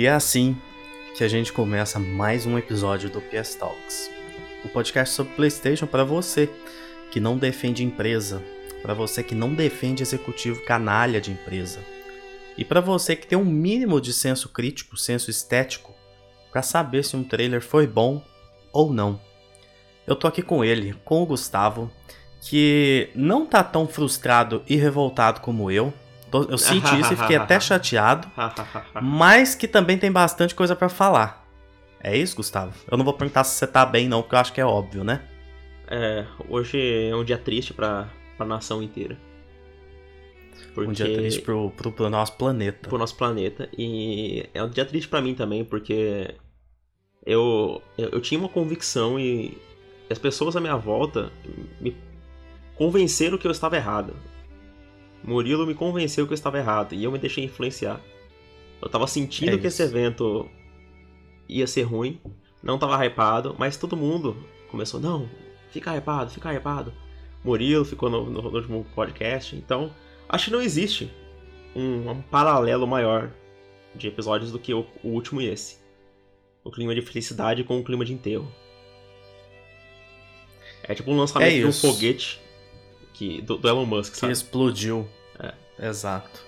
E é assim que a gente começa mais um episódio do PS Talks, o podcast sobre PlayStation para você que não defende empresa, para você que não defende executivo canalha de empresa, e para você que tem um mínimo de senso crítico, senso estético, para saber se um trailer foi bom ou não. Eu tô aqui com ele, com o Gustavo, que não tá tão frustrado e revoltado como eu, eu senti isso e fiquei até chateado, mas que também tem bastante coisa para falar. É isso, Gustavo? Eu não vou perguntar se você tá bem, não, porque eu acho que é óbvio, né? É, hoje é um dia triste pra, pra nação inteira. Porque... Um dia triste pro, pro, pro, nosso planeta. Pro nosso planeta. E é um dia triste para mim também, porque eu, eu, eu tinha uma convicção e as pessoas à minha volta me convenceram que eu estava errado. Murilo me convenceu que eu estava errado e eu me deixei influenciar. Eu tava sentindo é que esse evento ia ser ruim, não tava hypado, mas todo mundo começou, não, fica hypado, fica hypado. Murilo ficou no, no, no último podcast, então acho que não existe um, um, paralelo maior de episódios do que o, o último e esse. O clima de felicidade com o clima de enterro. É tipo um lançamento é de um foguete que, do, do Elon Musk, que sabe? explodiu. É. Exato.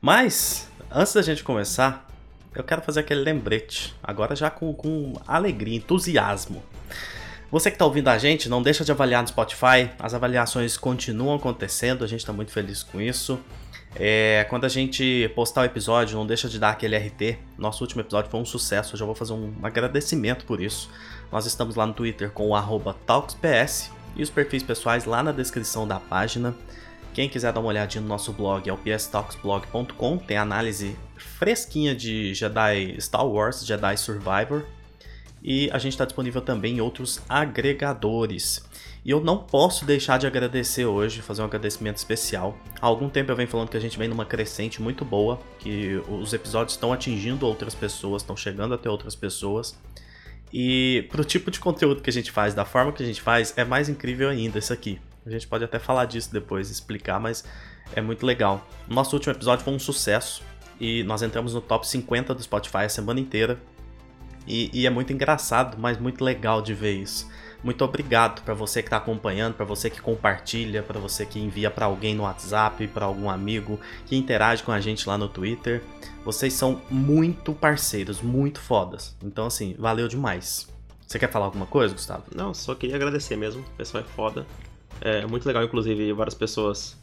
Mas, antes da gente começar, eu quero fazer aquele lembrete. Agora já com, com alegria, entusiasmo. Você que está ouvindo a gente, não deixa de avaliar no Spotify. As avaliações continuam acontecendo, a gente está muito feliz com isso. É, quando a gente postar o episódio, não deixa de dar aquele RT. Nosso último episódio foi um sucesso, eu já vou fazer um agradecimento por isso. Nós estamos lá no Twitter com o TalksPS e os perfis pessoais lá na descrição da página. Quem quiser dar uma olhadinha no nosso blog é o pstalksblog.com, tem análise fresquinha de Jedi Star Wars, Jedi Survivor. E a gente está disponível também em outros agregadores. E eu não posso deixar de agradecer hoje, fazer um agradecimento especial. Há algum tempo eu venho falando que a gente vem numa crescente muito boa, que os episódios estão atingindo outras pessoas, estão chegando até outras pessoas. E pro tipo de conteúdo que a gente faz, da forma que a gente faz, é mais incrível ainda isso aqui. A gente pode até falar disso depois, explicar, mas é muito legal. Nosso último episódio foi um sucesso e nós entramos no top 50 do Spotify a semana inteira. E, e é muito engraçado, mas muito legal de ver isso. Muito obrigado para você que está acompanhando, para você que compartilha, para você que envia para alguém no WhatsApp, para algum amigo, que interage com a gente lá no Twitter. Vocês são muito parceiros, muito fodas. Então, assim, valeu demais. Você quer falar alguma coisa, Gustavo? Não, só queria agradecer mesmo. O pessoal é foda. É muito legal, inclusive, várias pessoas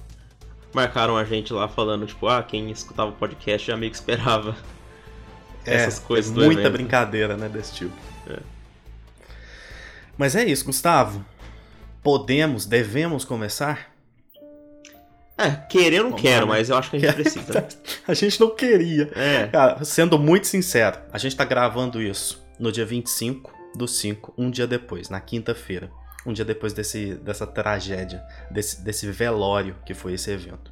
marcaram a gente lá falando, tipo, ah, quem escutava o podcast já meio que esperava é, essas coisas é do muita evento. brincadeira, né, desse tipo. É. Mas é isso, Gustavo. Podemos, devemos começar? É, querer eu não Vamos quero, lá, né? mas eu acho que a gente precisa. a gente não queria. É. Cara, sendo muito sincero, a gente tá gravando isso no dia 25 do 5, um dia depois, na quinta-feira. Um dia depois desse, dessa tragédia, desse, desse velório que foi esse evento.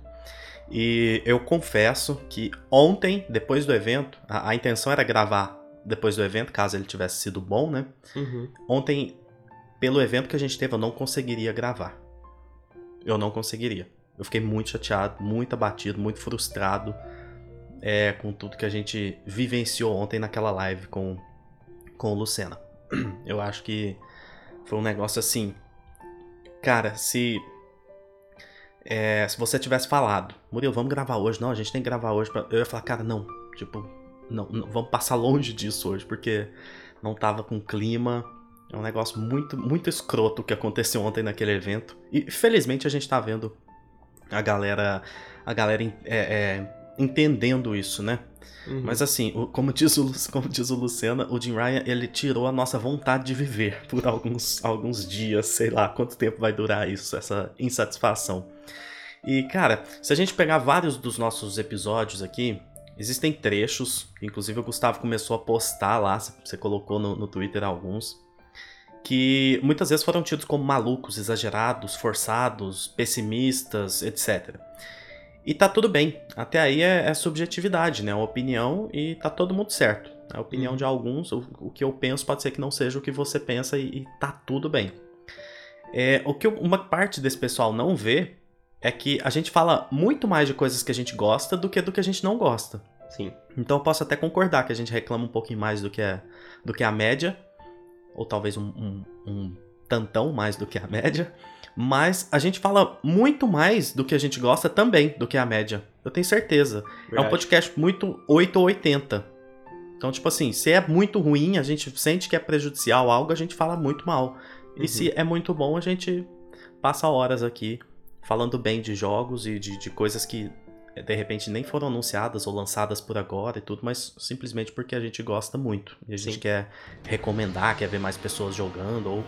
E eu confesso que ontem, depois do evento, a, a intenção era gravar depois do evento, caso ele tivesse sido bom, né? Uhum. Ontem pelo evento que a gente teve, eu não conseguiria gravar. Eu não conseguiria. Eu fiquei muito chateado, muito abatido, muito frustrado é, com tudo que a gente vivenciou ontem naquela live com, com o Lucena. Eu acho que foi um negócio assim. Cara, se. É, se você tivesse falado, Murilo, vamos gravar hoje. Não, a gente tem que gravar hoje. Pra... Eu ia falar, cara, não. Tipo, não, não, vamos passar longe disso hoje, porque não tava com clima é um negócio muito, muito escroto que aconteceu ontem naquele evento. E felizmente a gente tá vendo a galera, a galera é, é, entendendo isso, né? Uhum. Mas assim, como diz, o, como diz o Luciana, o Jim Ryan ele tirou a nossa vontade de viver por alguns, alguns dias, sei lá quanto tempo vai durar isso, essa insatisfação. E cara, se a gente pegar vários dos nossos episódios aqui, existem trechos, inclusive o Gustavo começou a postar lá, você colocou no, no Twitter alguns que muitas vezes foram tidos como malucos, exagerados, forçados, pessimistas, etc. E tá tudo bem, até aí é, é subjetividade, né? É uma opinião e tá todo mundo certo. É a opinião de alguns, o, o, que eu penso pode ser que não seja o que você pensa e, e tá tudo bem. É, o que eu, uma parte desse pessoal não vê é que a gente fala muito mais de coisas que a gente gosta do que do que a gente não gosta. Sim. Então eu posso até concordar que a gente reclama um pouquinho mais do que, é, do que a média, ou talvez um, um, um tantão mais do que a média, mas a gente fala muito mais do que a gente gosta também do que a média. Eu tenho certeza. Verdade. É um podcast muito 8 ou 80. Então, tipo assim, se é muito ruim, a gente sente que é prejudicial algo, a gente fala muito mal. E uhum. se é muito bom, a gente passa horas aqui falando bem de jogos e de, de coisas que de repente nem foram anunciadas ou lançadas por agora e tudo, mas simplesmente porque a gente gosta muito. E a gente Sim. quer recomendar, quer ver mais pessoas jogando, ou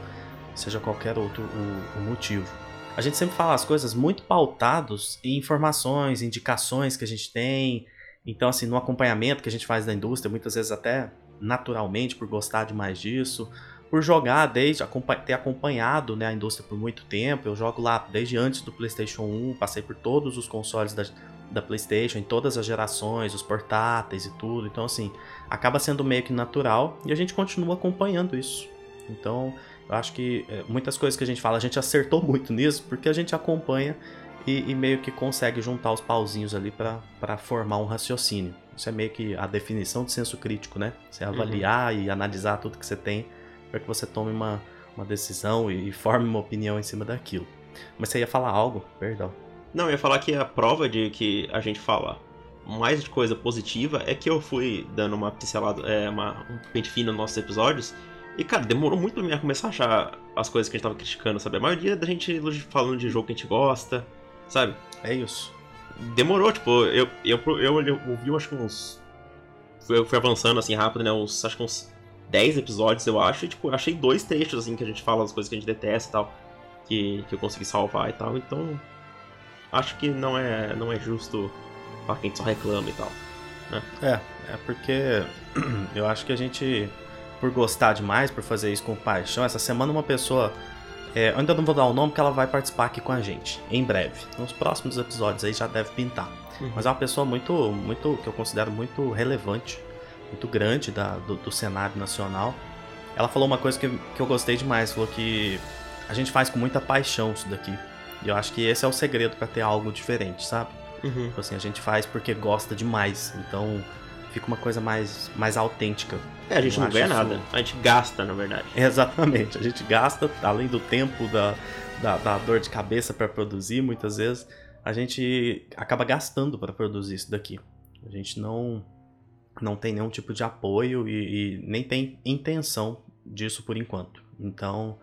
seja qualquer outro o, o motivo. A gente sempre fala as coisas muito pautados em informações, indicações que a gente tem. Então, assim, no acompanhamento que a gente faz da indústria, muitas vezes até naturalmente, por gostar demais disso, por jogar desde ter acompanhado né, a indústria por muito tempo. Eu jogo lá desde antes do PlayStation 1, passei por todos os consoles da, da PlayStation, em todas as gerações, os portáteis e tudo. Então, assim, acaba sendo meio que natural e a gente continua acompanhando isso. Então, eu acho que é, muitas coisas que a gente fala, a gente acertou muito nisso, porque a gente acompanha e, e meio que consegue juntar os pauzinhos ali para formar um raciocínio. Isso é meio que a definição de senso crítico, né? Você avaliar uhum. e analisar tudo que você tem para que você tome uma, uma decisão e, e forme uma opinião em cima daquilo. Mas você ia falar algo? Perdão. Não, eu ia falar que a prova de que a gente fala mais de coisa positiva é que eu fui dando uma pincelada, é, uma, um pente fino nos nossos episódios e, cara, demorou muito pra mim a começar a achar as coisas que a gente tava criticando, sabe? A maioria da gente falando de jogo que a gente gosta, sabe? É isso. Demorou, tipo, eu, eu, eu, eu ouvi, acho que uns. Eu fui avançando assim rápido, né? Uns, acho que uns 10 episódios, eu acho, e, tipo, achei dois trechos, assim, que a gente fala as coisas que a gente detesta e tal, que, que eu consegui salvar e tal, então. Acho que não é, não é justo pra quem só reclama e tal. Né? É, é porque eu acho que a gente por gostar demais, por fazer isso com paixão. Essa semana uma pessoa. É, eu ainda não vou dar o nome porque ela vai participar aqui com a gente, em breve. Nos próximos episódios aí já deve pintar. Uhum. Mas é uma pessoa muito, muito, que eu considero muito relevante, muito grande da, do, do cenário nacional. Ela falou uma coisa que, que eu gostei demais, falou que a gente faz com muita paixão isso daqui. E eu acho que esse é o segredo para ter algo diferente, sabe? Uhum. Tipo assim, a gente faz porque gosta demais. Então fica uma coisa mais, mais autêntica. É, a gente não ganha isso... nada, a gente gasta, na verdade. Exatamente, a gente gasta, além do tempo, da, da, da dor de cabeça para produzir, muitas vezes, a gente acaba gastando para produzir isso daqui. A gente não, não tem nenhum tipo de apoio e, e nem tem intenção disso por enquanto. Então,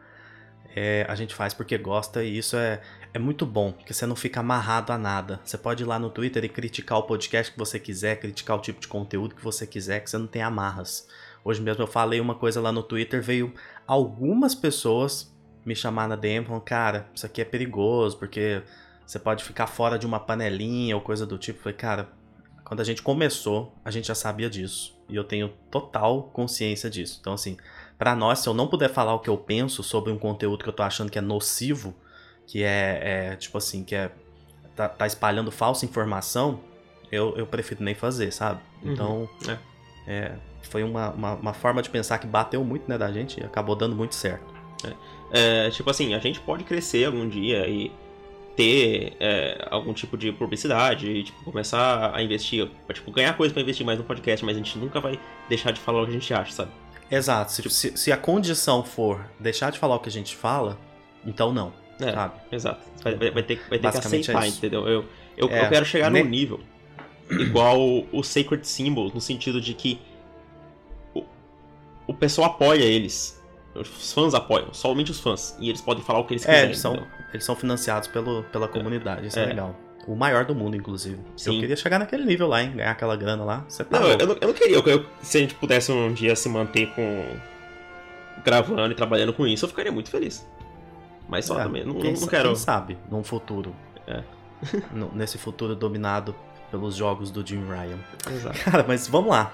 é, a gente faz porque gosta e isso é, é muito bom, porque você não fica amarrado a nada. Você pode ir lá no Twitter e criticar o podcast que você quiser, criticar o tipo de conteúdo que você quiser, que você não tem amarras. Hoje mesmo eu falei uma coisa lá no Twitter, veio algumas pessoas me chamar na DM falando, cara, isso aqui é perigoso, porque você pode ficar fora de uma panelinha ou coisa do tipo. Eu falei, cara, quando a gente começou, a gente já sabia disso. E eu tenho total consciência disso. Então, assim, para nós, se eu não puder falar o que eu penso sobre um conteúdo que eu tô achando que é nocivo, que é, é tipo assim, que é tá, tá, espalhando falsa informação, eu, eu prefiro nem fazer, sabe? Uhum. Então, é. é. foi uma, uma, uma, forma de pensar que bateu muito, né, da gente e acabou dando muito certo. É. é tipo assim, a gente pode crescer algum dia e ter é, algum tipo de publicidade e tipo, começar a investir, tipo, ganhar coisa para investir mais no podcast, mas a gente nunca vai deixar de falar o que a gente acha, sabe? Exato. Se, se, se a condição for deixar de falar o que a gente fala, então não. É, sabe? Exato. Vai, vai, ter, vai ter que aceitar, é entendeu? Eu, eu, é, eu quero chegar ne... num nível igual o Sacred Symbols, no sentido de que o, o pessoal apoia eles. Os fãs apoiam, somente os fãs. E eles podem falar o que eles é, quiserem. Eles são, eles são financiados pelo, pela é. comunidade, isso é, é legal. O maior do mundo, inclusive. Sim. Eu queria chegar naquele nível lá, hein? Ganhar aquela grana lá. Você tá não, eu não, eu não, queria. Eu, se a gente pudesse um dia se manter com. gravando e trabalhando com isso, eu ficaria muito feliz. Mas só é, também. Não, quem, não quero. Quem sabe, num futuro. É. nesse futuro dominado pelos jogos do Jim Ryan. Exato. Cara, mas vamos lá.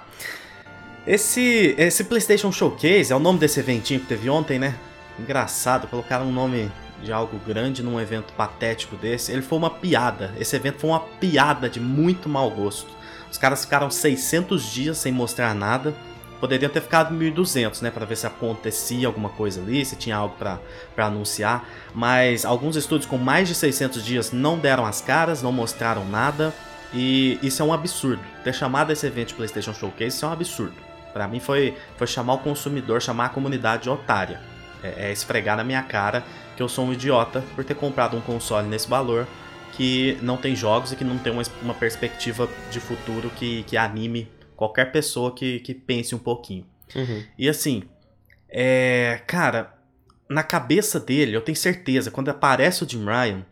Esse, esse PlayStation Showcase é o nome desse eventinho que teve ontem, né? Engraçado, colocaram um nome de algo grande num evento patético desse. Ele foi uma piada. Esse evento foi uma piada de muito mau gosto. Os caras ficaram 600 dias sem mostrar nada. Poderiam ter ficado 1.200, né, para ver se acontecia alguma coisa ali, se tinha algo para anunciar. Mas alguns estúdios com mais de 600 dias não deram as caras, não mostraram nada. E isso é um absurdo. Ter chamado esse evento de PlayStation Showcase isso é um absurdo. Para mim foi, foi chamar o consumidor, chamar a comunidade de otária. É, é, esfregar na minha cara que eu sou um idiota por ter comprado um console nesse valor que não tem jogos e que não tem uma, uma perspectiva de futuro que, que anime qualquer pessoa que, que pense um pouquinho. Uhum. E assim, é, cara, na cabeça dele, eu tenho certeza, quando aparece o Jim Ryan,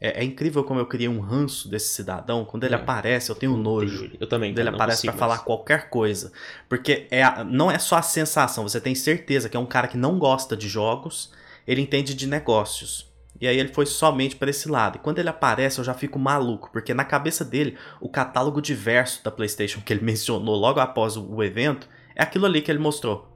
é, é, incrível como eu criei um ranço desse cidadão. Quando ele é. aparece, eu tenho nojo. Eu também. Quando ele aparece para falar qualquer coisa. Porque é não é só a sensação, você tem certeza que é um cara que não gosta de jogos, ele entende de negócios. E aí ele foi somente para esse lado. E quando ele aparece, eu já fico maluco, porque na cabeça dele, o catálogo diverso da PlayStation que ele mencionou logo após o, evento é aquilo ali que ele mostrou.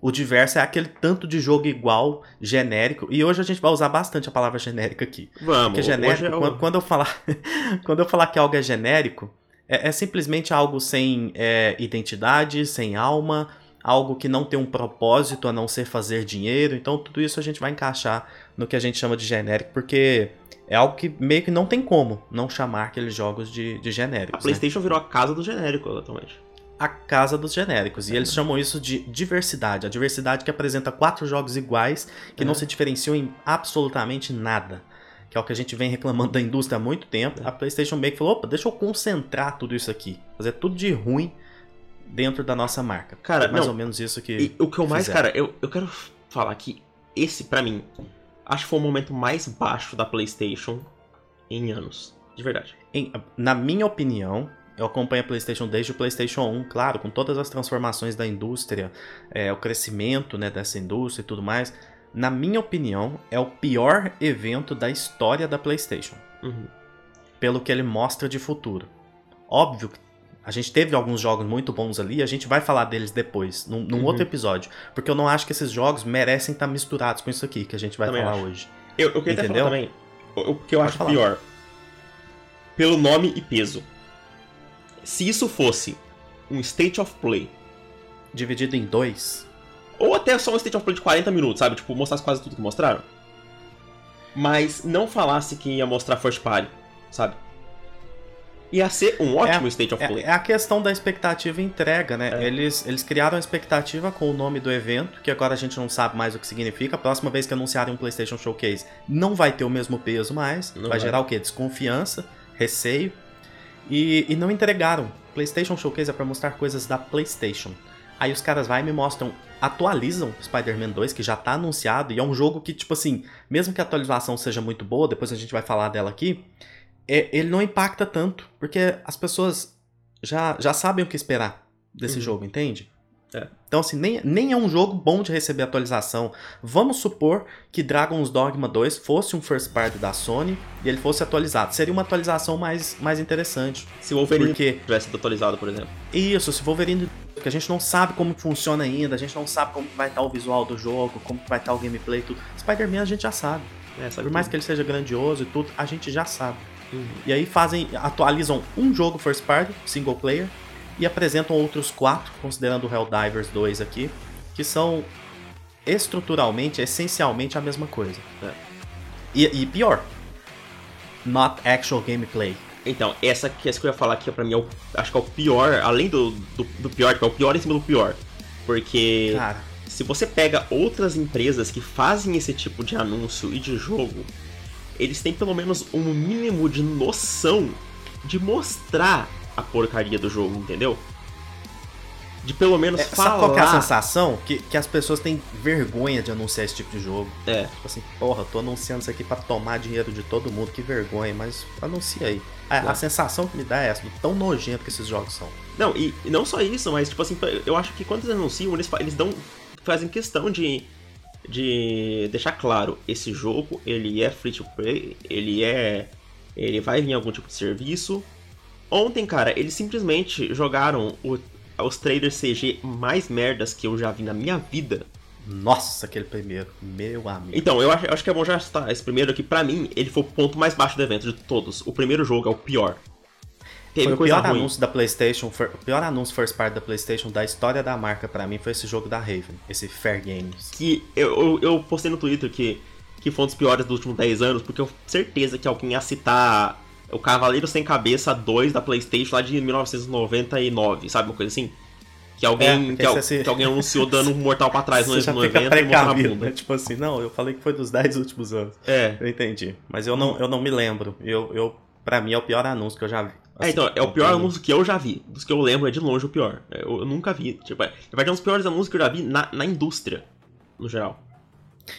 O diverso é aquele tanto de jogo igual, genérico. E hoje a gente vai usar bastante a palavra genérica aqui. Vamos. Porque genérico, é o... quando, eu falar, quando eu falar que algo é genérico, é, é simplesmente algo sem é, identidade, sem alma, algo que não tem um propósito a não ser fazer dinheiro. Então tudo isso a gente vai encaixar no que a gente chama de genérico, porque é algo que meio que não tem como não chamar aqueles jogos de, de genéricos. A PlayStation né? virou a casa do genérico atualmente a casa dos genéricos. E eles chamam isso de diversidade. A diversidade que apresenta quatro jogos iguais que é. não se diferenciam em absolutamente nada. Que é o que a gente vem reclamando da indústria há muito tempo. É. A PlayStation meio que falou: opa, deixa eu concentrar tudo isso aqui. Fazer tudo de ruim dentro da nossa marca. Cara, é mais não, ou menos isso que. E, o que eu mais, cara, eu, eu quero falar que esse, para mim, acho que foi o momento mais baixo da PlayStation em anos. De verdade. Em, na minha opinião, eu acompanho a PlayStation desde o PlayStation 1, claro, com todas as transformações da indústria, é, o crescimento né, dessa indústria e tudo mais. Na minha opinião, é o pior evento da história da PlayStation. Uhum. Pelo que ele mostra de futuro. Óbvio que a gente teve alguns jogos muito bons ali, a gente vai falar deles depois, num, num uhum. outro episódio. Porque eu não acho que esses jogos merecem estar misturados com isso aqui, que a gente vai também falar acho. hoje. Eu, eu queria Entendeu? também, o que eu Pode acho falar. pior. Pelo nome e peso se isso fosse um State of Play dividido em dois, ou até só um State of Play de 40 minutos, sabe? Tipo, mostrasse quase tudo que mostraram. Mas não falasse que ia mostrar First Party, sabe? Ia ser um ótimo é, State of é, Play. É a questão da expectativa e entrega, né? É. Eles, eles criaram a expectativa com o nome do evento, que agora a gente não sabe mais o que significa. A próxima vez que anunciarem um PlayStation Showcase, não vai ter o mesmo peso mais. Vai, vai gerar o quê? Desconfiança, receio. E, e não entregaram. PlayStation Showcase é para mostrar coisas da PlayStation. Aí os caras vai e me mostram, atualizam Spider-Man 2, que já tá anunciado, e é um jogo que, tipo assim, mesmo que a atualização seja muito boa, depois a gente vai falar dela aqui, é, ele não impacta tanto, porque as pessoas já, já sabem o que esperar desse uhum. jogo, entende? É. Então, assim, nem, nem é um jogo bom de receber atualização. Vamos supor que Dragon's Dogma 2 fosse um first party da Sony e ele fosse atualizado. Seria uma atualização mais, mais interessante. Se o Wolverine porque... tivesse sido atualizado, por exemplo. Isso, se o Wolverine. Porque a gente não sabe como funciona ainda, a gente não sabe como vai estar o visual do jogo, como vai estar o gameplay e tudo. Spider-Man a gente já sabe. É, sabe por mais que ele seja grandioso e tudo, a gente já sabe. E aí fazem, atualizam um jogo first party, single player, e apresentam outros quatro, considerando o Helldivers 2 aqui, que são estruturalmente, essencialmente a mesma coisa. É. E, e, pior, not actual gameplay. Então, essa que, essa que eu ia falar aqui, pra mim, é o, acho que é o pior, além do, do, do pior, que é o pior em cima do pior. Porque Cara. se você pega outras empresas que fazem esse tipo de anúncio e de jogo, eles têm pelo menos um mínimo de noção de mostrar a porcaria do jogo, entendeu? De pelo menos é, falar. Sabe qual é a sensação? Que, que as pessoas têm vergonha de anunciar esse tipo de jogo. É. Tipo assim, porra, tô anunciando isso aqui pra tomar dinheiro de todo mundo, que vergonha, mas anuncia aí. A, a sensação que me dá é essa, tão nojento que esses jogos são. Não, e, e, não só isso, mas tipo assim, eu acho que quando eles anunciam, eles, eles dão. fazem questão de. De deixar claro, esse jogo, ele é free to play, ele é. ele vai vir algum tipo de serviço, Ontem, cara, eles simplesmente jogaram o, os trailers CG mais merdas que eu já vi na minha vida. Nossa, aquele primeiro, meu amigo. Então, eu acho, eu acho que é bom já estar. Esse primeiro aqui, pra mim, ele foi o ponto mais baixo do evento de todos. O primeiro jogo é o pior. Teve foi o pior ruim. anúncio da PlayStation, o pior anúncio first part da PlayStation da história da marca para mim foi esse jogo da Raven, esse Fair Games. Que eu, eu, eu, postei no Twitter que, que foi um dos piores dos últimos 10 anos, porque eu tenho certeza que alguém ia citar o Cavaleiro Sem Cabeça 2 da PlayStation lá de 1999, sabe? Uma coisa assim. Que alguém, é, que, se... que, alguém anunciou dando um mortal pra trás no, no evento e mostrando a bunda. Né? Tipo assim, não, eu falei que foi dos 10 últimos anos. É. Eu entendi. Mas eu não, eu não me lembro. Eu, eu, pra mim é o pior anúncio que eu já vi. Assim, é, então, é o pior tem... anúncio que eu já vi. Dos que eu lembro, é de longe o pior. Eu, eu nunca vi. Tipo, é, vai ter uns piores anúncios que eu já vi na, na indústria, no geral.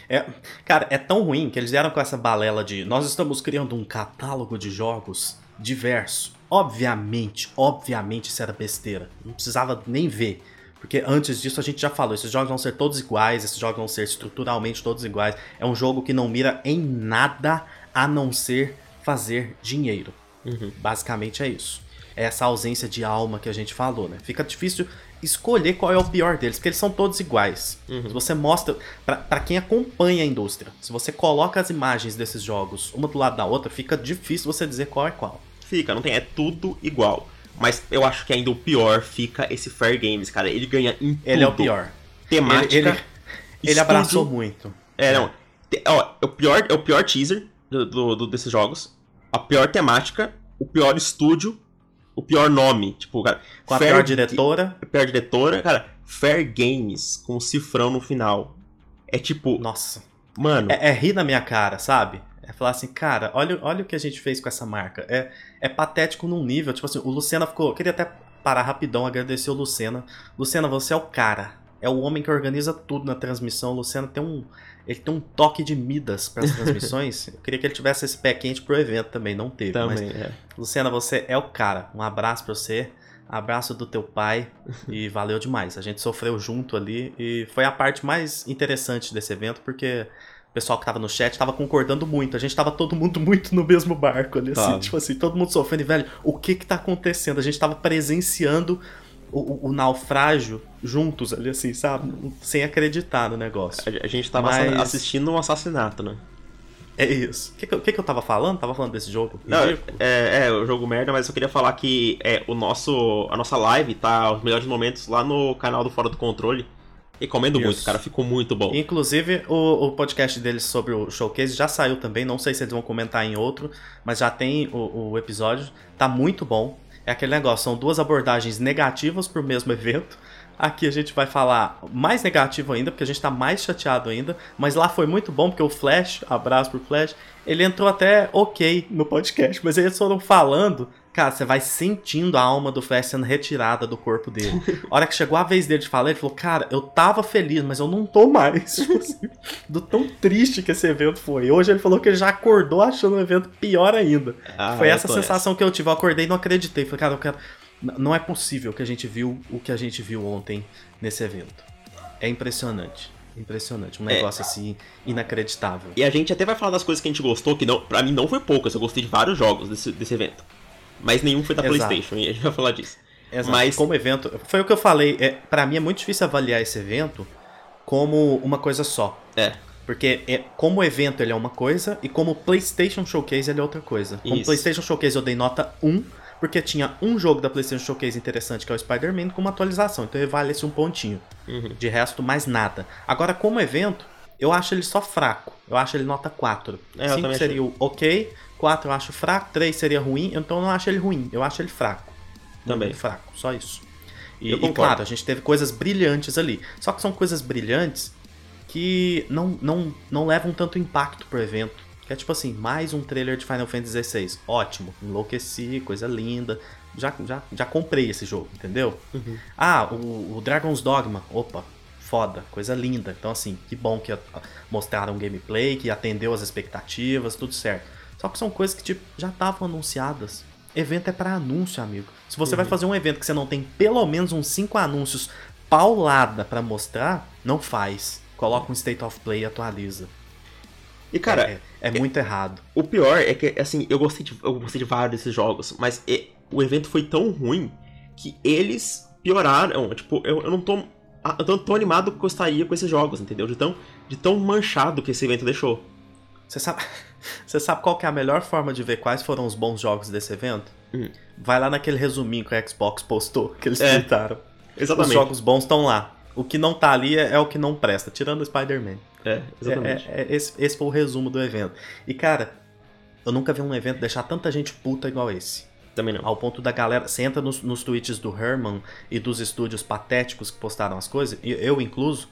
É, cara, é tão ruim que eles vieram com essa balela de nós estamos criando um catálogo de jogos diverso. Obviamente, obviamente isso era besteira. Não precisava nem ver. Porque antes disso a gente já falou, esses jogos vão ser todos iguais, esses jogos vão ser estruturalmente todos iguais. É um jogo que não mira em nada a não ser fazer dinheiro. Uhum. Basicamente é isso. É essa ausência de alma que a gente falou, né? Fica difícil escolher qual é o pior deles, porque eles são todos iguais. Uhum. Se você mostra, para quem acompanha a indústria, se você coloca as imagens desses jogos uma do lado da outra, fica difícil você dizer qual é qual. Fica, não tem, é tudo igual. Mas eu acho que ainda o pior fica esse Fair Games, cara. Ele ganha em tudo. Ele é o pior. Temática. Ele, ele, ele abraçou muito. É, não. Ó, é o pior, é o pior teaser do, do, do, desses jogos. A pior temática, o pior estúdio o pior nome. Tipo, cara. Com a pior diretora. A pior diretora, cara. Fair Games, com um cifrão no final. É tipo. Nossa. Mano. É, é rir na minha cara, sabe? É falar assim, cara, olha, olha o que a gente fez com essa marca. É, é patético num nível. Tipo assim, o Lucena ficou. Eu queria até parar rapidão, agradecer o Lucena. Lucena, você é o cara. É o homem que organiza tudo na transmissão. O Lucena tem um ele tem um toque de Midas para as transmissões. eu queria que ele tivesse esse pé quente pro evento também, não teve. Também, mas, é. Luciana, você é o cara. Um abraço para você. Abraço do teu pai e valeu demais. A gente sofreu junto ali e foi a parte mais interessante desse evento porque o pessoal que tava no chat tava concordando muito. A gente tava todo mundo muito no mesmo barco ali, assim, tipo assim, todo mundo sofrendo. E, velho, o que que tá acontecendo? A gente tava presenciando o, o, naufrágio juntos ali, assim, sabe? Sem acreditar no negócio. A, a gente tava Mas... assistindo um assassinato, né? É isso. O que, que, que, eu tava falando? Tava falando desse jogo? Não, é, é, o jogo merda, mas eu queria falar que é, o nosso, a nossa live tá os melhores momentos lá no canal do Fora do Controle. Recomendo Isso. muito, cara, ficou muito bom. Inclusive, o, o podcast deles sobre o showcase já saiu também. Não sei se eles vão comentar em outro, mas já tem o, o episódio. Tá muito bom. É aquele negócio, são duas abordagens negativas pro mesmo evento. Aqui a gente vai falar mais negativo ainda, porque a gente tá mais chateado ainda. Mas lá foi muito bom, porque o Flash, abraço pro Flash, ele entrou até ok no podcast. Mas eles foram falando Cara, você vai sentindo a alma do Flash sendo retirada do corpo dele. A hora que chegou a vez dele de falar, ele falou: Cara, eu tava feliz, mas eu não tô mais. Tipo assim, do tão triste que esse evento foi. Hoje ele falou que ele já acordou achando o evento pior ainda. Ah, foi essa sensação essa. que eu tive. Eu acordei e não acreditei. Falei, cara, eu quero. Não é possível que a gente viu o que a gente viu ontem nesse evento. É impressionante. Impressionante, um é. negócio é. assim inacreditável. E a gente até vai falar das coisas que a gente gostou, que não, pra mim não foi poucas, eu gostei de vários jogos desse, desse evento mas nenhum foi da Exato. PlayStation, e a gente vai falar disso. Exato. Mas como evento, foi o que eu falei, é, para mim é muito difícil avaliar esse evento como uma coisa só. É. Porque é, como evento ele é uma coisa e como PlayStation Showcase ele é outra coisa. Como Isso. PlayStation Showcase eu dei nota 1, porque tinha um jogo da PlayStation Showcase interessante que é o Spider-Man com uma atualização, então ele vale esse um pontinho. Uhum. De resto, mais nada. Agora, como evento, eu acho ele só fraco. Eu acho ele nota 4. 5 é, seria o ok, 4 eu acho fraco, 3 seria ruim, então eu não acho ele ruim, eu acho ele fraco. Também. fraco, só isso. E, e, claro, a gente teve coisas brilhantes ali. Só que são coisas brilhantes que não, não, não levam tanto impacto pro evento. Que é tipo assim, mais um trailer de Final Fantasy XVI. Ótimo, enlouqueci, coisa linda. Já, já, já comprei esse jogo, entendeu? Uhum. Ah, o, o Dragon's Dogma. Opa, foda, coisa linda. Então, assim, que bom que mostraram gameplay, que atendeu as expectativas, tudo certo. Só que são coisas que tipo, já estavam anunciadas. Evento é para anúncio, amigo. Se você uhum. vai fazer um evento que você não tem pelo menos uns 5 anúncios paulada para mostrar, não faz. Coloca um State of Play e atualiza. E cara, é, é, é muito errado. O pior é que assim, eu gostei de, eu gostei de vários desses jogos, mas é, o evento foi tão ruim que eles pioraram. Tipo, eu, eu não tô eu tô, tô animado que eu gostaria com esses jogos, entendeu? De tão, de tão manchado que esse evento deixou. Você sabe, você sabe qual que é a melhor forma de ver quais foram os bons jogos desse evento? Hum. Vai lá naquele resuminho que a Xbox postou, que eles é, Exatamente. Os jogos bons estão lá. O que não tá ali é, é o que não presta, tirando o Spider-Man. É, exatamente. É, é, é, esse, esse foi o resumo do evento. E, cara, Eu nunca vi um evento deixar tanta gente puta igual esse. Também não. Ao ponto da galera. Você entra nos, nos tweets do Herman e dos estúdios patéticos que postaram as coisas, eu incluso.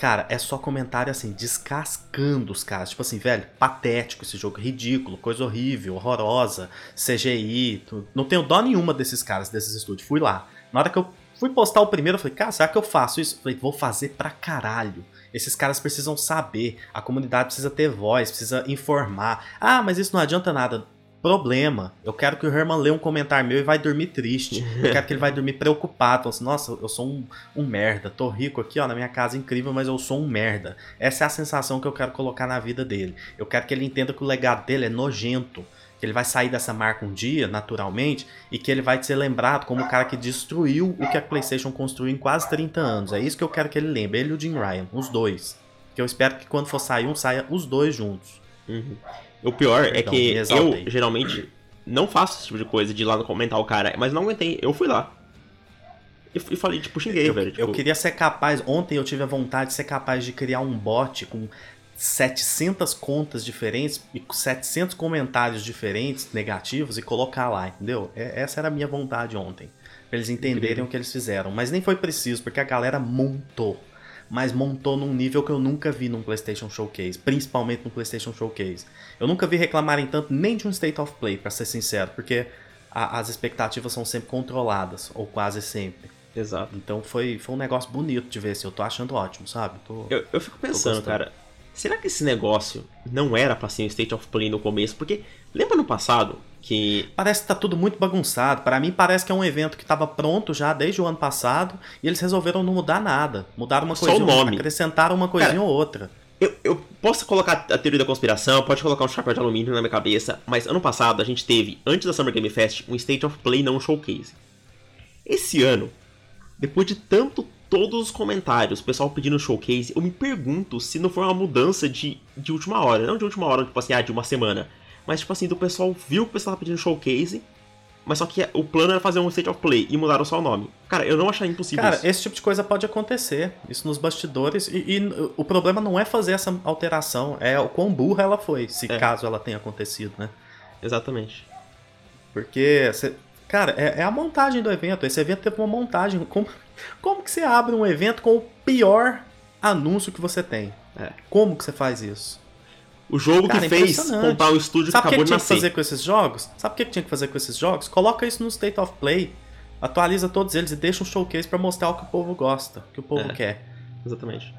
Cara, é só comentário assim, descascando os caras. Tipo assim, velho, patético esse jogo, ridículo, coisa horrível, horrorosa, CGI. Não tenho dó nenhuma desses caras, desses estúdios. Fui lá. Na hora que eu fui postar o primeiro, eu falei, cara, será que eu faço isso? Eu falei, vou fazer pra caralho. Esses caras precisam saber, a comunidade precisa ter voz, precisa informar. Ah, mas isso não adianta nada problema. Eu quero que o Herman lê um comentário meu e vai dormir triste. Eu quero que ele vai dormir preocupado. Assim, Nossa, eu sou um, um, merda. Tô rico aqui, ó, na minha casa incrível, mas eu sou um merda. Essa é a sensação que eu quero colocar na vida dele. Eu quero que ele entenda que o legado dele é nojento. Que ele vai sair dessa marca um dia, naturalmente, e que ele vai ser lembrado como o cara que destruiu o que a PlayStation construiu em quase 30 anos. É isso que eu quero que ele lembre. Ele e o Jim Ryan, os dois. Que eu espero que quando for sair um, saia os dois juntos. Uhum. O pior é Perdão, é que eu geralmente não faço esse tipo de coisa de ir lá comentar o cara, mas não aguentei. Eu fui lá. E, e falei, tipo, xinguei, eu, velho. Tipo... Eu queria ser capaz. Ontem eu tive a vontade de ser capaz de criar um bot com 700 contas diferentes e 700 comentários diferentes, negativos, e colocar lá, entendeu? É, essa era a minha vontade ontem. Pra eles entenderem Incrível. o que eles fizeram. Mas nem foi preciso, porque a galera montou mas montou num nível que eu nunca vi num PlayStation Showcase, principalmente no PlayStation Showcase. Eu nunca vi reclamarem tanto nem de um State of Play, para ser sincero, porque a, as expectativas são sempre controladas, ou quase sempre. Exato. Então foi, foi um negócio bonito de ver, assim, eu tô achando ótimo, sabe? Tô, eu, eu fico pensando, cara, será que esse negócio não era pra ser um State of Play no começo? Porque lembra no passado que parece que tá tudo muito bagunçado. Para mim parece que é um evento que estava pronto já desde o ano passado e eles resolveram não mudar nada. Mudaram uma coisinha, Só nome. acrescentaram uma coisinha Cara, ou outra. Eu, eu posso colocar a teoria da conspiração, pode colocar um chapéu de alumínio na minha cabeça, mas ano passado a gente teve, antes da Summer Game Fest, um State of Play não showcase. Esse ano, depois de tanto todos os comentários, o pessoal pedindo showcase, eu me pergunto se não foi uma mudança de, de última hora, não de última hora, tipo assim, ah, de uma semana mas, tipo assim, do pessoal viu que o pessoal tava pedindo showcase, mas só que o plano era fazer um State of Play e mudaram só o nome. Cara, eu não achei impossível Cara, isso. esse tipo de coisa pode acontecer. Isso nos bastidores. E, e o problema não é fazer essa alteração, é o quão burra ela foi, se é. caso ela tenha acontecido, né? Exatamente. Porque, cara, é, é, a montagem do evento. Esse evento teve uma montagem. Como, como que você abre um evento com o pior anúncio que você tem? É. Como que você faz isso? O jogo Cara, que fez comprar o estúdio Sabe que acabou que tinha de que fazer com esses jogos? Sabe o que tinha que fazer com esses jogos? Coloca isso no State of Play, atualiza todos eles e deixa um showcase para mostrar o que o povo gosta, o que o povo é, quer. Exatamente.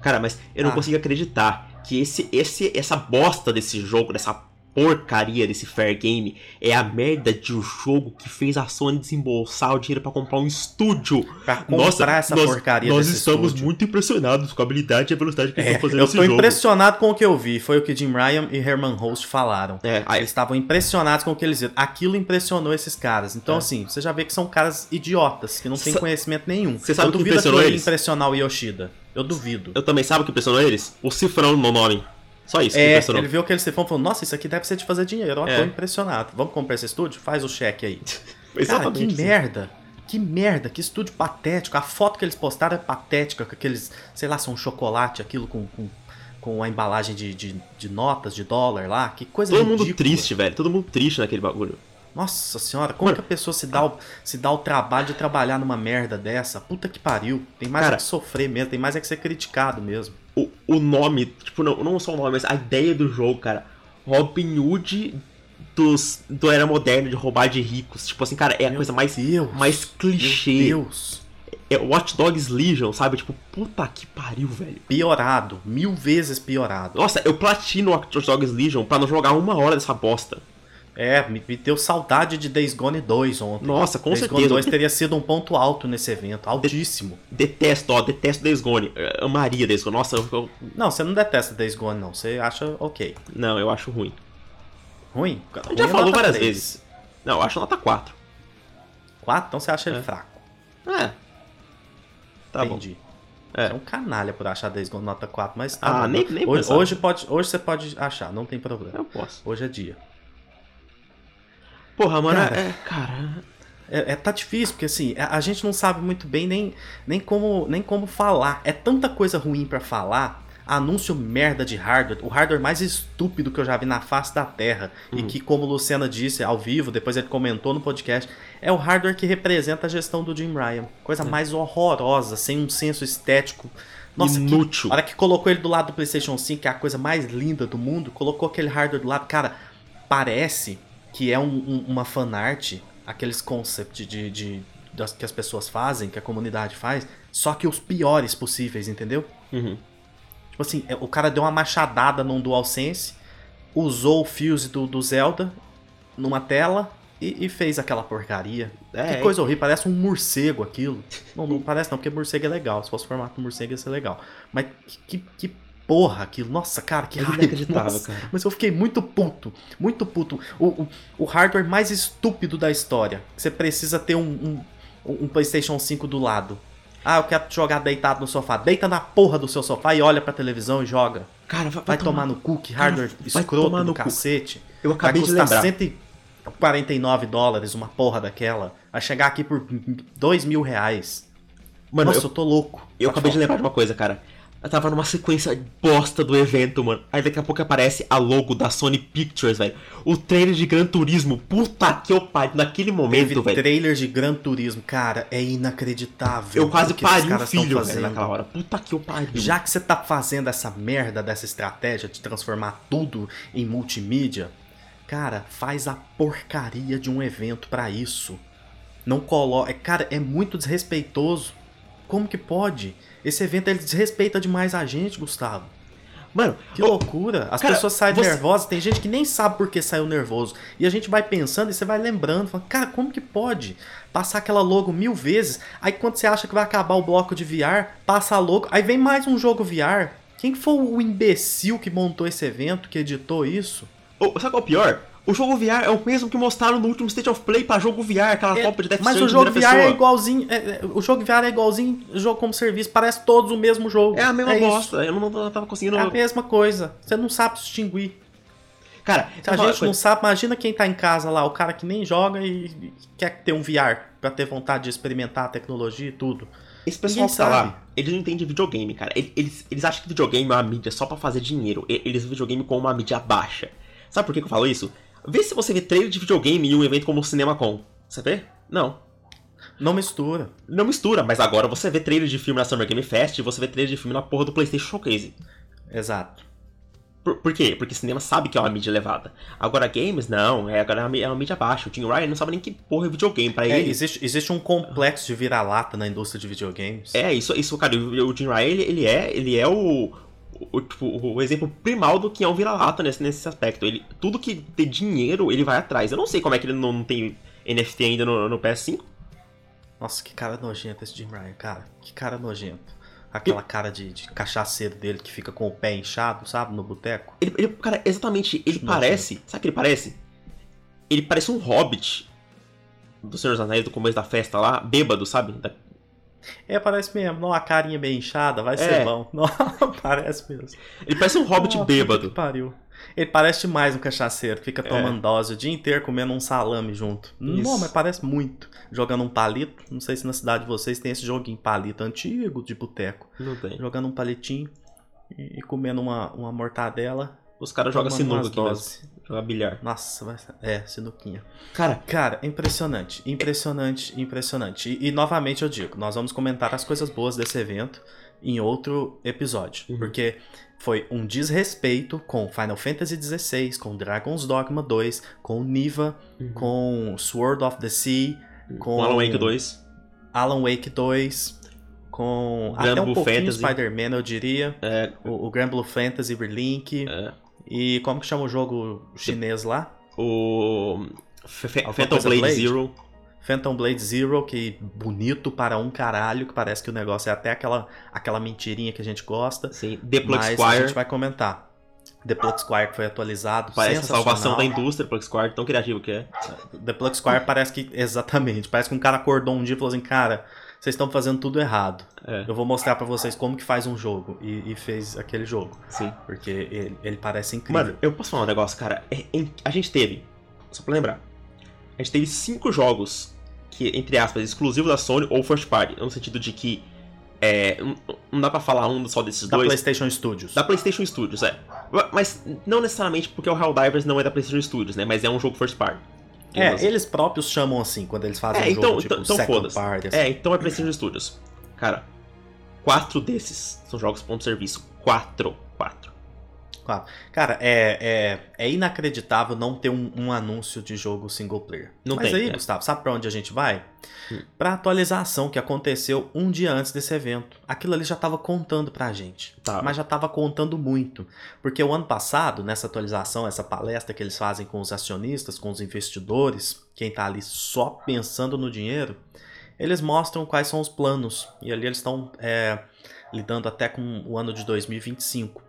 Cara, mas eu não ah. consigo acreditar que esse, esse, essa bosta desse jogo, dessa porcaria desse Fair Game é a merda de um jogo que fez a Sony desembolsar o dinheiro para comprar um estúdio. Pra comprar Nossa, essa nós, porcaria Nós estamos estúdio. muito impressionados com a habilidade e a velocidade que eles é, estão fazendo esse jogo. Eu tô impressionado com o que eu vi. Foi o que Jim Ryan e Herman Host falaram. É, aí... Eles estavam impressionados com o que eles viram. Aquilo impressionou esses caras. Então, é. assim, você já vê que são caras idiotas, que não têm conhecimento nenhum. Você sabe eu o que impressionou eles? impressionar o Yoshida. Eu duvido. Eu também sabe o que impressionou eles? O cifrão no nome. Só isso. É, ele viu aquele cifrão e falou: Nossa, isso aqui deve ser de fazer dinheiro. Ó, é. tô impressionado. Vamos comprar esse estúdio? Faz o cheque aí. Cara, que assim. merda. Que merda, que estúdio patético. A foto que eles postaram é patética, com aqueles, sei lá, são chocolate, aquilo com, com, com a embalagem de, de, de, notas, de dólar lá. Que coisa Todo ridícula. mundo triste, velho. Todo mundo triste naquele bagulho. Nossa senhora, como Mano, que a pessoa se dá, o, se dá o trabalho de trabalhar numa merda dessa? Puta que pariu. Tem mais cara, é que sofrer mesmo, tem mais é que ser criticado mesmo o, o nome, tipo, não, não só o nome, mas a ideia do jogo, cara. Robin Hood dos, do Era Moderna de roubar de ricos. Tipo assim, cara, é a coisa mais, Deus, mais clichê. Meu Deus. É Watch Dogs Legion, sabe? Tipo, puta que pariu, velho. Piorado. Mil vezes piorado. Nossa, eu platino Watch Dogs Legion pra não jogar uma hora dessa bosta. É, me, me deu saudade de Days Gone 2 ontem. Nossa, com Days certeza. Gone 2 teria sido um ponto alto nesse evento, altíssimo. De detesto, ó, detesto Days Gone. Eu amaria Days Gone. Nossa, eu... Não, você não detesta Days Gone, não. Você acha ok. Não, eu acho ruim. Ruim? A gente já é falou várias 3. vezes. Não, eu acho nota 4. 4? Então você acha ele é. fraco. É. Tá Entendi. bom. É. é um canalha por achar Days Gone nota 4, mas tá Ah, bom. nem, nem hoje, hoje, pode, hoje você pode achar, não tem problema. Eu posso. Hoje é dia. Porra, mano, cara, é. Cara. É, é, tá difícil, porque assim, a, a, gente não sabe muito bem nem, nem, como, nem como falar. É tanta coisa ruim para falar. anúncio merda de hardware, o hardware mais estúpido que eu já vi na face da Terra. Uhum. E que, como Luciana disse ao vivo, depois ele comentou no podcast, é o hardware que representa a gestão do Jim Ryan. Coisa é. mais horrorosa, sem um senso estético. Nossa, Inútil. Que, a hora que colocou ele do lado do PlayStation 5, que é a coisa mais linda do mundo, colocou aquele hardware do lado, cara, parece que é um, um, uma fanart, aqueles concepts de, de, das, que as pessoas fazem, que a comunidade faz, só que os piores possíveis, entendeu? Uhum. Tipo assim, é, o cara deu uma machadada num DualSense, usou o fuse do, do Zelda numa tela e, e fez aquela porcaria. É, que coisa horrível, parece um morcego aquilo. Não, não parece não, porque morcego é legal. Se fosse formato morcego ia ser legal. Mas que, que porra aquilo. Nossa, cara, que raiva. cara. Mas eu fiquei muito puto. Muito puto. O, o, o, hardware mais estúpido da história. Você precisa ter um, um, um PlayStation 5 do lado. Ah, eu quero jogar deitado no sofá. Deita na porra do seu sofá e olha pra televisão e joga. Cara, vai, vai tomar, tomar, no cu, que hardware cara, escroto do cacete. Eu acabei vai custar de lembrar. 149 dólares uma porra daquela. Vai chegar aqui por 2 mil reais. Mano, Nossa, eu, eu tô louco. Eu acabei de lembrar de uma coisa, cara. Eu tava numa sequência bosta do evento, mano. Aí daqui a pouco aparece a logo da Sony Pictures, velho. O trailer de Gran Turismo. Puta que eu pariu. Naquele momento, Teve velho. trailer de Gran Turismo. Cara, é inacreditável. Eu quase pari o filho, velho, naquela hora. Puta que eu pariu. Já que você tá fazendo essa merda dessa estratégia de transformar tudo em multimídia, cara, faz a porcaria de um evento para isso. Não coloca... É, cara, é muito desrespeitoso. Como que pode? Esse evento ele desrespeita demais a gente, Gustavo. Mano, que loucura. As cara, pessoas saem você... nervosas, tem gente que nem sabe por que saiu nervoso. E a gente vai pensando e você vai lembrando, falando, cara, como que pode passar aquela logo mil vezes? Aí quando você acha que vai acabar o bloco de VR, passa a logo, aí vem mais um jogo VR. Quem foi o imbecil que montou esse evento, que editou isso? Oh, sabe qual é o pior? O jogo VR é o mesmo que mostraram no último State of Play para jogo VR, aquela é, de Death Mas o jogo VR é pessoa. é igualzinho. É, o jogo VR é igualzinho jogo como serviço, parece todos o mesmo jogo. É a mesma é bosta. Isso. Eu não, não tava conseguindo. É a mesma coisa. Você não sabe distinguir. Cara, se a gente não sabe, imagina quem tá em casa lá, o cara que nem joga e quer ter um VR para ter vontade de experimentar a tecnologia e tudo. Esse pessoal que tá lá, eles não entendem videogame, cara. Eles, eles acham que videogame é uma mídia só para fazer dinheiro. Eles videogame como uma mídia baixa. Sabe por que eu falo isso? Vê se você vê trailer de videogame em um evento como o CinemaCon. Você vê? Não. Não mistura. Não mistura, mas agora você vê trailer de filme na Summer Game Fest e você vê trailer de filme na porra do PlayStation Showcase. Exato. Por, por quê? Porque cinema sabe que é uma mídia elevada. Agora games, não. É, agora é uma mídia baixa. O Tim Ryan não sabe nem que porra é videogame pra é, ele. Existe, existe um complexo de vira-lata na indústria de videogames. É, isso, isso cara. O, o Jim Ryan, ele, ele, é, ele é o, o, tipo, o exemplo primal do que é um vira-lata nesse, nesse aspecto. Ele, tudo que tem dinheiro, ele vai atrás. Eu não sei como é que ele não, não tem NFT ainda no, no, PS5. Nossa, que cara nojento esse Jim Ryan, cara. Que cara nojento. Aquela cara de, de cachaceiro dele que fica com o pé inchado, sabe, no boteco. Ele, ele, cara, exatamente, ele parece. Sabe o que ele parece? Ele parece um hobbit do Senhor dos Anéis do começo da festa lá, bêbado, sabe? Da, é, parece mesmo. Não, a carinha bem inchada, vai é. ser bom. Não, parece mesmo. Ele parece um hobbit oh, bêbado. Que pariu. Ele parece demais um cachaceiro que fica tomando é. dose o dia inteiro comendo um salame junto. Isso. Não, mas parece muito. Jogando um palito. Não sei se na cidade de vocês tem esse joguinho palito antigo de boteco. Não tem. Jogando um palitinho e, comendo uma, uma mortadela. Os caras jogam sinuca aqui. Jogar bilhar. Nossa, vai... é, sinuquinha. Cara, cara, impressionante, impressionante, impressionante. E, e, novamente eu digo, nós vamos comentar as coisas boas desse evento em outro episódio, uhum. porque foi um desrespeito com Final Fantasy XVI, com Dragon's Dogma 2, com Niva, uhum. com Sword of the Sea, com, com Alan Wake 2. Alan Wake 2, com Grand até um Blue pouquinho Spider-Man, eu diria. É. O, o Grand Blue Fantasy Relink. É. E como que chama o jogo chinês lá? O Phantom Blade, Blade Zero. Phantom Blade Zero, que bonito para um caralho, que parece que o negócio é até aquela, aquela mentirinha que a gente gosta. Sim, The Plug mas Squire. a gente vai comentar. The Plug Squire que foi atualizado. Parece a salvação da indústria, Plug Squire, tão criativo que é. The Plug Squire parece que. Exatamente. Parece que um cara acordou um dia e falou assim, cara, vocês estão fazendo tudo errado. É. Eu vou mostrar para vocês como que faz um jogo. E, e fez aquele jogo. Sim. Porque ele, ele, parece incrível. Mano, eu posso falar um negócio, cara? É, a gente teve, só pra lembrar, a gente teve cinco jogos que, entre aspas, exclusivos da Sony ou first party. No sentido de que É, não dá pra falar um só desses da dois. Da PlayStation Studios. Da PlayStation Studios, é. Mas não necessariamente porque o Helldivers não é da PlayStation Studios, né? Mas é um jogo first party. É, eles próprios chamam assim quando eles fazem é, um então, jogo tipo então, second party. Assim. É, então é PlayStation Studios. Cara, quatro desses são jogos ponto serviço. Quatro. Quatro. Claro. Cara, é, é, é inacreditável não ter um, um, anúncio de jogo single player. Não Mas tem, aí, é. Gustavo, sabe pra onde a gente vai? Hum. Pra atualização que aconteceu um dia antes desse evento. Aquilo ali já tava contando pra gente. Tá. Mas já tava contando muito. Porque o ano passado, nessa atualização, essa palestra que eles fazem com os acionistas, com os investidores, quem tá ali só pensando no dinheiro, eles mostram quais são os planos. E ali eles estão é, lidando até com o ano de 2025.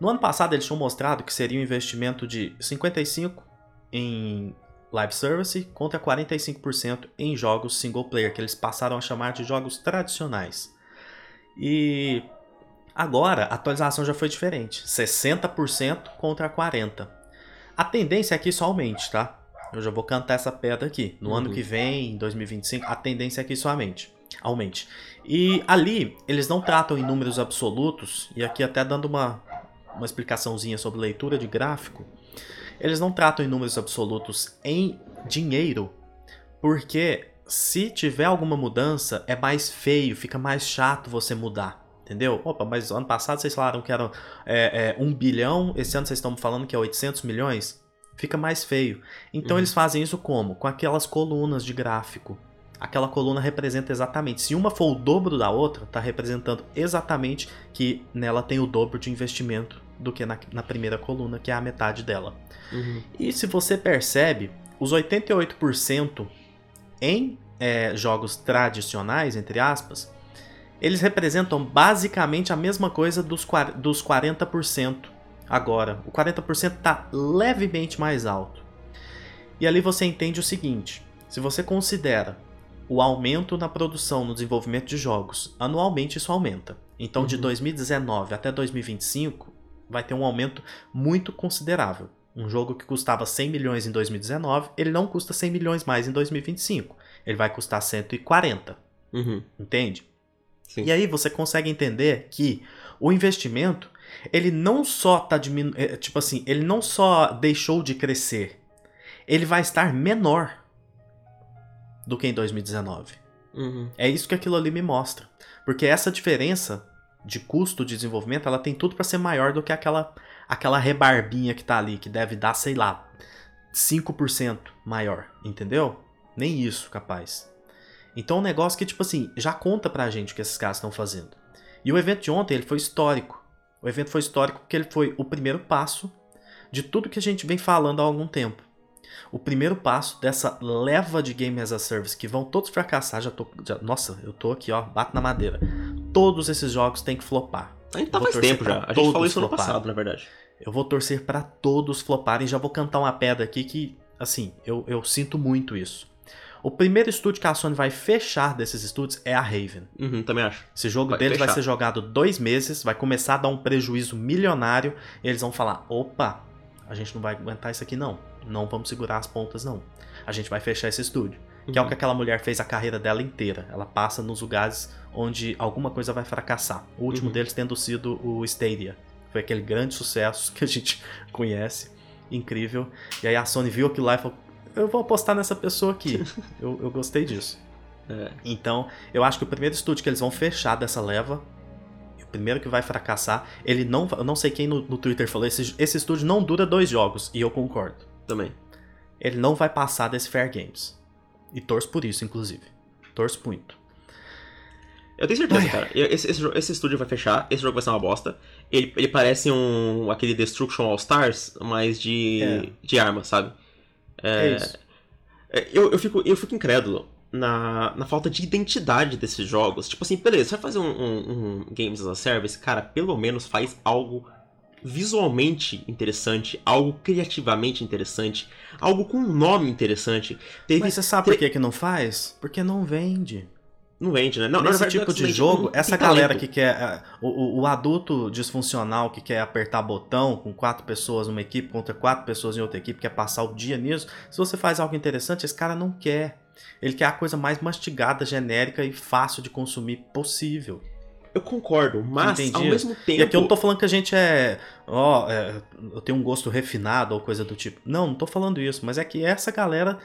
No ano passado eles tinham mostrado que seria um investimento de 55 em live service contra 45% em jogos single player, que eles passaram a chamar de jogos tradicionais. E agora a atualização já foi diferente, 60% contra 40. A tendência é que isso aumente, tá? Eu já vou cantar essa pedra aqui. No uhum. ano que vem, em 2025, a tendência é que isso aumente. aumente. E ali, eles não tratam em números absolutos, e aqui até dando uma, uma explicaçãozinha sobre leitura de gráfico, eles não tratam em números absolutos em dinheiro, porque se tiver alguma mudança, é mais feio, fica mais chato você mudar. Entendeu? Opa, mas ano passado vocês falaram que era é, é, 1 bilhão, esse ano vocês estão falando que é 800 milhões? Fica mais feio. Então uhum. eles fazem isso como? Com aquelas colunas de gráfico. Aquela coluna representa exatamente. Se uma for o dobro da outra, está representando exatamente que nela tem o dobro de investimento do que na, na primeira coluna, que é a metade dela. Uhum. E se você percebe, os 88% em é, jogos tradicionais, entre aspas, eles representam basicamente a mesma coisa dos, dos 40% agora. O 40% está levemente mais alto. E ali você entende o seguinte: se você considera o aumento na produção, no desenvolvimento de jogos, anualmente isso aumenta. Então, uhum. de 2019 até 2025, vai ter um aumento muito considerável. Um jogo que custava 100 milhões em 2019, ele não custa 100 milhões mais em 2025. Ele vai custar 140. Uhum. Entende? Sim. E aí você consegue entender que o investimento, ele não só tá diminuindo, tipo assim, ele não só deixou de crescer, ele vai estar menor do que em 2019. Uhum. É isso que aquilo ali me mostra. Porque essa diferença de custo de desenvolvimento, ela tem tudo para ser maior do que aquela aquela rebarbinha que tá ali, que deve dar, sei lá, 5% maior, entendeu? Nem isso, capaz. Então é um negócio que, tipo assim, já conta pra gente o que esses caras estão fazendo. E o evento de ontem, ele foi histórico. O evento foi histórico porque ele foi o primeiro passo de tudo que a gente vem falando há algum tempo. O primeiro passo dessa leva de Game as a Service que vão todos fracassar, já tô. Já, nossa, eu tô aqui, ó, bato na madeira. Todos esses jogos têm que flopar. A gente tá faz tempo já. A gente falou isso no passado, na verdade. Eu vou torcer para todos floparem. Já vou cantar uma pedra aqui que, assim, eu, eu sinto muito isso. O primeiro estúdio que a Sony vai fechar desses estúdios é a Raven. Uhum, também acho. Esse jogo vai deles fechar. vai ser jogado dois meses, vai começar a dar um prejuízo milionário. E eles vão falar: opa, a gente não vai aguentar isso aqui não. Não vamos segurar as pontas não. A gente vai fechar esse estúdio. Uhum. Que é o que aquela mulher fez a carreira dela inteira. Ela passa nos lugares onde alguma coisa vai fracassar. O último Uhum. deles tendo sido o Stadia. Foi aquele grande sucesso que a gente conhece. Incrível. E aí a Sony viu aquilo lá e falou: Eu vou apostar nessa pessoa aqui. eu, eu gostei disso. É. Então, eu acho que o primeiro estúdio que eles vão fechar dessa leva, o primeiro que vai fracassar, ele não. Eu não sei quem no, no Twitter falou, esse, esse estúdio não dura dois jogos, e eu concordo. Também. Ele não vai passar desse Fair Games. E torço por isso, inclusive. Torço muito. Eu tenho certeza, Ai, cara. Esse, esse, esse estúdio vai fechar, esse jogo vai ser uma bosta. Ele, ele parece um. aquele Destruction All Stars, mas de. É. de arma, sabe? É, isso. É, Eu, eu, fico, eu fico incrédulo na, na falta de identidade desses jogos. Tipo assim, beleza, você vai fazer um, um- um Games as a Service, cara, pelo menos faz algo visualmente interessante, algo criativamente interessante, algo com um nome interessante. Teve, Mas você sabe por que, que não faz? Porque não vende. Não vende, né? Não, Nesse verdade, tipo de jogo, não essa galera talento. que quer. é, O, o- o adulto disfuncional que quer apertar botão com quatro pessoas numa equipe contra quatro pessoas em outra equipe, quer passar o dia nisso. Se você faz algo interessante, esse cara não quer. Ele quer a coisa mais mastigada, genérica e fácil de consumir possível. Eu concordo, mas Entendi. ao mesmo tempo. E aqui eu não tô falando que a gente é. Ó, oh, é, eu tenho um gosto refinado ou coisa do tipo. Não, não tô falando isso, mas é que essa galera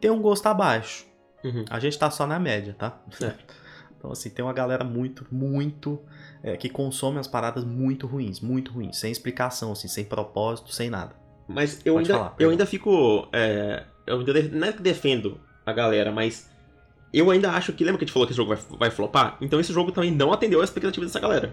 tem um gosto abaixo. Uhum. A gente tá só na média, tá? É. Então, assim, tem uma galera muito, muito. É, que consome as paradas muito ruins, muito ruins, sem explicação, assim, sem propósito, sem nada. Mas eu, ainda, falar, eu ainda fico. É, eu ainda não é que defendo a galera, mas eu ainda acho que. Lembra que a gente falou que esse jogo vai, vai flopar? Então esse jogo também não atendeu a expectativa dessa galera.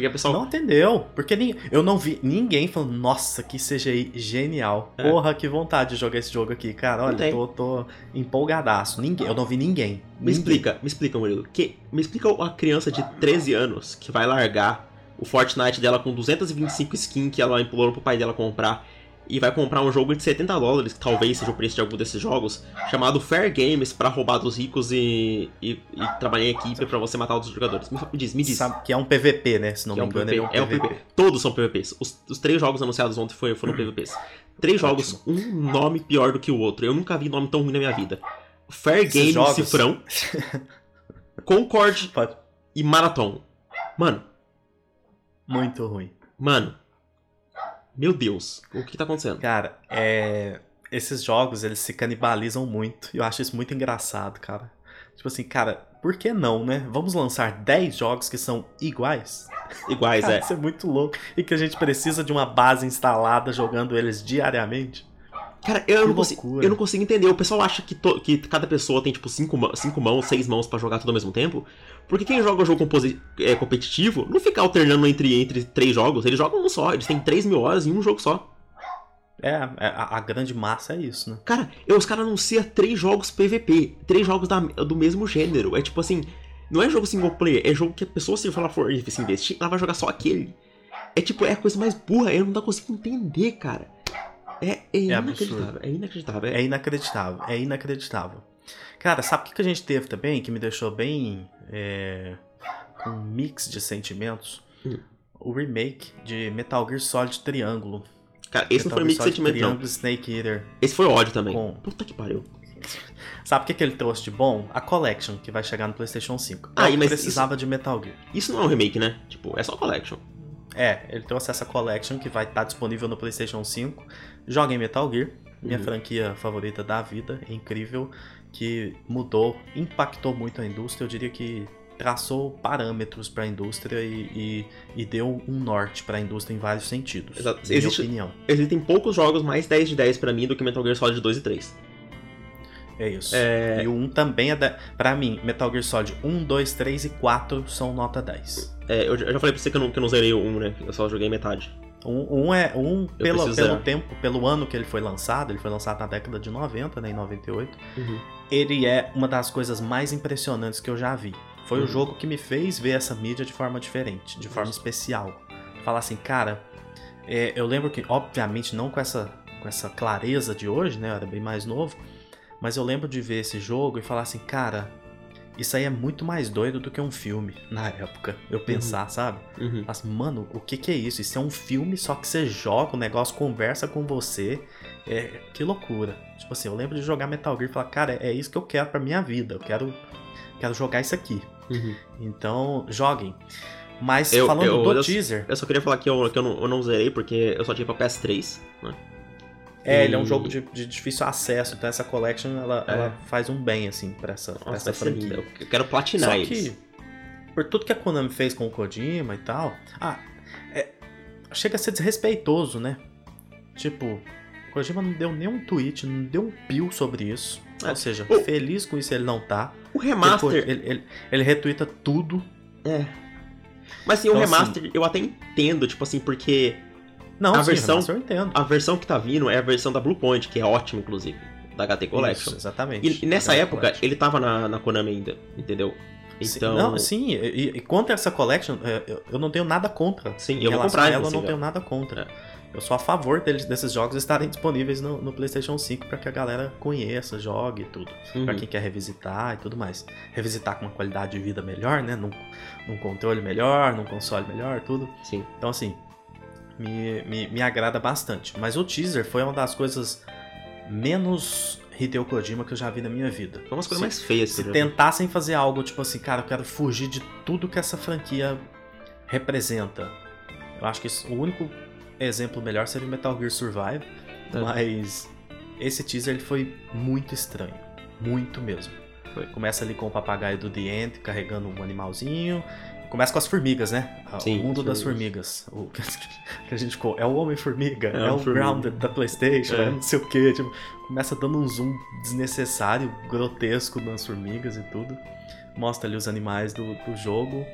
Porque a pessoa. Não atendeu. Porque nem, eu não vi ninguém falando, nossa, que CGI genial. É. Porra, que vontade de jogar esse jogo aqui. Cara, olha, tô, tô empolgadaço. Ninguém, eu não vi ninguém. Me ninguém. explica, me explica, Murilo. Que, me explica uma criança de 13 anos que vai largar o Fortnite dela com 225 skins que ela implorou pro pai dela comprar e vai comprar um jogo de 70 dólares, que talvez seja o preço de algum desses jogos, chamado Fair Games para roubar dos ricos e, e, e, trabalhar em equipe para você matar outros jogadores. Me, diz, me diz. Sabe que é um PVP, né? Se não que me é engano, é um PVP. É um PVP. Todos são PVPs. Os, os três jogos anunciados ontem foram, foram PVPs. Três jogos, um nome pior do que o outro. Eu nunca vi nome tão ruim na minha vida. Fair Games jogos... Cifrão, Concord Pode. e Marathon. Mano. Muito ruim. Mano, meu Deus, o que tá acontecendo? Cara, é... esses jogos, eles se canibalizam muito. E eu acho isso muito engraçado, cara. Tipo assim, cara, por que não, né? Vamos lançar 10 jogos que são iguais? Iguais, cara, é. Isso é muito louco. E que a gente precisa de uma base instalada jogando eles diariamente. Cara, eu não, consigo, eu não consigo entender. O pessoal acha que, to, que cada pessoa tem, tipo, cinco, cinco mãos, seis mãos para jogar tudo ao mesmo tempo. Porque quem joga jogo é, competitivo não fica alternando entre, entre três jogos. Eles jogam um só. Eles têm três mil horas em um jogo só. É, é a, a grande massa é isso, né? Cara, eu, os caras anunciam três jogos PVP. Três jogos da, do mesmo gênero. É tipo assim... Não é jogo single player, é jogo que a pessoa, se ela for se investir, ela vai jogar só aquele. É tipo, é a coisa mais burra. Eu não conseguindo entender, cara. É, é, é inacreditável, é inacreditável. É inacreditável, é inacreditável. Cara, sabe o que, que a gente teve também que me deixou bem é, com um mix de sentimentos? Hum. O remake de Metal Gear Solid Triângulo. Cara, esse Metal não foi mix de sentimento, Triângulo, Snake Eater. Esse foi ódio também. Com... Puta que pariu. Sabe o que, que ele trouxe de bom? A Collection, que vai chegar no PlayStation 5. Ah, mas precisava isso... de Metal Gear. Isso não é um remake, né? Tipo, é só Collection. É, ele trouxe essa Collection que vai estar disponível no PlayStation 5. Joga em Metal Gear, minha uhum. franquia favorita da vida, é incrível, que mudou, impactou muito a indústria. Eu diria que traçou parâmetros para a indústria e, e, e, deu um norte para a indústria em vários sentidos. Exato. Minha Existe, opinião. Existem poucos jogos mais 10 de 10 para mim do que Metal Gear Solid 2 e 3. É isso. É... E o 1 também é. Da... Pra mim, Metal Gear Solid 1, 2, 3 e 4 são nota 10. É, eu já falei pra você que eu não, que eu não zerei o 1, né? Eu só joguei metade. Um, um é um pelo, pelo tempo, pelo ano que ele foi lançado, ele foi lançado na década de 90, né, em 98. Uhum. Ele é uma das coisas mais impressionantes que eu já vi. Foi uhum. o jogo que me fez ver essa mídia de forma diferente, de forma especial. Falar assim, cara, é, eu lembro que, obviamente, não com essa, com essa clareza de hoje, né, eu era bem mais novo, mas eu lembro de ver esse jogo e falar assim, cara, isso aí é muito mais doido do que um filme na época. Eu pensar, uhum. sabe? Uhum. Mas, mano, o que, que é isso? Isso é um filme, só que você joga, o negócio conversa com você. É, que loucura. Tipo assim, eu lembro de jogar Metal Gear e falar, cara, é isso que eu quero pra minha vida. Eu quero, quero jogar isso aqui. Uhum. Então, joguem. Mas eu, falando eu, do eu, teaser. Eu só queria falar que eu, que eu, não, eu não zerei porque eu só tinha pra PS3, né? É, e... ele é um jogo de, de, difícil acesso, então essa collection ela, é. ela faz um bem, assim, pra essa, Nossa, pra essa franquia. Eu quero platinar Só que, por tudo que a Konami fez com o Kojima e tal, ah, é, chega a ser desrespeitoso, né? Tipo, o Kojima não deu nenhum tweet, não deu um pio sobre isso. É. Ou seja, o... feliz com isso ele não tá. O remaster. Ele, ele, ele, ele retuita tudo. É. Mas assim, então, o remaster assim, eu até entendo, tipo assim, porque não, a sim, versão, eu entendo. A versão que tá vindo é a versão da Bluepoint, que é ótima, inclusive. Da HT Collection. Isso, exatamente. E, e nessa época, Collection. ele tava na, na Konami ainda, entendeu? Então... Não, sim, e, e contra essa collection, é, eu não tenho nada contra. Sim, eu vou comprar ela, eu não tenho nada contra. É. Eu sou a favor deles, desses jogos estarem disponíveis no, no PlayStation 5 para que a galera conheça, jogue e tudo. Uhum. Para quem quer revisitar e tudo mais. Revisitar com uma qualidade de vida melhor, né? Num, num controle melhor, num console melhor, tudo. Sim. Então, assim, me, me, me agrada bastante. Mas o teaser foi uma das coisas menos Hideo Kojima que eu já vi na minha vida. Foi umas coisas mais feias. Se tentassem fazer algo tipo assim, cara, eu quero fugir de tudo que essa franquia representa. Eu acho que isso, o único exemplo melhor seria o Metal Gear Survive, é. mas esse teaser ele foi muito estranho, muito mesmo. Foi. Começa ali com o papagaio do The End carregando um animalzinho. Começa com as formigas, né? Sim, o mundo das formigas. O que a gente é o Homem-Formiga, é, é, o formiga. Grounded da PlayStation, é. não sei o que. Tipo, começa dando um zoom desnecessário, grotesco nas formigas e tudo. Mostra ali os animais do, do jogo.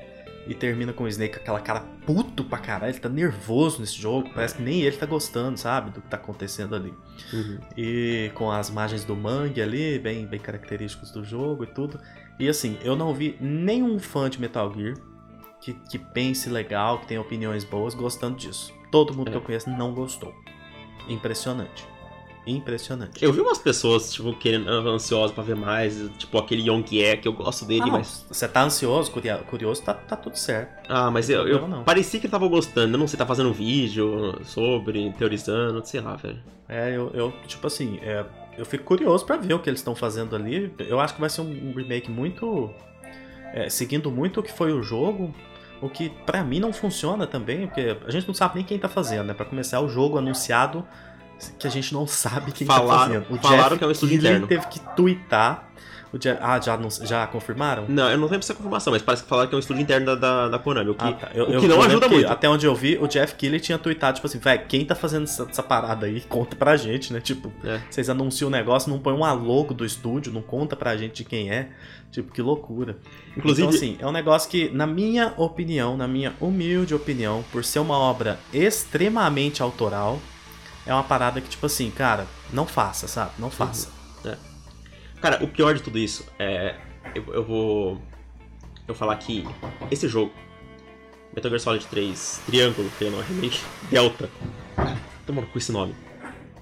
E termina com o Snake com aquela cara puto pra caralho. Ele tá nervoso nesse jogo. Parece que nem ele tá gostando, sabe? Do que tá acontecendo ali. Uhum. E com as margens do mangue ali, bem, bem característicos do jogo e tudo. E assim, eu não vi nenhum fã de Metal Gear que, que pense legal, que tenha opiniões boas, gostando disso. Todo mundo é. que eu conheço não gostou. Impressionante. Impressionante. Eu vi umas pessoas, tipo, querendo, ansiosas pra ver mais, tipo, aquele Yong Ye, que eu gosto dele, ah, mas. Você tá ansioso, curioso, tá, tá tudo certo. Ah, mas eu, eu não. parecia que ele tava gostando. Eu não sei, tá fazendo vídeo sobre, teorizando, sei lá, velho. É, eu, eu tipo assim, é, eu fico curioso para ver o que eles estão fazendo ali. Eu acho que vai ser um remake muito. É, seguindo muito o que foi o jogo. O que para mim não funciona também, porque a gente não sabe nem quem tá fazendo, né? Pra começar, o jogo anunciado que a gente não sabe quem falaram, tá fazendo. O falaram Jeff que é um estúdio interno. teve que twittar. Jeff, ah, já, já confirmaram? Não, eu não lembro se é confirmação, mas parece que falaram que é um estúdio interno da, da, da Konami. O que, ah, tá. eu, o que eu, não ajuda muito. Até onde eu vi, o Jeff Keighley tinha tweetado, tipo assim, velho, quem tá fazendo essa, essa, parada aí, conta pra gente, né? Tipo, é. vocês anunciam o negócio, não põe um logo do estúdio, não conta pra gente de quem é. Tipo, que loucura. Inclusive, então, assim, é um negócio que, na minha opinião, na minha humilde opinião, por ser uma obra extremamente autoral, é uma parada que, tipo assim, cara, não faça, sabe? Não faça. Uhum. É. Cara, o pior de tudo isso é. Eu, eu vou. Eu falar que esse jogo, Metal Gear Solid 3 Triângulo, que é o remake, Delta. Tomando com esse nome.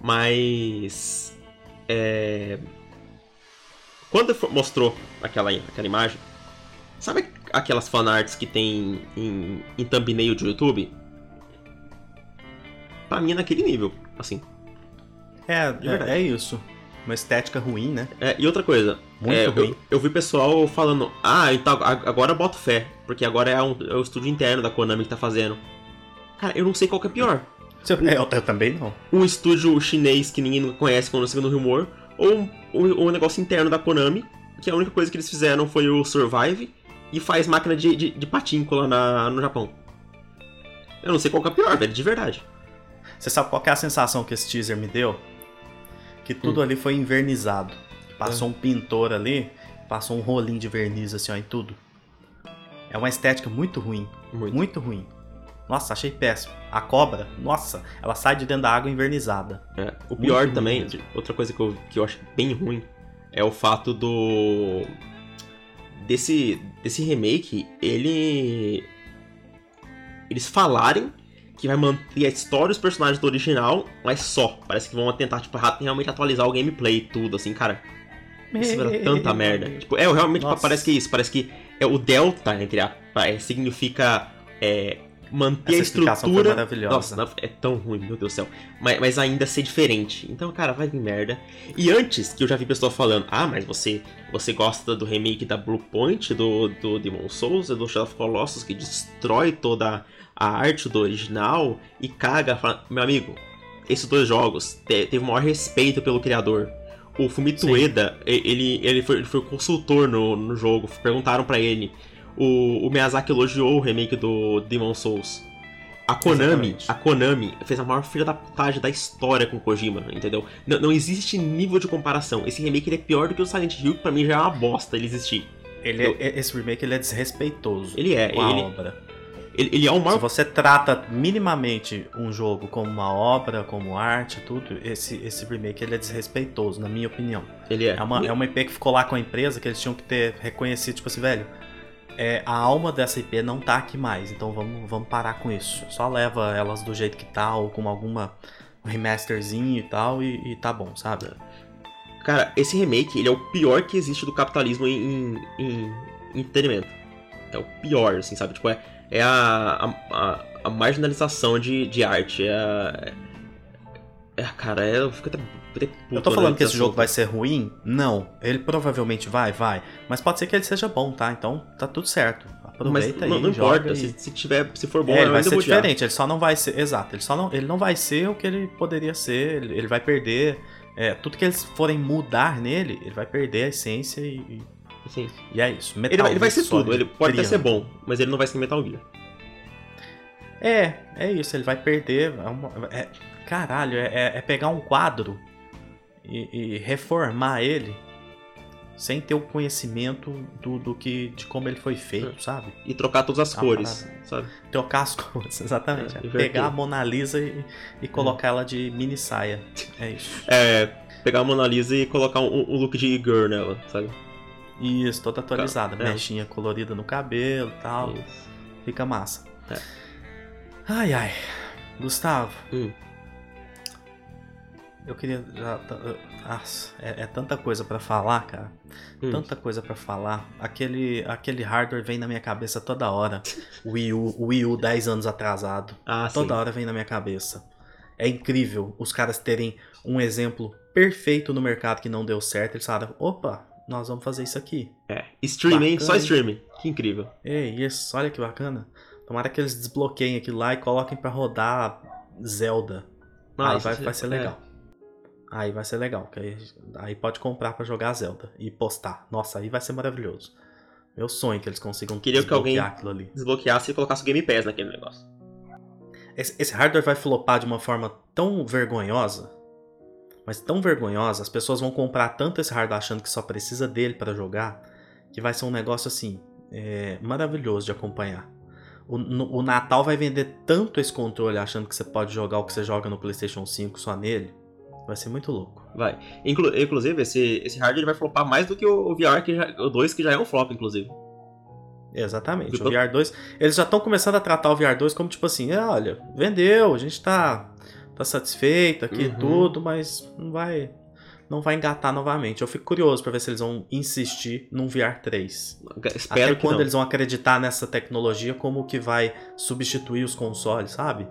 Mas. É. Quando mostrou aquela, aquela imagem, sabe aquelas fanarts que tem em, em thumbnail de YouTube? Pra mim é naquele nível assim. É, é, é, isso. Uma estética ruim, né? É, e outra coisa, Muito é, ruim. Eu, eu, vi pessoal falando, ah, então agora eu boto fé, porque agora é, um, é o estúdio interno da Konami que tá fazendo. Cara, eu não sei qual que é pior. É, eu, eu, também não. Um estúdio chinês que ninguém conhece quando segundo rumor, ou um, um, um, negócio interno da Konami, que a única coisa que eles fizeram foi o Survive e faz máquina de, de, de patinco lá na, no Japão. Eu não sei qual que é pior, velho, de verdade. Você sabe qual é a sensação que esse teaser me deu? Que tudo hum. ali foi invernizado. Passou é. um pintor ali, passou um rolinho de verniz assim, ó, em tudo. É uma estética muito ruim. Muito, muito ruim. Nossa, achei péssimo. A cobra, nossa, ela sai de dentro da água invernizada. É. O pior também, mesmo. outra coisa que eu, que eu acho bem ruim, é o fato do. Desse, desse remake, ele. Eles falarem que vai manter a história e os personagens do original, mas só. Parece que vão tentar, tipo, realmente atualizar o gameplay e tudo, assim, cara. Isso dar tanta merda. Tipo, é, realmente Nossa. parece que é isso. Parece que é o Delta, entre a, é, significa é, manter Essa a estrutura. maravilhosa. Nossa, é tão ruim, meu Deus do céu. Mas, mas ainda ser diferente. Então, cara, vai vir merda. E antes, que eu já vi pessoa falando, ah, mas você você gosta do remake da Blue Point, do, do Demon Souls do Shadow of Colossus, que destrói toda a arte do original e caga, fala, meu amigo, esses dois jogos teve o maior respeito pelo criador. O Fumito Ueda, ele, ele, foi, ele foi consultor no, no jogo, perguntaram para ele. O, o Miyazaki elogiou o remake do Demon Souls. A Konami, Exatamente. a Konami fez a maior filha da putagem da história com Kojima, entendeu? Não, não existe nível de comparação. Esse remake é pior do que o Silent Hill, que pra mim já é uma bosta ele existir. Ele é, esse remake ele é desrespeitoso. Ele é, com a ele, obra. Ele, ele é um maior... Se você trata minimamente um jogo como uma obra, como arte, tudo, esse, esse remake ele é desrespeitoso, na minha opinião. Ele é. É uma, é uma IP que ficou lá com a empresa que eles tinham que ter reconhecido, tipo assim, velho, é, a alma dessa IP não tá aqui mais, então vamos, vamos parar com isso. Só leva elas do jeito que tá, ou com alguma remasterzinho e tal, e, e tá bom, sabe? Cara, esse remake, ele é o pior que existe do capitalismo em, em, em entretenimento. É o pior, assim, sabe? Tipo, é, é a, a, a marginalização de, de arte. É a, É, cara, é, eu fico até, até puto, Eu tô falando né, que esse jogo vai ser ruim? Não. Ele provavelmente vai, vai. Mas pode ser que ele seja bom, tá? Então tá tudo certo. Mas Aproveita não, aí, não importa, e- se, se tiver, se for bom, É, ele vai ser diferente, ele só não vai ser. Exato, ele só não, ele não vai ser o que ele poderia ser, ele, ele vai perder. é, tudo que eles forem mudar nele, ele vai perder a essência e, e, Sim. e é isso. Ele, vai- ele vai ser Metal tudo, ele pode até ser bom, mas ele não vai ser Metal Gear. É, é isso, ele vai perder. é uma- é- caralho, é, é- é pegar um quadro e, e reformar ele sem ter o conhecimento do, do que, de como ele foi feito, sabe? E trocar todas as Ah, cores, sabe? Trocar as coisas, exatamente. É, É, pegar a Mona Lisa e, e colocar ela de mini saia. É isso. É, pegar a Mona Lisa e colocar um, um look de girl nela, sabe? Isso, toda atualizada. É. Mechinha colorida no cabelo e tal. Isso. Fica massa. É. Ai, ai. Gustavo. Hum. Eu queria já. Nossa, é, é tanta coisa pra falar, cara. Hum. Tanta coisa pra falar. Aquele, aquele hardware vem na minha cabeça toda hora. O Wii U, o Wii U 10 anos atrasado. Ah, sim. Toda hora vem na minha cabeça. É incrível os caras terem um exemplo perfeito no mercado que não deu certo. Eles falaram: opa, nós vamos fazer isso aqui. É. Streaming, só streaming. Que incrível. Ei, isso, olha que bacana. Tomara que eles desbloqueiem aquilo lá e coloquem pra rodar Zelda. aí Nossa, vai, vai ser é. legal. Aí vai ser legal. Aí, aí pode comprar pra jogar Zelda e postar. Nossa, aí vai ser maravilhoso. Meu sonho é que eles consigam Queria que alguém- desbloquear aquilo ali. Desbloqueasse e colocasse o Game Pass naquele negócio. Esse, esse hardware vai flopar de uma forma tão vergonhosa, mas tão vergonhosa, as pessoas vão comprar tanto esse hardware achando que só precisa dele para jogar, que vai ser um negócio assim, é, maravilhoso de acompanhar. O, no- o Natal vai vender tanto esse controle achando que você pode jogar o que você joga no PlayStation 5 só nele, vai ser muito louco. Vai. Inclu- inclusive, esse, esse hardware ele vai flopar mais do que o, o VR, que já, o 2, que já é um flop, inclusive. Exatamente. O Viu? VR2, eles já estão começando a tratar o VR2 como tipo assim, "Ah, olha, vendeu, a gente tá, tá satisfeito aqui Uhum. tudo, mas não vai não vai engatar novamente. Eu fico curioso pra ver se eles vão insistir num VR 3. Espero Até que quando não. eles vão acreditar nessa tecnologia como que vai substituir os consoles, sabe?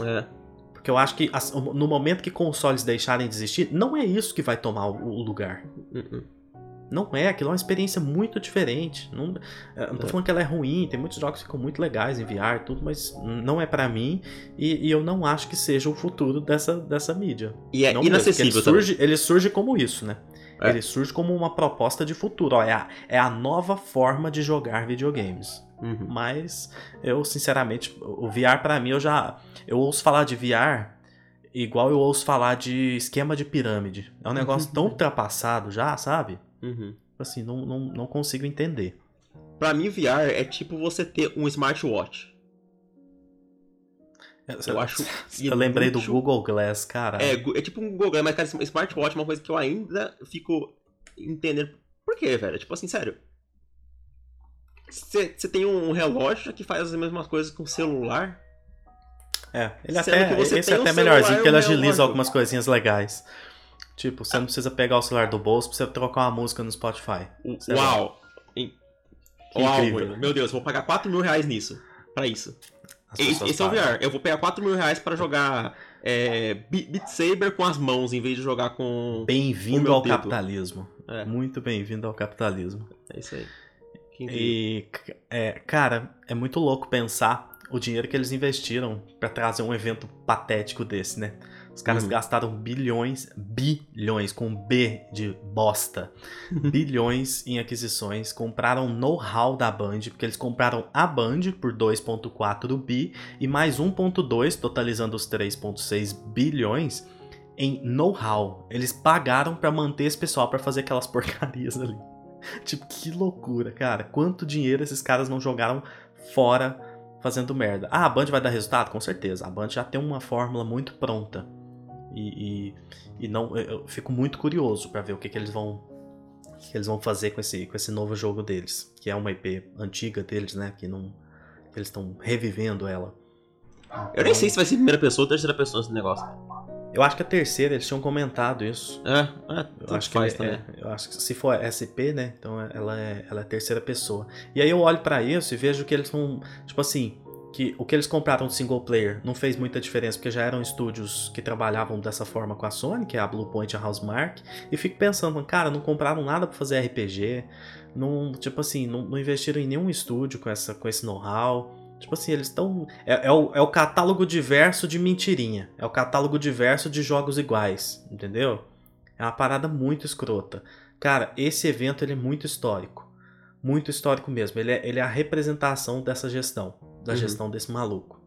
É. Porque eu acho que no momento que consoles deixarem de existir, não é isso que vai tomar o lugar. Uh-uh. Não é, aquilo é uma experiência muito diferente. Não, é, não tô É. falando que ela é ruim, tem muitos jogos que ficam muito legais em VR, tudo, mas não é pra mim e, e eu não acho que seja o futuro dessa, dessa mídia. E é não mesmo, inacessível ele também. surge, ele surge como isso, né? É. Ele surge como uma proposta de futuro. Ó, é, a, é a nova forma de jogar videogames. Uhum. Mas eu, sinceramente, o VR pra mim, eu já. Eu ouço falar de VR igual eu ouço falar de esquema de pirâmide. É um negócio tão ultrapassado já, sabe? Uhum. Assim, não, não, não consigo entender. Pra mim, VR é tipo você ter um smartwatch. Eu acho Eu lembrei do. Google Glass, cara. É, é tipo um Google, mas cara, smartwatch é uma coisa que eu ainda fico entendendo. Por quê, velho? Tipo assim, sério. Você tem um relógio que faz as mesmas coisas com o celular? É, ele Sendo até, que você esse é um até celular melhorzinho, porque ele um agiliza algumas coisinhas legais. Tipo, você não precisa pegar o celular do bolso pra você trocar uma música no Spotify. Uau! Que Uau, incrível. Meu Deus, vou pagar 4 mil reais nisso. Pra isso. Esse, esse é o. VR. Eu vou pegar 4 mil reais pra jogar é, Be- Beat Saber com as mãos em vez de jogar com. Bem-vindo ao dedo. capitalismo. É. Muito bem-vindo ao capitalismo. É isso aí. E, é, cara, é muito louco pensar o dinheiro que eles investiram pra trazer um evento patético desse, né? Os caras Uhum. gastaram bilhões, bilhões, com B de bosta, bilhões em aquisições, compraram know-how da Band, porque eles compraram a Band por 2.4 bi e mais 1.2, totalizando os 3.6 bilhões em know-how. Eles pagaram pra manter esse pessoal pra fazer aquelas porcarias ali. Tipo, que loucura, cara. Quanto dinheiro esses caras não jogaram fora fazendo merda. Ah, a Band vai dar resultado? Com certeza. A Band já tem uma fórmula muito pronta. E, e, e não, eu- fico muito curioso pra ver o que, que eles vão que eles vão fazer com esse, com esse novo jogo deles, que é uma IP antiga deles, né, que não que eles estão revivendo ela. Eu nem sei se vai ser primeira pessoa ou terceira pessoa esse negócio. Eu acho que a terceira eles tinham comentado isso. É, é, Eu acho que faz ele- também. é, eu acho que se for SP, né? Então ela é, ela é terceira pessoa. E aí eu olho pra isso e vejo que eles vão, tipo assim, que o que eles compraram de single player não fez muita diferença, porque já eram estúdios que trabalhavam dessa forma com a Sony, que é a Bluepoint e a Housemark, e fico pensando, cara, não compraram nada para fazer RPG, não, tipo assim, não, não, investiram em nenhum estúdio com, essa, com esse know-how. Tipo assim, eles estão. É, é, o, é o catálogo diverso de mentirinha. É o catálogo diverso de jogos iguais, entendeu? É uma parada muito escrota. Cara, esse evento ele é muito histórico. Muito histórico mesmo. Ele é, ele é a representação dessa gestão. Da uhum. gestão desse maluco.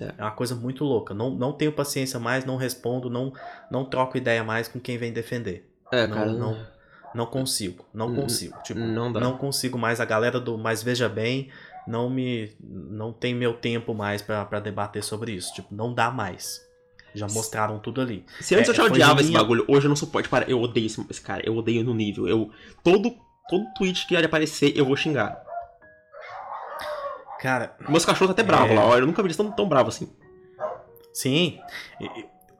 É. é uma coisa muito louca. Não, não tenho paciência mais, não respondo, não, não troco ideia mais com quem vem defender. É, não, cara. Não, não consigo. Não consigo. Tipo, não, dá. não consigo mais. A galera do Mas Veja Bem não me. Não tem meu tempo mais para debater sobre isso. Tipo, não dá mais. Já mostraram tudo ali. Se antes é, eu já odiava esse bagulho, hoje eu não suporto. Para, eu odeio esse, esse, cara, eu odeio no nível. Eu, todo, todo tweet que aparecer, eu vou xingar. Cara. Meus cachorros tá até bravos é... lá, eu nunca vi eles tão, tão bravos assim. Sim.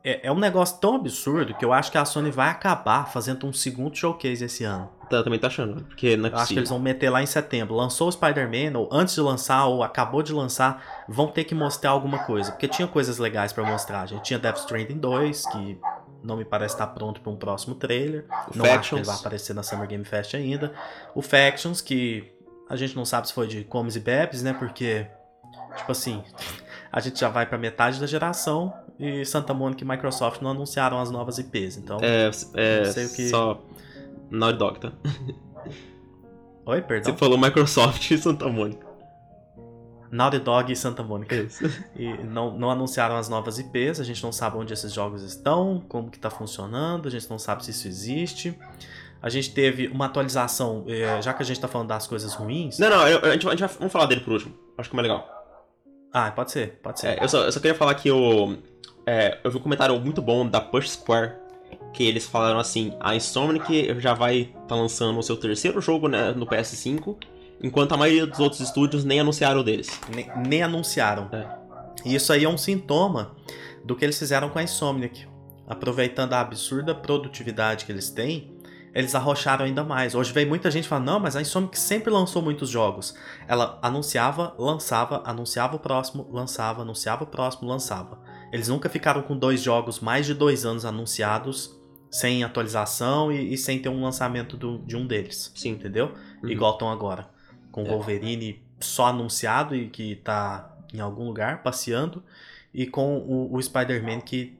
É, é um negócio tão absurdo que eu acho que a Sony vai acabar fazendo um segundo showcase esse ano. Eu também tô achando, porque não é Eu acho que eles vão meter lá em setembro. Lançou o Spider-Man, ou antes de lançar, ou acabou de lançar, vão ter que mostrar alguma coisa. Porque tinha coisas legais para mostrar. A gente tinha Death Stranding 2, que não me parece estar pronto para um próximo trailer. O não Factions. acho que ele vai aparecer na Summer Game Fest ainda. O Factions, que a gente não sabe se foi de comes e bebes, né? Porque, tipo assim, a gente já vai para metade da geração e Santa Mônica e Microsoft não anunciaram as novas IPs. Então, é, é não sei o que. Só Naughty Dog, tá? Oi, perdão? Você falou Microsoft e Santa Mônica. Naughty Dog e Santa Mônica. Isso. E não, não anunciaram as novas IPs, a gente não sabe onde esses jogos estão, como que tá funcionando, a gente não sabe se isso existe. A gente teve uma atualização, eh, já que a gente tá falando das coisas ruins. Não, não, eu, a, gente, a gente vai vamos falar dele por último. Acho que é mais legal. Ah, pode ser, pode ser. É, eu, só, eu só queria falar que o. É, eu vi um comentário muito bom da Push Square que eles falaram assim: a Insomniac já vai estar tá lançando o seu terceiro jogo né, no PS5, enquanto a maioria dos outros estúdios nem anunciaram deles. Nem, nem anunciaram. É. E isso aí é um sintoma do que eles fizeram com a Insomniac. Aproveitando a absurda produtividade que eles têm, eles arrocharam ainda mais. Hoje veio muita gente falando, não, mas a Insomniac sempre lançou muitos jogos. Ela anunciava, lançava, anunciava o próximo, lançava, anunciava o próximo, lançava. Eles nunca ficaram com dois jogos mais de dois anos anunciados sem atualização e, e sem ter um lançamento do, de um deles. Sim. Entendeu? Uhum. Igual estão agora. Com o é. Wolverine só anunciado e que tá em algum lugar passeando. E com o, o Spider-Man que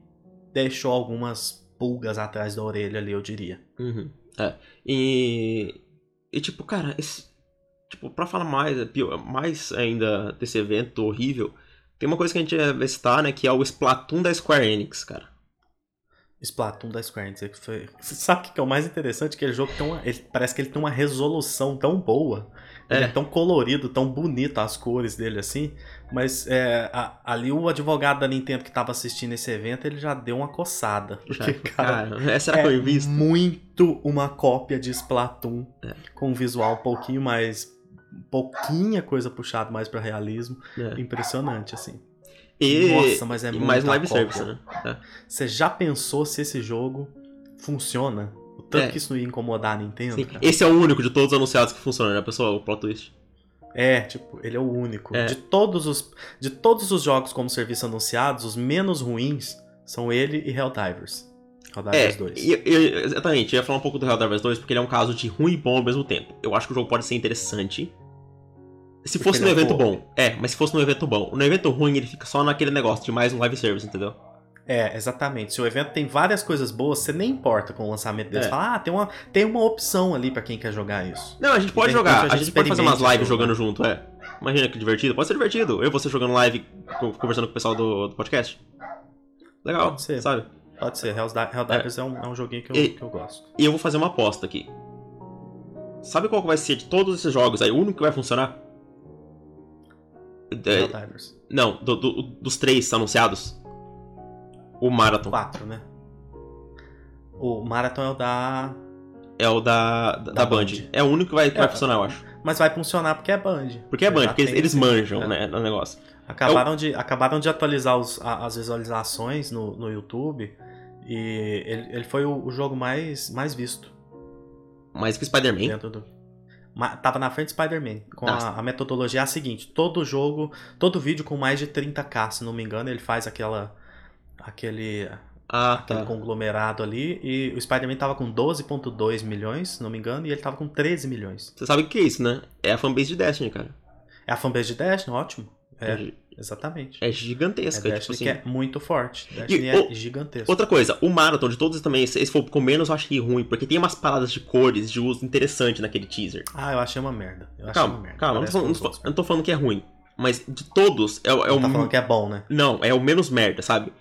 deixou algumas pulgas atrás da orelha ali, eu diria. Uhum. É. E. E tipo, cara, esse, tipo, pra falar mais, mais ainda desse evento horrível, tem uma coisa que a gente ia citar, né? Que é o Splatoon da Square Enix, cara. Splatoon da Square Enix. Você sabe o que é o mais interessante? Aquele jogo tem uma... ele... parece que ele tem uma resolução tão boa. É. Ele é tão colorido, tão bonito as cores dele assim. Mas é, a... ali o advogado da Nintendo que estava assistindo esse evento, ele já deu uma coçada. Porque, cara, cara essa era é visto. muito uma cópia de Splatoon. É. Com um visual um pouquinho mais... Pouquinha coisa puxado mais para realismo. É. Impressionante, assim. E, Nossa, mas é e mais live cópia. service, né? É. Você já pensou se esse jogo funciona? O tanto é. que isso não ia incomodar a Nintendo? Esse é o único de todos os anunciados que funciona, né, pessoal? O plot twist. É, tipo, ele é o único. É. De, todos os, de todos os jogos como serviço anunciados, os menos ruins são ele e Helldivers. Helldivers é, 2. E, e, exatamente, eu ia falar um pouco do Helldivers 2 porque ele é um caso de ruim e bom ao mesmo tempo. Eu acho que o jogo pode ser interessante, se fosse no é evento bom. É, mas se fosse no evento bom. No evento ruim, ele fica só naquele negócio de mais um live service, entendeu? É, exatamente. Se o evento tem várias coisas boas, você nem importa com o lançamento deles. É. Fala, ah, tem uma, tem uma opção ali para quem quer jogar isso. Não, a gente pode jogar. A, a gente pode fazer umas lives jogando junto, é. Imagina que divertido. Pode ser divertido. Eu e você jogando live, conversando com o pessoal do, do podcast. Legal, pode ser. sabe? Pode ser. Helldivers é. é, um, é um joguinho que eu, e, que eu gosto. E eu vou fazer uma aposta aqui. Sabe qual vai ser de todos esses jogos aí? O único que vai funcionar? É, não, do, do, dos três anunciados. O Marathon. Quatro, né? O Marathon é o da. É o da, da, da Band. Band. É o único que vai, que é, vai funcionar, eu acho. Mas vai funcionar porque é Band. Porque é Band, porque eles, eles manjam, é. né, no negócio. Acabaram, de, acabaram de atualizar os, as visualizações no, no YouTube e ele, ele foi o, o, jogo mais, mais visto. Mais que Spider-Man? Do... Tava na frente do Spider-Man. Com a, a, metodologia é a seguinte: todo jogo, todo vídeo com mais de 30k, se não me engano, ele faz aquela. Aquele. Ah, aquele tá. conglomerado ali. E o Spider-Man tava com 12,2 milhões, se não me engano, e ele tava com 13 milhões. Você sabe o que é isso, né? É a fanbase de Destiny, cara. É a fanbase de Destiny, ótimo. É, exatamente. É gigantesca. É, tipo assim. que é muito forte. Destiny e, é o, gigantesco. Outra coisa, o Marathon de todos também, esse for com menos eu achei ruim, porque tem umas paradas de cores, de uso interessante naquele teaser. Ah, eu achei uma merda. Eu calma, uma merda. calma, não tô, falando, não, tô, não tô, falando que é ruim. Mas de todos, é, é o. Tá falando que é bom, né? Não, é o menos merda, sabe?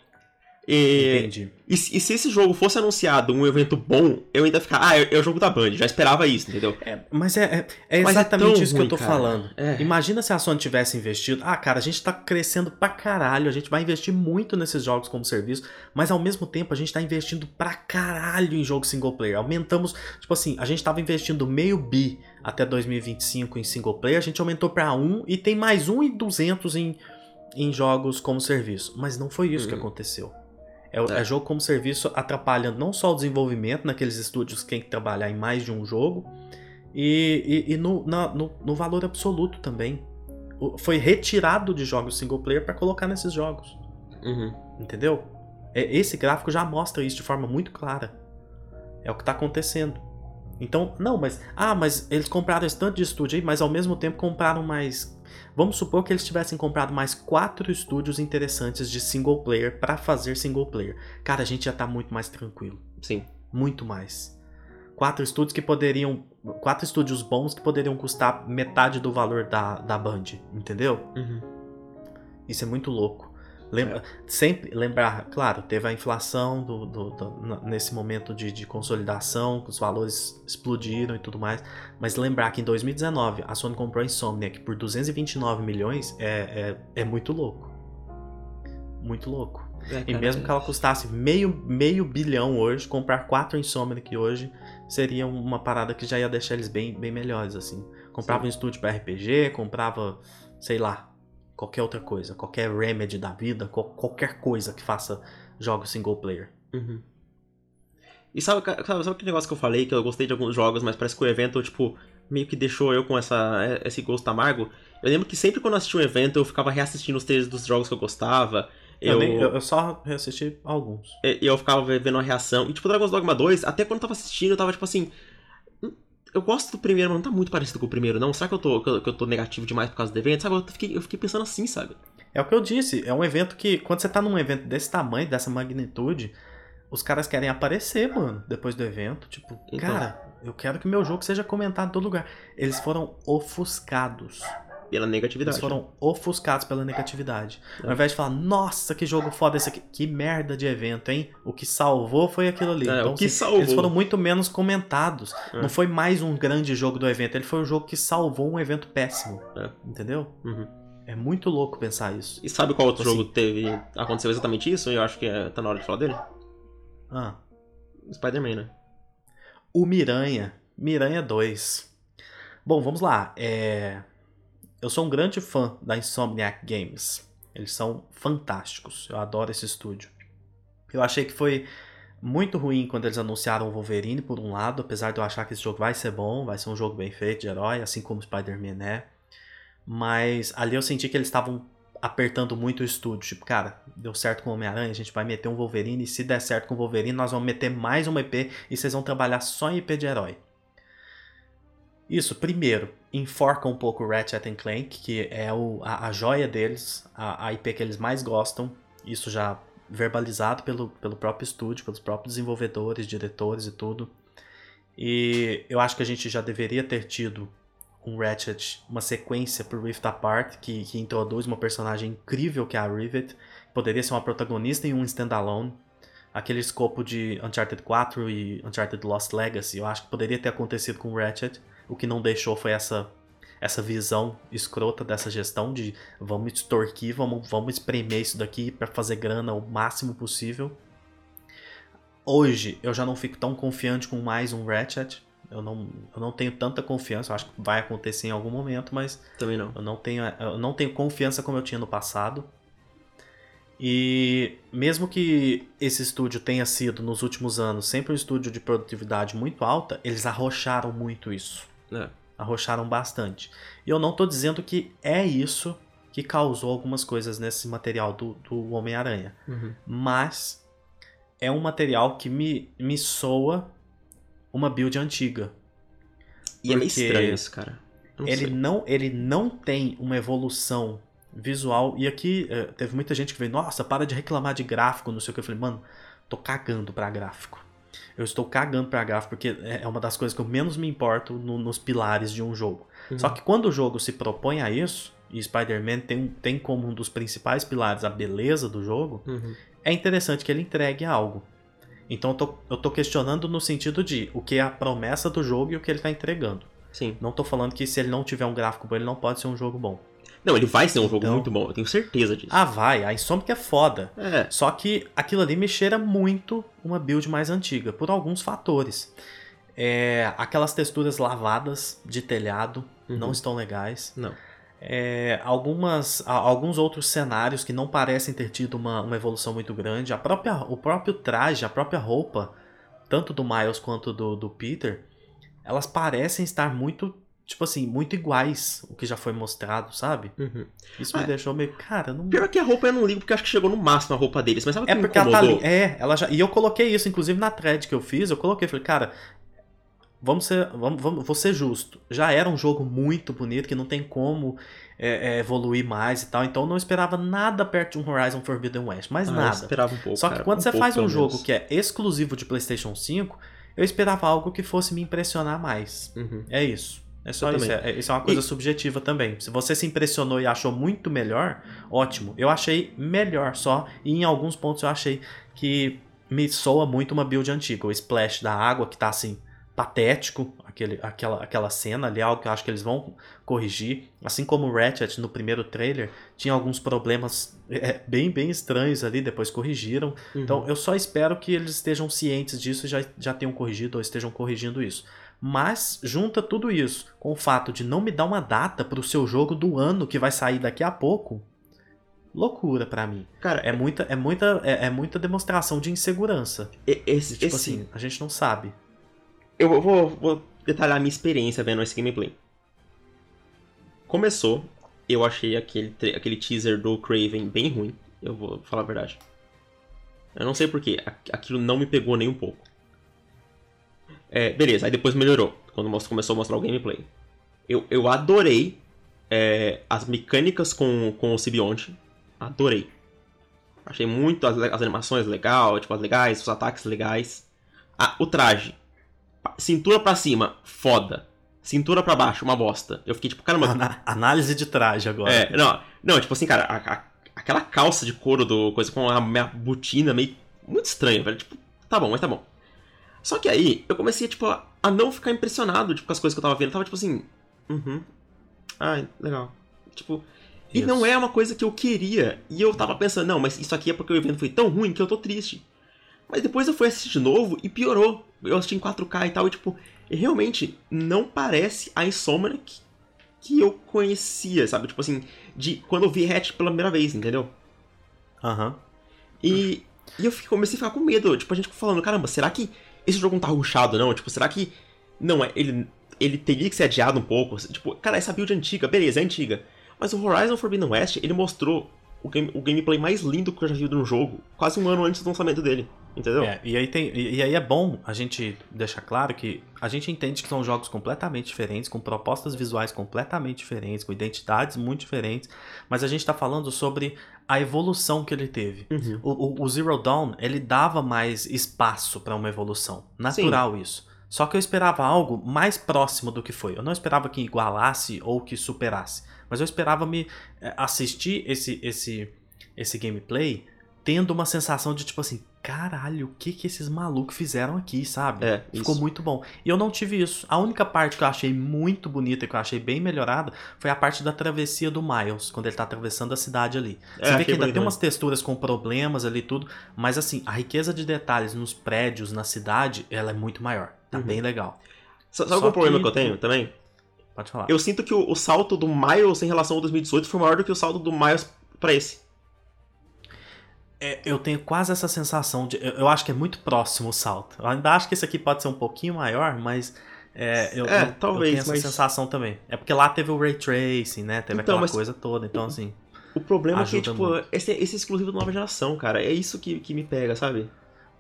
E, Entendi. E, e, se esse jogo fosse anunciado um evento bom, eu ainda ficar, ah, é, é, o jogo da Band, já esperava isso, entendeu? É, mas é, é, é exatamente isso ruim, que eu tô cara. falando. É. Imagina se a Sony tivesse investido. Ah, cara, a gente tá crescendo pra caralho, a gente vai investir muito nesses jogos como serviço, mas ao mesmo tempo a gente tá investindo pra caralho em jogos single player. Aumentamos, tipo assim, a gente tava investindo meio bi até 2025 em single player, a gente aumentou pra 1 e tem mais 1,200 em, em jogos como serviço. Mas não foi isso uhum. que aconteceu. É, é. é, jogo como serviço atrapalhando não só o desenvolvimento naqueles estúdios que tem que trabalhar em mais de um jogo, e, e, e no, na, no, no, valor absoluto também. Foi retirado de jogos single player para colocar nesses jogos. Uhum. Entendeu? É, esse gráfico já mostra isso de forma muito clara. É o que está acontecendo. Então, não, mas. Ah, mas eles compraram esse tanto de estúdio aí, mas ao mesmo tempo compraram mais Vamos supor que eles tivessem comprado mais quatro estúdios interessantes de single player para fazer single player. Cara, a gente já tá muito mais tranquilo. Sim. Muito mais. Quatro estúdios que poderiam. Quatro estúdios bons que poderiam custar metade do valor da, da Band, entendeu? Uhum. Isso é muito louco. Lembra, é. Sempre lembrar, claro, teve a inflação do, do, do, nesse momento de, de consolidação, os valores explodiram e tudo mais. Mas lembrar que em 2019 a Sony comprou a Insomniac por 229 milhões é, é, é muito louco. Muito louco. É, e mesmo que ela custasse meio, meio bilhão hoje, comprar quatro Insomniac hoje seria uma parada que já ia deixar eles bem, bem melhores, assim. Comprava Sim. um estúdio para RPG, comprava, sei lá, qualquer outra coisa, qualquer Remedy da vida, qualquer coisa que faça jogos single player. Uhum. E sabe, sabe, sabe aquele negócio que eu falei, que eu gostei de alguns jogos, mas parece que o evento, tipo, meio que deixou eu com essa, esse gosto amargo? Eu lembro que sempre quando eu assistia um evento, eu ficava reassistindo os trailers dos jogos que eu gostava. Eu, eu, eu só reassisti alguns. E eu ficava vendo a reação. E, tipo, Dragon's Dogma 2, até quando eu tava assistindo, eu tava, tipo assim, eu gosto do primeiro, mas não tá muito parecido com o primeiro, não. Será que eu tô, que eu, que eu tô negativo demais por causa do evento? Sabe, eu fiquei, eu fiquei pensando assim, sabe? É o que eu disse, é um evento que, quando você tá num evento desse tamanho, dessa magnitude, os caras querem aparecer, mano, depois do evento. Tipo, então... cara, eu quero que meu jogo seja comentado em todo lugar. Eles foram ofuscados pela negatividade. Eles foram ofuscados pela negatividade. É. Ao invés de falar, nossa, que jogo foda esse aqui. Que merda de evento, hein? O que salvou foi aquilo ali. É, então, o que assim, salvou. Eles foram muito menos comentados. É. Não foi mais um grande jogo do evento. Ele foi um jogo que salvou um evento péssimo. É. Entendeu? Uhum. É muito louco pensar isso. E sabe qual outro tipo assim, jogo teve. Aconteceu exatamente isso? Eu acho que é, tá na hora de falar dele. Ah. Spider-Man, né? O Miranha. Miranha 2. Bom, vamos lá. É. Eu sou um grande fã da Insomniac Games. Eles são fantásticos. Eu adoro esse estúdio. Eu achei que foi muito ruim quando eles anunciaram o Wolverine, por um lado, apesar de eu achar que esse jogo vai ser bom, vai ser um jogo bem feito de herói, assim como Spider-Man é. Mas ali eu senti que eles estavam apertando muito o estúdio. Tipo, cara, deu certo com o Homem-Aranha, a gente vai meter um Wolverine, e se der certo com o Wolverine, nós vamos meter mais uma IP e vocês vão trabalhar só em IP de herói. Isso, primeiro, enforca um pouco Ratchet Clank, que é o, a, a joia deles, a, a, IP que eles mais gostam. Isso já verbalizado pelo, pelo próprio estúdio, pelos próprios desenvolvedores, diretores e tudo. E eu acho que a gente já deveria ter tido um Ratchet, uma sequência pro Rift Apart, que, que introduz uma personagem incrível que é a Rivet. Poderia ser uma protagonista em um standalone. Aquele escopo de Uncharted 4 e Uncharted Lost Legacy, eu acho que poderia ter acontecido com o Ratchet. O que não deixou foi essa essa visão escrota dessa gestão de vamos extorquir, vamos, vamos espremer isso daqui para fazer grana o máximo possível. Hoje eu já não fico tão confiante com mais um Ratchet. Eu não, eu não tenho tanta confiança, eu acho que vai acontecer em algum momento, mas também não. Eu não tenho, eu não tenho confiança como eu tinha no passado. E mesmo que esse estúdio tenha sido nos últimos anos sempre um estúdio de produtividade muito alta, eles arrocharam muito isso. É. arrocharam bastante. E eu não tô dizendo que é isso que causou algumas coisas nesse material do, do Homem-Aranha. Uhum. Mas é um material que me, me soa uma build antiga. E é estranho isso, cara. Não ele, não, ele não tem uma evolução visual. E aqui é, teve muita gente que veio, nossa, para de reclamar de gráfico, não sei o que. Eu falei, mano, tô cagando pra gráfico. Eu estou cagando pra gráfico porque é, é uma das coisas que eu menos me importo no, nos pilares de um jogo. Uhum. Só que quando o jogo se propõe a isso, e Spider-Man tem, tem como um dos principais pilares a beleza do jogo, uhum. é interessante que ele entregue algo. Então eu tô, eu tô questionando no sentido de o que é a promessa do jogo e o que ele tá entregando. Sim. Não tô falando que se ele não tiver um gráfico bom, ele não pode ser um jogo bom. Não, ele vai ser um jogo então... muito bom, eu tenho certeza disso. Ah, vai. A Insomniac é foda. É. Só que aquilo ali me cheira muito uma build mais antiga, por alguns fatores. É, aquelas texturas lavadas de telhado uhum. não estão legais. Não. É, algumas, alguns outros cenários que não parecem ter tido uma, uma evolução muito grande. A própria, o próprio traje, a própria roupa, tanto do Miles quanto do, do Peter, elas parecem estar muito tipo assim, muito iguais o que já foi mostrado, sabe? Uhum. Isso me é. deixou meio, cara, não. Pior que a roupa eu não ligo porque acho que chegou no máximo a roupa deles, mas sabe o é que porque ela tá ali. É, ela já. E eu coloquei isso, inclusive na thread que eu fiz, eu coloquei, falei, cara. Vamos ser, vamos, vamos, vou ser justo. Já era um jogo muito bonito, que não tem como é, é, evoluir mais e tal. Então eu não esperava nada perto de um Horizon Forbidden West. Mais ah, nada. Eu esperava um pouco. Só que quando um você pouco, faz um jogo menos. que é exclusivo de PlayStation 5, eu esperava algo que fosse me impressionar mais. Uhum. É isso. É só isso. É, isso é uma coisa e... subjetiva também. Se você se impressionou e achou muito melhor, ótimo. Eu achei melhor só. E em alguns pontos eu achei que me soa muito uma build antiga. O splash da água que tá assim, patético. Aquele, aquela, aquela cena ali, algo que eu acho que eles vão corrigir. Assim como o Ratchet no primeiro trailer tinha alguns problemas é, bem, bem estranhos ali, depois corrigiram. Uhum. Então eu só espero que eles estejam cientes disso e já, já tenham corrigido ou estejam corrigindo isso. Mas junta tudo isso com o fato de não me dar uma data para o seu jogo do ano que vai sair daqui a pouco. Loucura para mim. Cara, é muita é muita é, é muita demonstração de insegurança. Esse, tipo esse... assim, a gente não sabe. Eu vou, vou detalhar minha experiência vendo esse gameplay. Começou, eu achei aquele, aquele teaser do Craven bem ruim. Eu vou falar a verdade. Eu não sei porquê, aquilo não me pegou nem um pouco. É, beleza, aí depois melhorou, quando começou a mostrar o gameplay. Eu, eu adorei é, as mecânicas com, com o Sibionte. Adorei. Achei muito as, as animações legal, tipo, as legais, os ataques legais. Ah, o traje. Cintura pra cima, foda. Cintura pra baixo, uma bosta. Eu fiquei tipo, caramba. Ana análise de traje agora. É, não, não tipo assim, cara, a, a, aquela calça de couro do coisa com a minha botina meio. Muito estranha, velho. Tipo, tá bom, mas tá bom. Só que aí eu comecei, tipo, a não ficar impressionado tipo, com as coisas que eu tava vendo. Eu tava tipo assim. Uhum. Ai, legal. Tipo. E não é uma coisa que eu queria. E eu tava pensando, não, mas isso aqui é porque o evento foi tão ruim que eu tô triste. Mas depois eu fui assistir de novo e piorou. Eu assisti em 4K e tal, e tipo, realmente não parece a Insomniac que eu conhecia, sabe? Tipo assim, de quando eu vi Hatch pela primeira vez, entendeu? Aham. Uhum. E, e eu comecei a ficar com medo. Tipo, a gente falando, caramba, será que esse jogo não tá ruxado, não? Tipo, será que. Não, é. Ele, ele teria que ser adiado um pouco. Tipo, cara, essa build é antiga, beleza, é antiga. Mas o Horizon Forbidden West, ele mostrou o, game, o gameplay mais lindo que eu já vi de um jogo, quase um ano antes do lançamento dele. Entendeu? É, e aí, tem, e, e aí é bom a gente deixar claro que a gente entende que são jogos completamente diferentes, com propostas visuais completamente diferentes, com identidades muito diferentes, mas a gente está falando sobre a evolução que ele teve. Uhum. O, o, o, Zero Dawn, ele dava mais espaço para uma evolução. Natural Sim. isso. Só que eu esperava algo mais próximo do que foi. Eu não esperava que igualasse ou que superasse. Mas eu esperava me eh, assistir esse, esse, esse gameplay tendo uma sensação de tipo assim, caralho, o que que esses malucos fizeram aqui, sabe? É, Ficou isso. muito bom. E eu não tive isso. A única parte que eu achei muito bonita, que eu achei bem melhorada, foi a parte da travessia do Miles, quando ele tá atravessando a cidade ali. É, Você vê que ainda tem umas texturas com problemas ali tudo, mas assim, a riqueza de detalhes nos prédios, na cidade, ela é muito maior. Tá uhum. bem legal. Sabe Só qual é o problema que eu tenho também? Pode falar. Eu sinto que o, o salto do Miles em relação ao 2018 foi maior do que o salto do Miles para esse. É, eu tenho quase essa sensação de. Eu, eu, acho que é muito próximo o salto. Eu ainda acho que esse aqui pode ser um pouquinho maior, mas É, eu, é, eu, talvez, eu tenho mas... essa sensação também. É porque lá teve o Ray Tracing, né? Teve então, aquela mas... coisa toda, então assim... O problema é que, tipo, esse, esse é exclusivo da nova geração, cara. É isso que, que me pega, sabe?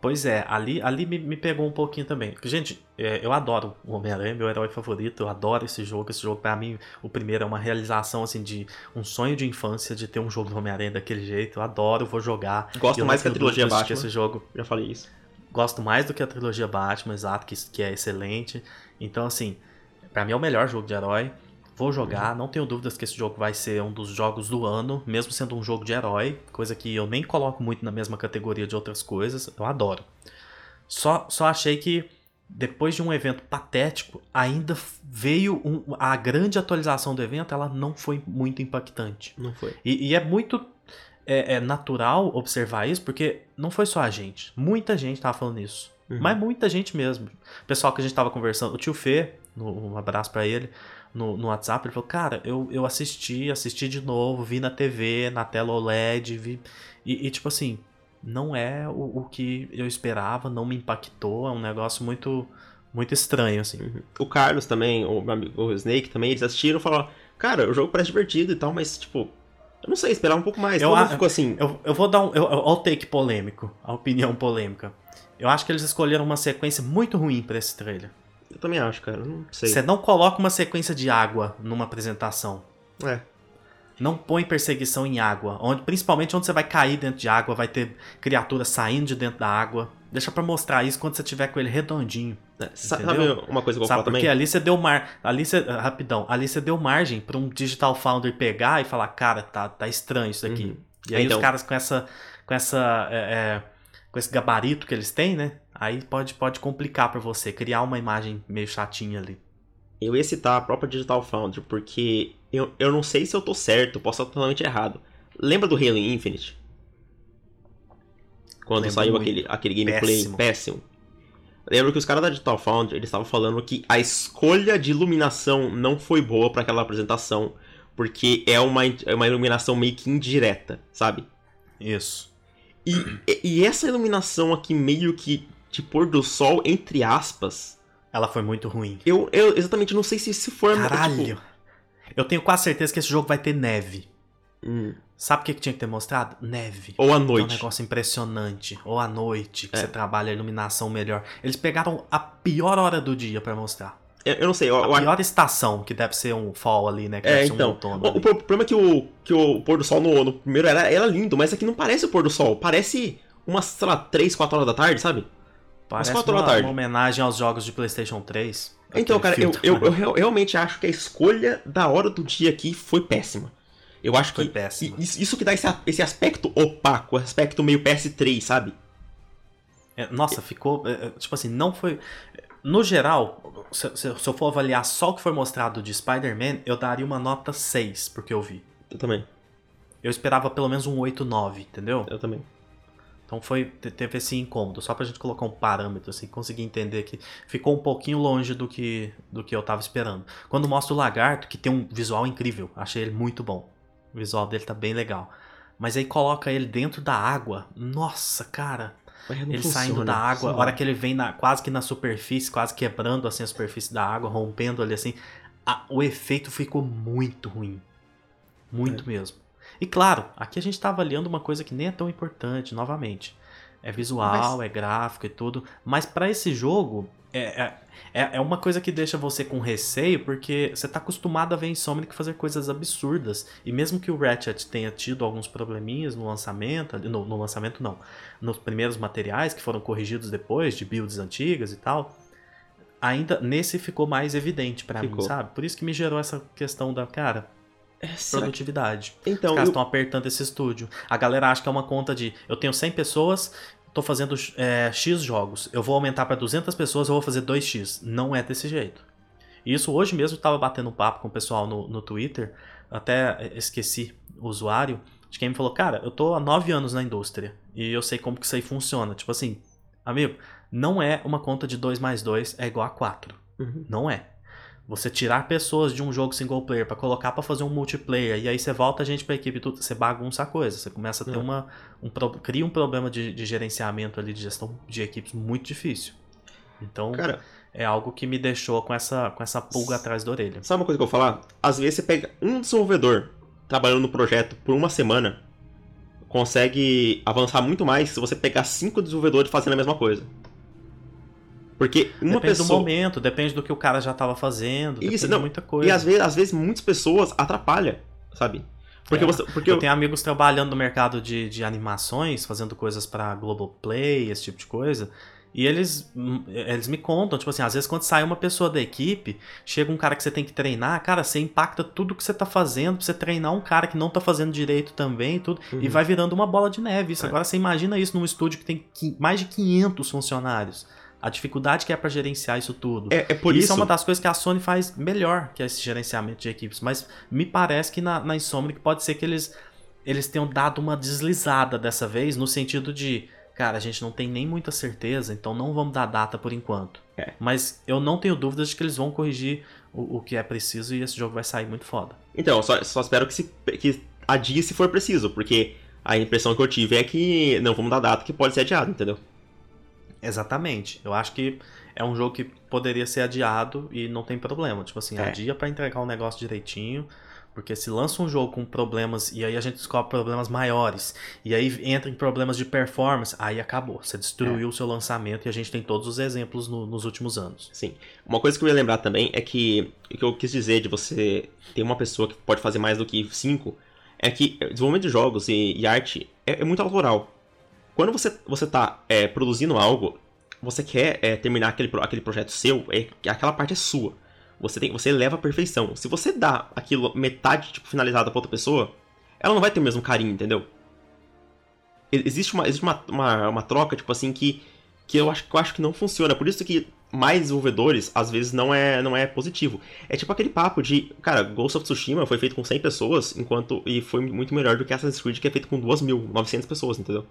Pois é, ali, ali me, me pegou um pouquinho também. Gente, é, eu adoro o Homem-Aranha, meu herói favorito, eu adoro esse jogo. Esse jogo, para mim, o primeiro é uma realização, assim, de um sonho de infância de ter um jogo do Homem-Aranha daquele jeito. Eu adoro, vou jogar. Gosto mais que a trilogia Batman. Esse jogo. Já falei isso. Gosto mais do que a trilogia Batman, exato, que, que é excelente. Então, assim, para mim é o melhor jogo de herói. Vou jogar, não tenho dúvidas que esse jogo vai ser um dos jogos do ano, mesmo sendo um jogo de herói, coisa que eu nem coloco muito na mesma categoria de outras coisas, eu adoro. Só, só achei que depois de um evento patético, ainda veio um, a grande atualização do evento, ela não foi muito impactante. Não foi. E, e é muito é, é, natural observar isso, porque não foi só a gente. Muita gente tava falando isso. Uhum. Mas muita gente mesmo. O pessoal que a gente tava conversando, o tio Fê, um abraço para ele, no, no WhatsApp, ele falou, cara, eu, eu assisti, assisti de novo, vi na TV, na tela OLED, vi. E, e tipo assim, não é o, o, que eu esperava, não me impactou, é um negócio muito muito estranho, assim. Uhum. O Carlos também, o, o Snake também, eles assistiram e falaram, cara, o jogo parece divertido e tal, mas tipo, eu não sei, esperar um pouco mais. Eu, a, ficou assim. Eu, eu vou dar um. Eu, o take polêmico, a opinião polêmica. Eu acho que eles escolheram uma sequência muito ruim para esse trailer. Eu também acho, cara. Não sei. Você não coloca uma sequência de água numa apresentação. É. Não põe perseguição em água. Onde, principalmente onde você vai cair dentro de água, vai ter criaturas saindo de dentro da água. Deixa para mostrar isso quando você tiver com ele redondinho. É, sabe uma coisa que eu vou falar também? Porque ali você deu mar, ali você, rapidão, ali você deu margem para um digital founder pegar e falar, cara, tá, tá estranho isso aqui. Uhum. E aí então... os caras com essa, com essa, é, é, com esse gabarito que eles têm, né? Aí pode, pode complicar para você, criar uma imagem meio chatinha ali. Eu ia citar a própria Digital Foundry, porque eu, eu não sei se eu tô certo, posso estar totalmente errado. Lembra do Halo Infinite? Quando Lembro saiu aquele, aquele gameplay péssimo. péssimo. Lembro que os caras da Digital Foundry, eles estavam falando que a escolha de iluminação não foi boa para aquela apresentação, porque é uma, é uma iluminação meio que indireta, sabe? Isso. E, e essa iluminação aqui meio que de pôr do sol, entre aspas. Ela foi muito ruim. Eu, eu exatamente não sei se se for. Caralho! Tipo... Eu tenho quase certeza que esse jogo vai ter neve. Hum. Sabe o que, que tinha que ter mostrado? Neve. Ou à noite. É um negócio impressionante. Ou à noite, que é. você trabalha a iluminação melhor. Eles pegaram a pior hora do dia para mostrar. Eu, não sei. Eu, a pior estação, que deve ser um fall ali, né? Que é, então. Um outono, o, o, problema é que o, que o pôr do sol no, no primeiro era, era lindo, mas aqui não parece o pôr do sol. Parece umas, sei lá, 3, 4 horas da tarde, sabe? Parece Às 4 uma, uma homenagem aos jogos de PlayStation 3. Então, cara, eu, eu, eu, eu, realmente acho que a escolha da hora do dia aqui foi péssima. Eu acho foi que péssima. isso que dá esse, esse aspecto opaco, aspecto meio PS3, sabe? É, nossa, ficou. É, é, tipo assim, não foi. No geral, se, se, se eu for avaliar só o que foi mostrado de Spider-Man, eu daria uma nota 6, porque eu vi. Eu também. Eu esperava pelo menos um 8, 9, entendeu? Eu também. Então foi teve esse incômodo, só pra gente colocar um parâmetro assim, conseguir entender que ficou um pouquinho longe do que do que eu tava esperando. Quando mostra o lagarto, que tem um visual incrível, achei ele muito bom. O visual dele tá bem legal. Mas aí coloca ele dentro da água. Nossa, cara. Ele funciona, saindo da água, a hora que ele vem na, quase que na superfície, quase quebrando assim a superfície da água, rompendo ali assim, a, o efeito ficou muito ruim. Muito é. mesmo. E claro, aqui a gente está avaliando uma coisa que nem é tão importante, novamente. É visual, mas... é gráfico e tudo. Mas para esse jogo, é, é, é, é uma coisa que deixa você com receio, porque você está acostumado a ver Insomniac fazer coisas absurdas. E mesmo que o Ratchet tenha tido alguns probleminhas no lançamento, no, no lançamento não, nos primeiros materiais que foram corrigidos depois, de builds antigas e tal, ainda nesse ficou mais evidente para mim, sabe? Por isso que me gerou essa questão da, cara, é, produtividade. Então, Os caras estão eu... apertando esse estúdio. A galera acha que é uma conta de eu tenho 100 pessoas, tô fazendo é, X jogos. Eu vou aumentar para 200 pessoas, eu vou fazer 2X. Não é desse jeito. Isso hoje mesmo eu tava batendo um papo com o pessoal no, no Twitter, até esqueci o usuário, de quem me falou, cara, eu tô há 9 anos na indústria e eu sei como que isso aí funciona. Tipo assim, amigo, não é uma conta de 2 mais 2 é igual a 4. Uhum. Não é. Você tirar pessoas de um jogo single player para colocar para fazer um multiplayer e aí você volta a gente para equipe tudo, você bagunça a coisa, você começa a ter é. uma um cria um problema de, de, gerenciamento ali de gestão de equipes muito difícil. Então, cara, é algo que me deixou com essa, com essa pulga atrás da orelha. Sabe uma coisa que eu vou falar? Às vezes você pega um desenvolvedor trabalhando no projeto por uma semana, consegue avançar muito mais se você pegar cinco desenvolvedores fazendo a mesma coisa. Porque uma depende pessoa... do momento, depende do que o cara já estava fazendo, Isso, não, muita coisa. E às vezes, às vezes muitas pessoas atrapalham, sabe? Porque é, você, porque eu, eu tenho amigos trabalhando no mercado de, de animações, fazendo coisas para Globoplay, esse tipo de coisa. E eles, eles me contam, tipo assim, às vezes quando sai uma pessoa da equipe, chega um cara que você tem que treinar, cara, você impacta tudo que você tá fazendo pra você treinar um cara que não tá fazendo direito também tudo, uhum. e vai virando uma bola de neve. Isso. É. Agora você imagina isso num estúdio que tem mais de 500 funcionários. A dificuldade que é para gerenciar isso tudo. É, é por isso. Isso é uma das coisas que a Sony faz melhor, que é esse gerenciamento de equipes. Mas me parece que na, na Insomniac pode ser que eles, eles tenham dado uma deslizada dessa vez, no sentido de, cara, a gente não tem nem muita certeza, então não vamos dar data por enquanto. É. Mas eu não tenho dúvidas de que eles vão corrigir o, o que é preciso e esse jogo vai sair muito foda. Então, só, só espero que, se, que adie se for preciso, porque a impressão que eu tive é que não vamos dar data que pode ser adiado, entendeu? Exatamente. Eu acho que é um jogo que poderia ser adiado e não tem problema. Tipo assim, é. adia para entregar o negócio direitinho. Porque se lança um jogo com problemas e aí a gente descobre problemas maiores, e aí entra em problemas de performance, aí acabou. Você destruiu é. o seu lançamento e a gente tem todos os exemplos no, nos últimos anos. Sim. Uma coisa que eu ia lembrar também é que o que eu quis dizer de você ter uma pessoa que pode fazer mais do que cinco é que desenvolvimento de jogos e, e arte é, é muito autoral. Quando você, você tá é, produzindo algo, você quer é, terminar aquele, aquele projeto seu, é, aquela parte é sua. Você, tem, você leva a perfeição. Se você dá aquilo metade tipo, finalizada pra outra pessoa, ela não vai ter o mesmo carinho, entendeu? Existe uma, existe uma, uma, uma troca, tipo assim, que, que, eu acho, que eu acho que não funciona. Por isso que mais desenvolvedores, às vezes, não é, não é positivo. É tipo aquele papo de, cara, Ghost of Tsushima foi feito com 100 pessoas, enquanto e foi muito melhor do que Assassin's Creed, que é feito com 2.900 pessoas, entendeu?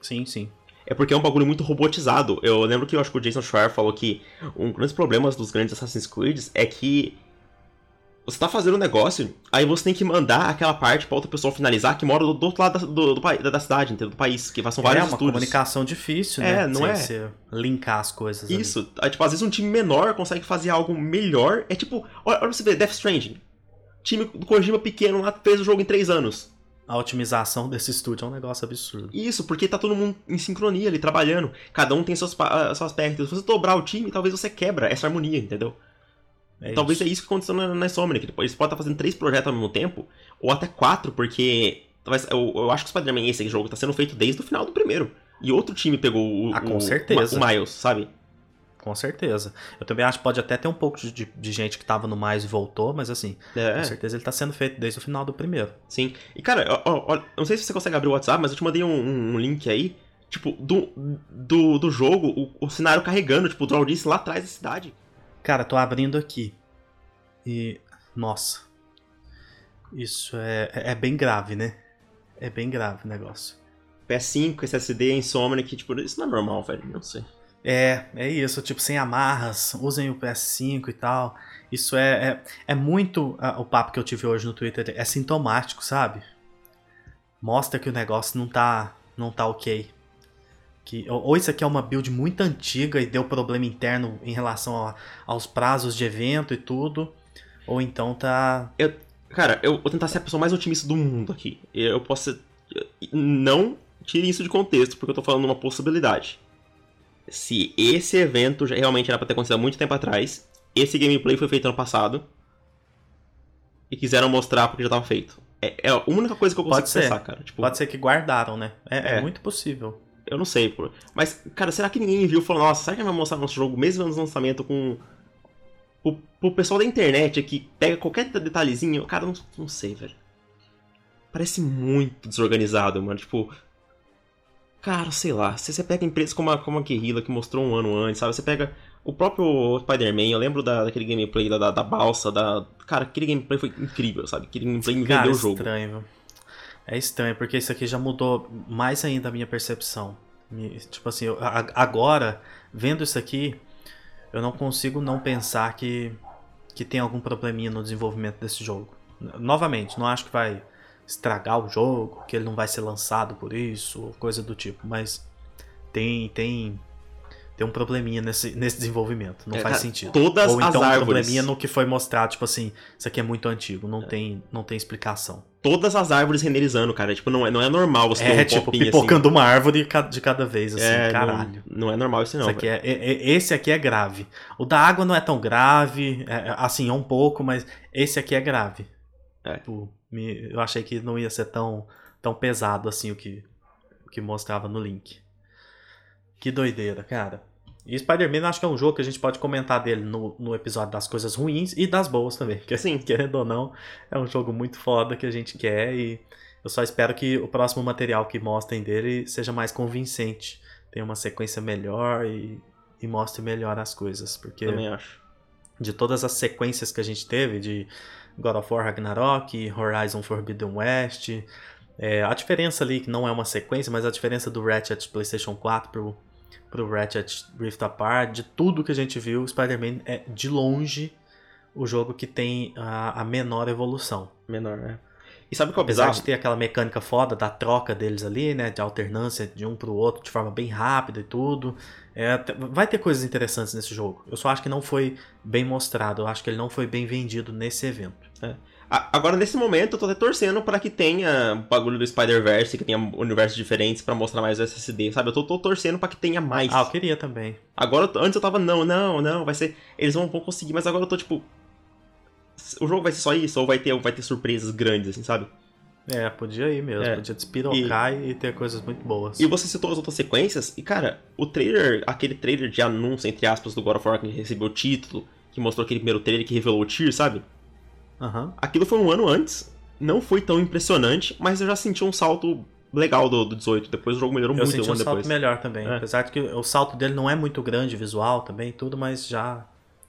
Sim, sim. É porque é um bagulho muito robotizado. Eu lembro que eu acho que o Jason Schreier falou que um dos grandes problemas dos grandes Assassin's Creed é que você tá fazendo um negócio, aí você tem que mandar aquela parte pra outra pessoa finalizar que mora do, do outro lado da, do, do, da, da cidade, entendeu? do país, que são vários É uma estúdios. comunicação difícil, né? É, não é? Você linkar as coisas. Isso. Ali. Tipo, às vezes um time menor consegue fazer algo melhor. É tipo, olha, olha você ver, Death Stranding. time do Kojima pequeno lá fez o jogo em 3 anos a otimização desse estúdio é um negócio absurdo. Isso, porque tá todo mundo em sincronia ali, trabalhando. Cada um tem seus, seus aspectos. Se você dobrar o time, talvez você quebra essa harmonia, entendeu? É talvez isso. é isso que aconteceu na, na Insomniac. Eles podem estar fazendo três projetos ao mesmo tempo, ou até quatro, porque talvez, eu, eu acho que o Spider-Man, esse jogo, tá sendo feito desde o final do primeiro. E outro time pegou o, ah, com o, certeza. o Miles, sabe? Com certeza. Eu também acho que pode até ter um pouco de, de gente que tava no mais e voltou, mas assim, é. com certeza ele tá sendo feito desde o final do primeiro. Sim. E cara, ó, não sei se você consegue abrir o WhatsApp, mas eu te mandei um, um link aí, tipo, do, do, do jogo, o, o cenário carregando, tipo, o Draw lá atrás da cidade. Cara, tô abrindo aqui. E. Nossa. Isso é, é, é bem grave, né? É bem grave o negócio. PS5, SSD, Insomniac, tipo, isso não é normal, velho. Não sei. É, é isso, tipo, sem amarras, usem o PS5 e tal. Isso é, é, é muito uh, o papo que eu tive hoje no Twitter, é sintomático, sabe? Mostra que o negócio não tá, não tá ok. Que, ou isso aqui é uma build muito antiga e deu problema interno em relação a, aos prazos de evento e tudo, ou então tá. Eu, cara, eu vou tentar ser a pessoa mais otimista do mundo aqui. Eu posso. Não tire isso de contexto, porque eu tô falando uma possibilidade se esse evento realmente era pra ter acontecido há muito tempo atrás, esse gameplay foi feito ano passado, e quiseram mostrar porque já tava feito. É, é a única coisa que eu consigo Pode pensar, ser. cara. Tipo, Pode ser que guardaram, né? É, é. é muito possível. Eu não sei, pô. Mas, cara, será que ninguém viu e falou, nossa, será que vai mostrar nosso jogo mesmo no lançamento com. O, o pessoal da internet que pega qualquer detalhezinho? Cara, não, não sei, velho. Parece muito desorganizado, mano. Tipo, Cara, sei lá, se você pega empresas como a, como a Guerrilla, que mostrou um ano antes, sabe? Você pega o próprio Spider-Man, eu lembro da, daquele gameplay da, da, da, balsa, da. Cara, aquele gameplay foi incrível, sabe? Aquele gameplay me vendeu o jogo. É estranho. É estranho, porque isso aqui já mudou mais ainda a minha percepção. Tipo assim, eu, agora, vendo isso aqui, eu não consigo não pensar que, que tem algum probleminha no desenvolvimento desse jogo. Novamente, não acho que vai estragar o jogo, que ele não vai ser lançado por isso, coisa do tipo, mas tem tem tem um probleminha nesse, nesse desenvolvimento. Não É, faz cara, sentido. todas Ou então as um árvores. probleminha no que foi mostrado, tipo assim, isso aqui é muito antigo, não, tem, não tem explicação. Todas as árvores renderizando, cara. Tipo, não é, não é normal você ter É um tipo, copinho pipocando uma árvore de cada vez, assim. assim, É, caralho. Não, não é normal isso não, Isso aqui é, é- é- esse aqui é grave. O da água não é tão grave, é- é, assim, é um pouco, mas esse aqui é grave. É. Tipo, me- eu achei que não ia ser tão, tão pesado assim o que, o que mostrava no link. Que doideira, cara. E Spider-Man acho que é um jogo que a gente pode comentar dele no, no episódio das coisas ruins e das boas também. Porque, assim, querendo ou não, é um jogo muito foda que a gente quer e eu só espero que o próximo material que mostrem dele seja mais convincente. Tenha uma sequência melhor e, e mostre melhor as coisas. Porque Também acho. de todas as sequências que a gente teve de God of War Ragnarok, Horizon Forbidden West, é, a diferença ali, que não é uma sequência, mas a diferença do Ratchet PlayStation 4 pro, pro Ratchet Rift Apart, de tudo que a gente viu, Spider-Man é de longe o jogo que tem a, a menor evolução. Menor, né? E sabe qual é Apesar bizarro? de ter aquela mecânica foda da troca deles ali, né? De alternância de um pro outro de forma bem rápida e tudo. É, vai ter coisas interessantes nesse jogo. Eu só acho que não foi bem mostrado. Eu acho que ele não foi bem vendido nesse evento. A- Agora, nesse momento, eu tô até torcendo pra que tenha o bagulho do Spider-Verse, que tenha universos diferentes pra mostrar mais o SSD, sabe? Eu tô, tô torcendo pra que tenha mais. Ah, eu queria também. Agora, antes eu tava, não, não, não, vai ser. Eles vão, vão conseguir, mas agora eu tô tipo. O jogo vai ser só isso, ou vai ter, vai ter surpresas grandes, assim, sabe? É, podia ir mesmo. É. Podia despirocar e... ter coisas muito boas. E você citou as outras sequências, e cara, o trailer, aquele trailer de anúncio, entre aspas, do God of War que recebeu o título, que mostrou aquele primeiro trailer que revelou o Tyr, sabe? Aham. Aquilo foi um ano antes, não foi tão impressionante, mas eu já senti um salto legal do, do 18. Depois o jogo melhorou Eu muito senti um um salto depois. melhor também. É. Apesar de que o salto dele não é muito grande visual também, tudo, mas já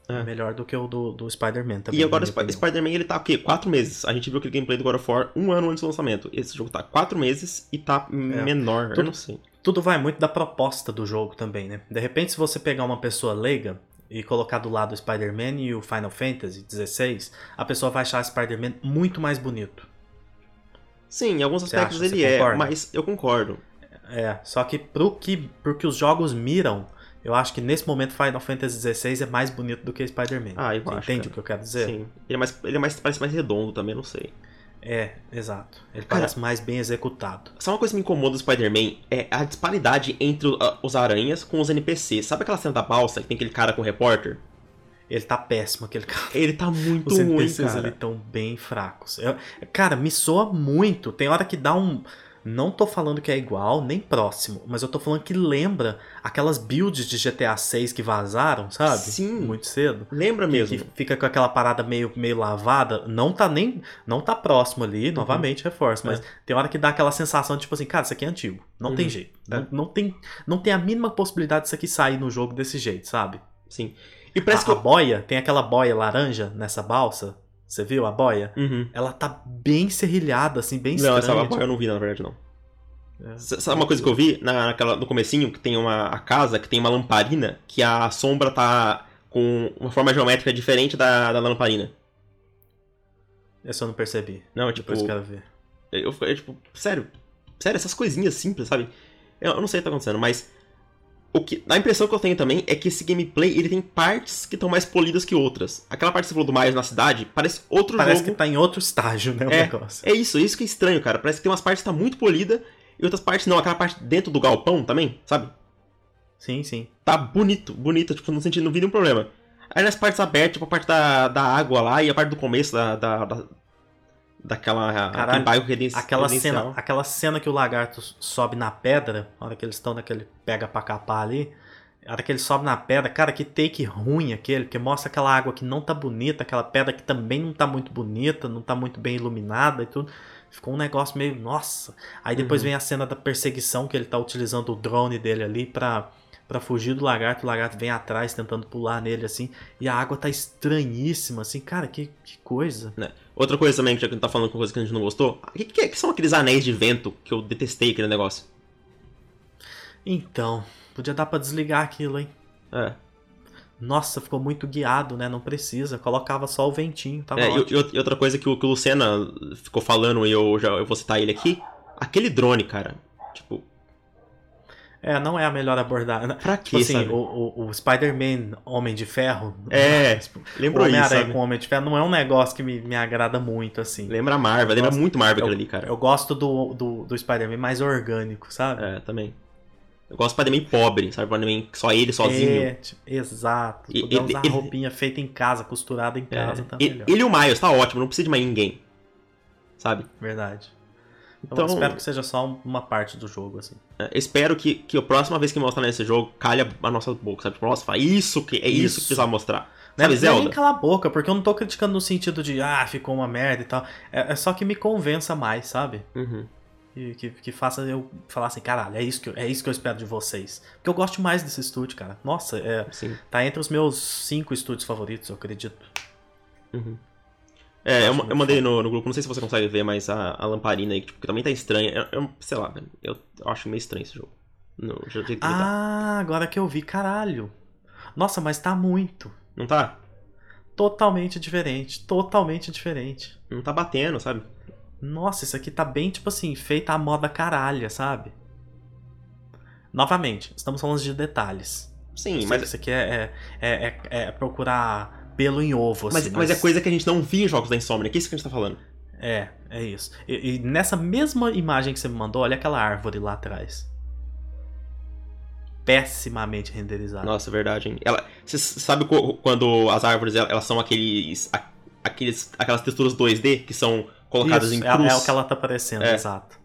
é, É. melhor do que o do, do Spider-Man também. E agora na Sp- minha opinião. Spider-Man ele tá o quê? Quatro meses. A gente viu aquele gameplay do God of War um ano antes do lançamento. Esse jogo tá quatro meses e tá menor. Eu Tudo- não sei. tudo vai muito da proposta do jogo também, né? De repente, se você pegar uma pessoa leiga e colocar do lado o Spider-Man e o Final Fantasy XVI, a pessoa vai achar o Spider-Man muito mais bonito. Sim, em alguns aspectos acha? ele é, mas eu concordo. É, só que pro que, pro que os jogos miram, eu acho que nesse momento Final Fantasy XVI é mais bonito do que Spider-Man. Ah, eu Você acho, entende cara. o que eu quero dizer? Sim. Ele é mais. Ele é mais. Parece mais redondo também, não sei. É, exato. Ele Cara, parece mais bem executado. Sabe uma coisa que me incomoda do Spider-Man? É a disparidade entre os aranhas com os NPCs. Sabe aquela cena da balsa que tem aquele cara com o repórter? Ele tá péssimo, aquele cara. Ele tá muito Os ruim, NPCs cara. ali estão bem fracos. Eu- cara, me soa muito. Tem hora que dá um. Não tô falando que é igual, nem próximo, mas eu tô falando que lembra aquelas builds de GTA 6 que vazaram, sabe? Sim. Muito cedo. Lembra Que, mesmo? que fica com aquela parada meio, meio lavada. Não tá nem. Não tá próximo ali, novamente, reforço. Mas É. tem hora que dá aquela sensação de tipo assim, cara, isso aqui é antigo. Não tem Uhum. jeito. É. Não, não tem, não tem a mínima possibilidade disso aqui sair no jogo desse jeito, sabe? Sim. E parece a, que a boia, tem aquela boia laranja nessa balsa. Você viu a boia? Uhum. Ela tá bem serrilhada, assim, bem Não, estranha. essa boia eu não vi, na verdade, não. É. Sabe uma coisa que eu vi na- naquela, no comecinho, que tem uma a casa, que tem uma lamparina, que a sombra tá com uma forma geométrica diferente da, da lamparina. Eu não percebi. Não, tipo, Depois eu quero ver. eu fiquei, tipo, sério, sério, essas coisinhas simples, sabe? Eu, eu não sei o que tá acontecendo, mas o que, a impressão que eu tenho também é que esse gameplay, ele tem partes que estão mais polidas que outras. Aquela parte que você falou do Miles na cidade, parece outro Parece jogo. que tá em outro estágio, né, o É. negócio. É isso, é isso que é estranho, cara. Parece que tem umas partes que tá muito polida e outras partes não. Aquela parte dentro do galpão também, sabe? Sim, sim. Tá bonito, bonito, tipo, no sentido, não vi nenhum problema. Aí nas partes abertas, tipo, a parte da, da água lá e a parte do começo da. da, da daquela. Caralho, bairro reden- Aquela cena, aquela cena que o lagarto sobe na pedra, na hora que eles estão naquele pega pra capar ali, na hora que ele sobe na pedra, cara, que take ruim aquele, porque mostra aquela água que não tá bonita, aquela pedra que também não tá muito bonita, não tá muito bem iluminada e tudo. Ficou um negócio meio, nossa. Aí depois Uhum. vem a cena da perseguição, que ele tá utilizando o drone dele ali pra, pra fugir do lagarto, o lagarto vem atrás tentando pular nele assim, e a água tá estranhíssima, assim, cara, que, que coisa. Outra coisa também, que já que a gente tá falando com coisa que a gente não gostou, o que, que, que são aqueles anéis de vento que eu detestei aquele negócio? Então, podia dar pra desligar aquilo, hein? É. Nossa, ficou muito guiado, né? Não precisa. Colocava só o ventinho, tava É, e- e, outra coisa que o, que o Lucena ficou falando e eu já eu vou citar ele aqui, aquele drone, cara. Tipo, É, não é a melhor abordagem. Pra Tipo quê, assim, sabe? o, o, o Spider-Man Homem de Ferro. É, o lembrou isso, Homem-Aranha com Homem de Ferro não é um negócio que me, me agrada muito, assim. Lembra a Marvel, lembra muito Marvel aquilo ali, cara. Eu gosto do, do, do Spider-Man mais orgânico, sabe? É, também. Eu gosto do Spider-Man pobre, sabe? Spider-Man só ele, sozinho. É, tipo, exato. E- Poder ele- usar ele- roupinha feita em casa, costurada em É. casa, tá E- melhor. ele e o Miles, tá ótimo, não precisa de mais ninguém. Sabe? Verdade. Então, Então, espero que seja só um- uma parte do jogo, assim. é, espero que, que a próxima vez que mostrar nesse jogo, calhe a, nossa boca, sabe? Tipo, nossa, fala, isso que, é isso, Isso. que precisava mostrar. Não é- Sabe, é nem Zelda? cala a boca, porque eu não tô criticando no sentido de, ah, ficou uma merda e tal. É, é só que me convença mais, sabe? Uhum. Que, que, que faça eu falar assim, caralho, é isso, que eu, é isso que eu espero de vocês. Porque eu gosto mais desse estúdio, cara. Nossa, é, tá entre os meus cinco estúdios favoritos, eu acredito. Uhum. É, eu, eu mandei no, no grupo, não sei se você consegue ver, mas a, a lamparina aí, tipo, que também tá estranha. Eu, eu- sei lá, velho, eu, eu acho meio estranho esse jogo. No jeito tá. Ah, agora que eu vi, caralho. Nossa, mas tá muito. Não tá? Totalmente diferente. Totalmente diferente. Não tá batendo, sabe? Nossa, isso aqui tá bem, tipo assim, feita a moda caralha, sabe? Novamente, estamos falando de detalhes. Sim, mas, Isso aqui é, é, é, é- é procurar pelo em ovo, assim. mas, mas é coisa que a gente não via em jogos da Insomniac, é isso que a gente tá falando. É, é isso. E, e nessa mesma imagem que você me mandou, olha aquela árvore lá atrás. Pessimamente renderizada. Nossa, é verdade, hein? Ela, você sabe quando as árvores elas são aqueles, aqueles aquelas texturas 2D que são colocadas Isso, em é, cruz? é o que ela tá parecendo, É. exato.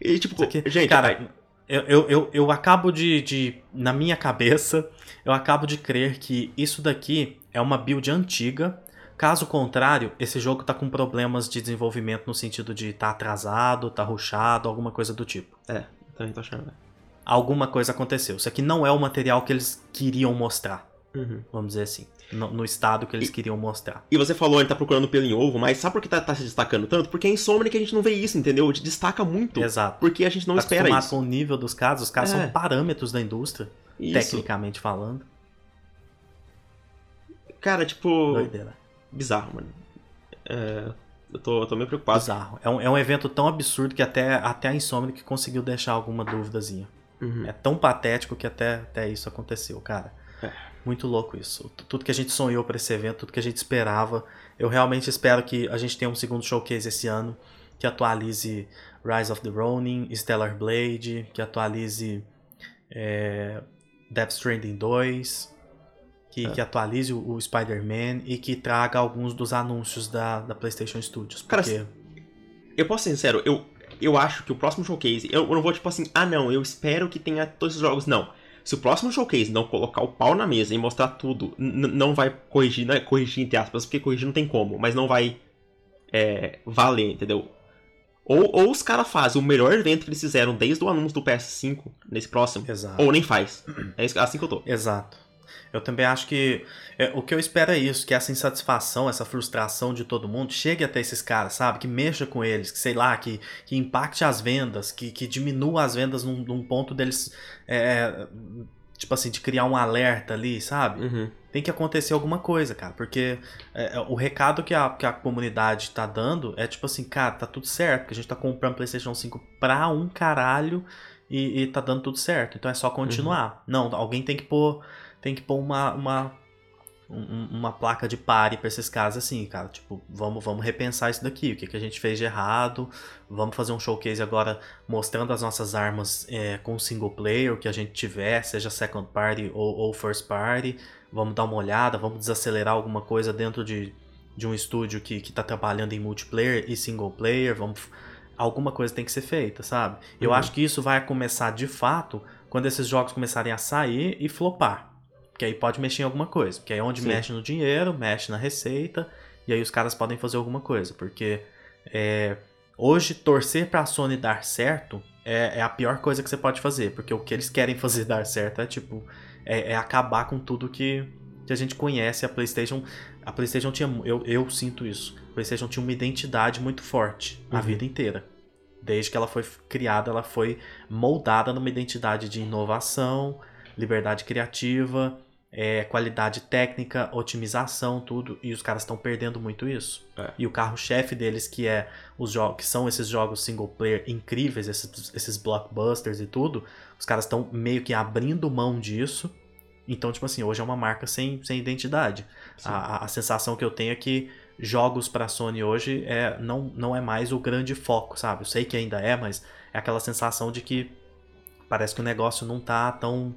E tipo, aqui- gente, cara, eu, eu, eu, eu acabo de, de. Na minha cabeça, eu acabo de crer que isso daqui é uma build antiga. Caso contrário, esse jogo tá com problemas de desenvolvimento no sentido de tá atrasado, tá rushado, alguma coisa do tipo. é, também tô achando. né? Alguma coisa aconteceu. Isso aqui não é o material que eles queriam mostrar, Uhum. vamos dizer assim. No, no estado que eles E- queriam mostrar. E você falou, ele tá procurando pelo em ovo, mas sabe por que tá, tá se destacando tanto? Porque é Insomniac que a gente não vê isso, entendeu? Destaca muito. Exato. Porque a gente não tá espera isso. com o nível dos casos, os caras É. são parâmetros da indústria, Isso. tecnicamente falando. Cara, tipo, Doideira. bizarro, mano. É, eu, tô, eu tô meio preocupado. Bizarro. É um, é um evento tão absurdo que até, até a Insomniac conseguiu deixar alguma duvidazinha. Uhum. É tão patético que até, até isso aconteceu, cara. É. Muito louco isso. Tudo que a gente sonhou pra esse evento, tudo que a gente esperava. Eu realmente espero que a gente tenha um segundo showcase esse ano que atualize Rise of the Ronin, Stellar Blade, que atualize é, Death Stranding 2, que, É. que atualize o, o Spider-Man e que traga alguns dos anúncios da, da PlayStation Studios. Cara, Porque Eu posso ser sincero, eu, eu acho que o próximo showcase. Eu, eu não vou tipo assim, ah não, eu espero que tenha todos os jogos. Não. Se o próximo showcase não colocar o pau na mesa e mostrar tudo, não vai corrigir, não é corrigir entre aspas, porque corrigir não tem como, mas não vai é, valer, entendeu? Ou, ou os caras fazem o melhor evento que eles fizeram desde o anúncio do PS5 nesse próximo, Exato. ou nem faz. É assim que eu tô. Exato. Eu também acho que é, o que eu espero é isso, que essa insatisfação, essa frustração de todo mundo chegue até esses caras, sabe? Que mexa com eles, que sei lá, que, que impacte as vendas, que, que diminua as vendas num, num ponto deles, é, tipo assim, de criar um alerta ali, sabe? Uhum. Tem que acontecer alguma coisa, cara, porque é, é, o recado que a, que a comunidade tá dando é tipo assim, cara, tá tudo certo, porque a gente tá comprando PlayStation 5 pra um caralho e, e tá dando tudo certo, então é só continuar. Não, alguém tem que pôr, tem que pôr uma, uma, um- uma placa de pare pra esses caras assim, cara, tipo, vamos, vamos repensar isso daqui, o que, que a gente fez de errado, vamos fazer um showcase agora mostrando as nossas armas é, com single player, o que a gente tiver, seja second party ou, ou first party, vamos dar uma olhada, vamos desacelerar alguma coisa dentro de, de um estúdio que, que tá trabalhando em multiplayer e single player, vamos alguma coisa tem que ser feita, sabe? Eu Uhum. acho que isso vai começar de fato quando esses jogos começarem a sair e flopar. Que aí pode mexer em alguma coisa. Que aí é onde Sim. mexe no dinheiro, mexe na receita, e aí os caras podem fazer alguma coisa. Porque é, hoje torcer pra Sony dar certo é, é a pior coisa que você pode fazer. Porque o que eles querem fazer dar certo é tipo. É, é acabar com tudo que, que a gente conhece. A Playstation. A Playstation tinha. Eu, eu sinto isso. A Playstation tinha uma identidade muito forte a Uhum. vida inteira. Desde que ela foi criada, ela foi moldada numa identidade de inovação, liberdade criativa é, qualidade técnica, otimização, tudo, e os caras estão perdendo muito isso. É. E o carro-chefe deles, que é os jogos, que são esses jogos single player incríveis, esses, esses blockbusters e tudo, os caras estão meio que abrindo mão disso. Então, tipo assim, hoje é uma marca sem, sem identidade. A, a, sensação que eu tenho é que jogos para Sony hoje é, não, não é mais o grande foco, sabe? Eu sei que ainda é, mas é aquela sensação de que parece que o negócio não tá tão.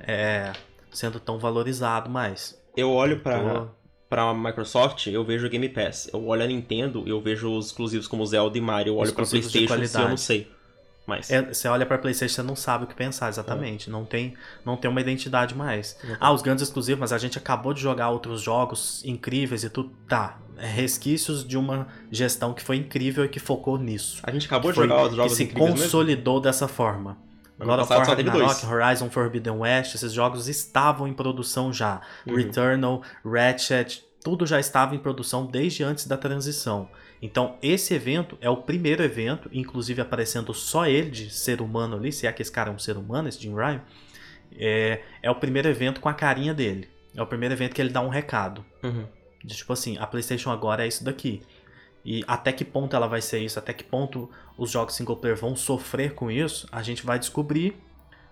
É, sendo tão valorizado mais. Eu olho para para a Microsoft, eu vejo o Game Pass. Eu olho a Nintendo, eu vejo os exclusivos como Zelda e Mario. Eu olho para PlayStation, e eu não sei. Mas é, você olha para PlayStation, você não sabe o que pensar exatamente. É. Não tem não tem uma identidade mais. Ah, os grandes exclusivos, mas a gente acabou de jogar outros jogos incríveis e tudo. Tá, é resquícios de uma gestão que foi incrível e que focou nisso. A gente acabou de jogar os jogos que se consolidou mesmo? dessa forma. God of War Ragnarok, Horizon Forbidden West, esses jogos estavam em produção já. Uhum. Returnal, Ratchet, tudo já estava em produção desde antes da transição. Então, esse evento é o primeiro evento, inclusive aparecendo só ele de ser humano ali, se é que esse cara é um ser humano, esse Jim Ryan, é, é o primeiro evento com a carinha dele. É o primeiro evento que ele dá um recado. Uhum. De tipo assim, a PlayStation agora é isso daqui. E até que ponto ela vai ser isso, até que ponto os jogos single player vão sofrer com isso, a gente vai descobrir.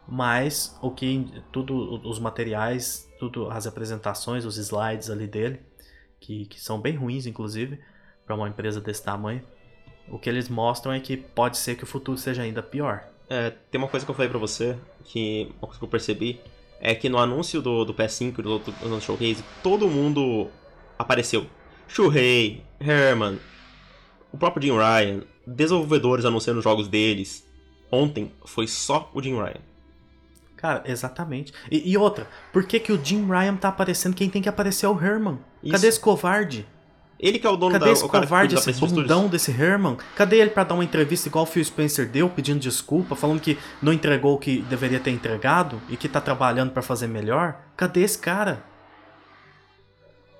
Mas o que tudo os materiais, tudo as apresentações, os slides ali dele, que, que são bem ruins inclusive para uma empresa desse tamanho, o que eles mostram é que pode ser que o futuro seja ainda pior. É, tem uma coisa que eu falei para você, que uma coisa que eu percebi é que no anúncio do, do PS5 e do, do, do showcase, todo mundo apareceu. Shuhei, Herman, o próprio Jim Ryan, desenvolvedores anunciando jogos deles. Ontem foi só o Jim Ryan. Cara, exatamente. E, e, outra, por que, que o Jim Ryan tá aparecendo? Quem tem que aparecer é o Herman. Isso. Cadê esse covarde? Ele que é o dono Cadê da esse covarde, esse bundão desse Herman? Cadê ele para dar uma entrevista igual o Phil Spencer deu, pedindo desculpa, falando que não entregou o que deveria ter entregado e que tá trabalhando para fazer melhor? Cadê esse cara?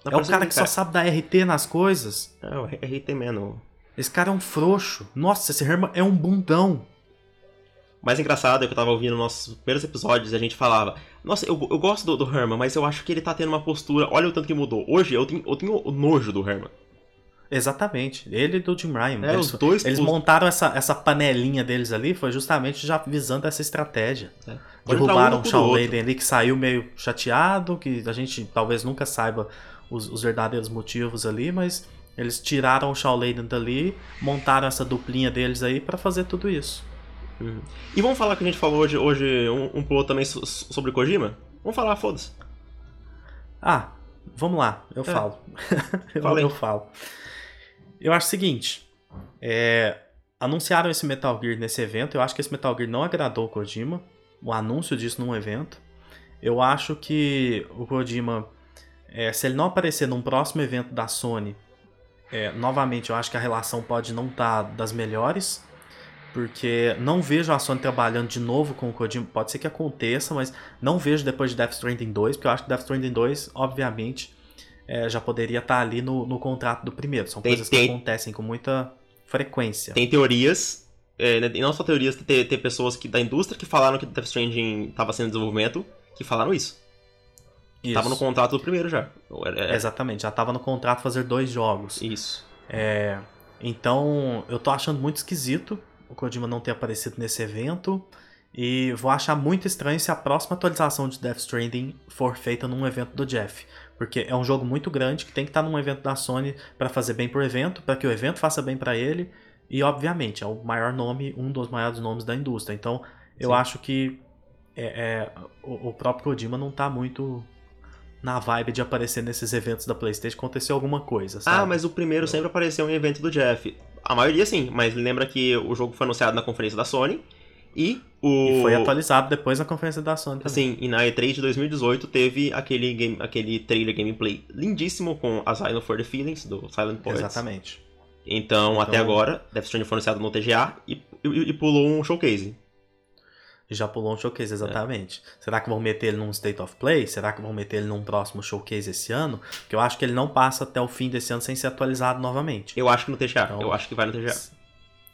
Não é o cara que cara. só sabe dar RT nas coisas. É, o RT mesmo. Esse cara é um frouxo. Nossa, esse Herman é um bundão. O mais engraçado é que eu tava ouvindo nossos primeiros episódios e a gente falava: Nossa, eu, eu gosto do, do, Herman, mas eu acho que ele tá tendo uma postura. Olha o tanto que mudou. Hoje eu tenho, eu tenho nojo do Herman. Exatamente. Ele e do Jim Ryan. É, eles, os dois, eles os... montaram essa, essa panelinha deles ali, foi justamente já visando essa estratégia. É. Derrubaram um o Shaw Layden ali que saiu meio chateado, que a gente talvez nunca saiba os, os verdadeiros motivos ali, mas eles tiraram o Shaw Layden dali, montaram essa duplinha deles aí para fazer tudo isso. Uhum. E vamos falar que a gente falou hoje, hoje um, um pouco também sobre Kojima? Vamos falar, foda-se. Ah, vamos lá, eu é. falo. eu, eu falo. Eu acho o seguinte, é, anunciaram esse Metal Gear nesse evento, eu acho que esse Metal Gear não agradou o Kojima, o anúncio disso num evento. Eu acho que o Kojima, é, se ele não aparecer num próximo evento da Sony é, novamente, eu acho que a relação pode não estar tá das melhores, porque não vejo a Sony trabalhando de novo com o Kojima. Pode ser que aconteça, mas não vejo depois de Death Stranding 2, porque eu acho que Death Stranding 2, obviamente, é, já poderia estar tá ali no, no contrato do primeiro. São tem, coisas que tem, acontecem com muita frequência. Tem teorias, é, né, e não só teorias, tem, tem pessoas que, da indústria que falaram que Death Stranding estava sendo desenvolvimento, que falaram isso. Isso. Tava no contrato do primeiro já. É... Exatamente, já tava no contrato fazer dois jogos. Isso. É, então, eu tô achando muito esquisito o Kojima não ter aparecido nesse evento. E vou achar muito estranho se a próxima atualização de Death Stranding for feita num evento do Jeff. Porque é um jogo muito grande que tem que estar num evento da Sony para fazer bem pro evento, para que o evento faça bem para ele. E, obviamente, é o maior nome, um dos maiores nomes da indústria. Então, eu Sim. acho que é, é, o, o próprio Kojima não tá muito na vibe de aparecer nesses eventos da PlayStation, aconteceu alguma coisa, sabe? Ah, mas o primeiro sempre apareceu em evento do Jeff. A maioria sim, mas lembra que o jogo foi anunciado na conferência da Sony e o... E foi atualizado depois na conferência da Sony também. Sim, e na E3 de 2018 teve aquele, game, aquele trailer gameplay lindíssimo com Asylum for the Feelings, do Silent Poets. Exatamente. Então, então, até agora, Death Stranding foi anunciado no TGA e, e, e pulou um showcase. Já pulou um showcase, exatamente. É. Será que vão meter ele num State of Play? Será que vão meter ele num próximo showcase esse ano? Porque eu acho que ele não passa até o fim desse ano sem ser atualizado novamente. Eu acho que no TGA. Então, eu acho que vai no TGA.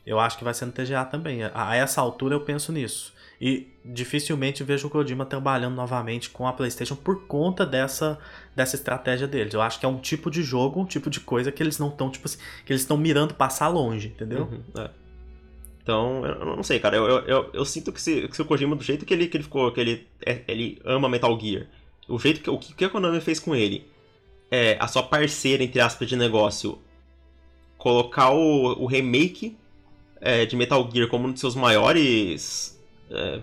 eu acho que vai ser no TGA também. A, a essa altura eu penso nisso. E dificilmente vejo o Kojima trabalhando novamente com a PlayStation por conta dessa, dessa estratégia deles. Eu acho que é um tipo de jogo, um tipo de coisa que eles não estão, tipo assim, que eles estão mirando passar longe, entendeu? Uhum, é. Então, eu não sei, cara. Eu, eu, eu, eu sinto que se, que se o Kojima, do jeito que ele, que ele ficou, que ele, é, ele ama Metal Gear, o jeito que o que a Konami fez com ele, é a sua parceira, entre aspas, de negócio, colocar o, o remake é, de Metal Gear como um dos seus maiores é,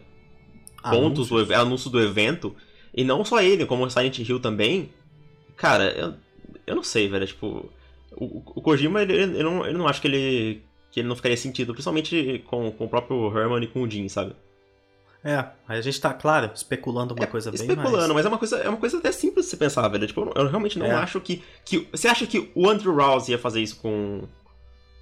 pontos do anúncio do evento. E não só ele, como o Silent Hill também. Cara, eu, eu não sei, velho. Tipo, o, o Kojima, ele, ele, não, ele não acha que ele, que ele não ficaria sentido, principalmente com, com o próprio Herman e com o Jim, sabe? É, aí a gente tá, claro, especulando uma é, coisa bem Especulando, mas... mas... é uma coisa, é uma coisa até simples de se pensar, velho. Tipo, eu, eu realmente não é. acho que, que. Você acha que o Andrew Rouse ia fazer isso com,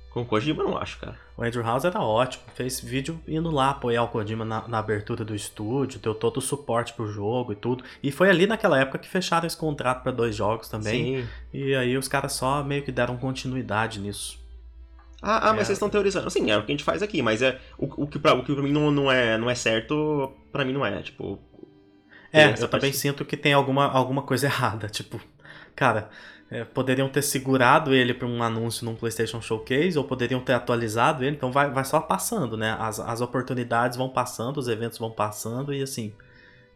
com o Kojima, eu não acho, cara. O Andrew House era ótimo, fez vídeo indo lá apoiar o Kojima na, na, abertura do estúdio, deu todo o suporte pro jogo e tudo. E foi ali naquela época que fecharam esse contrato para dois jogos também. Sim. E aí os caras só meio que deram continuidade nisso. Ah, ah mas é. vocês estão teorizando. Sim, é o que a gente faz aqui, mas é o, o, que, pra, o que pra mim não, não, é, não é certo, para mim não é. Tipo. É, eu também sinto que tem alguma, alguma coisa errada. Tipo, cara, é, poderiam ter segurado ele para um anúncio num PlayStation Showcase ou poderiam ter atualizado ele, então vai, vai só passando, né? As, as oportunidades vão passando, os eventos vão passando e assim.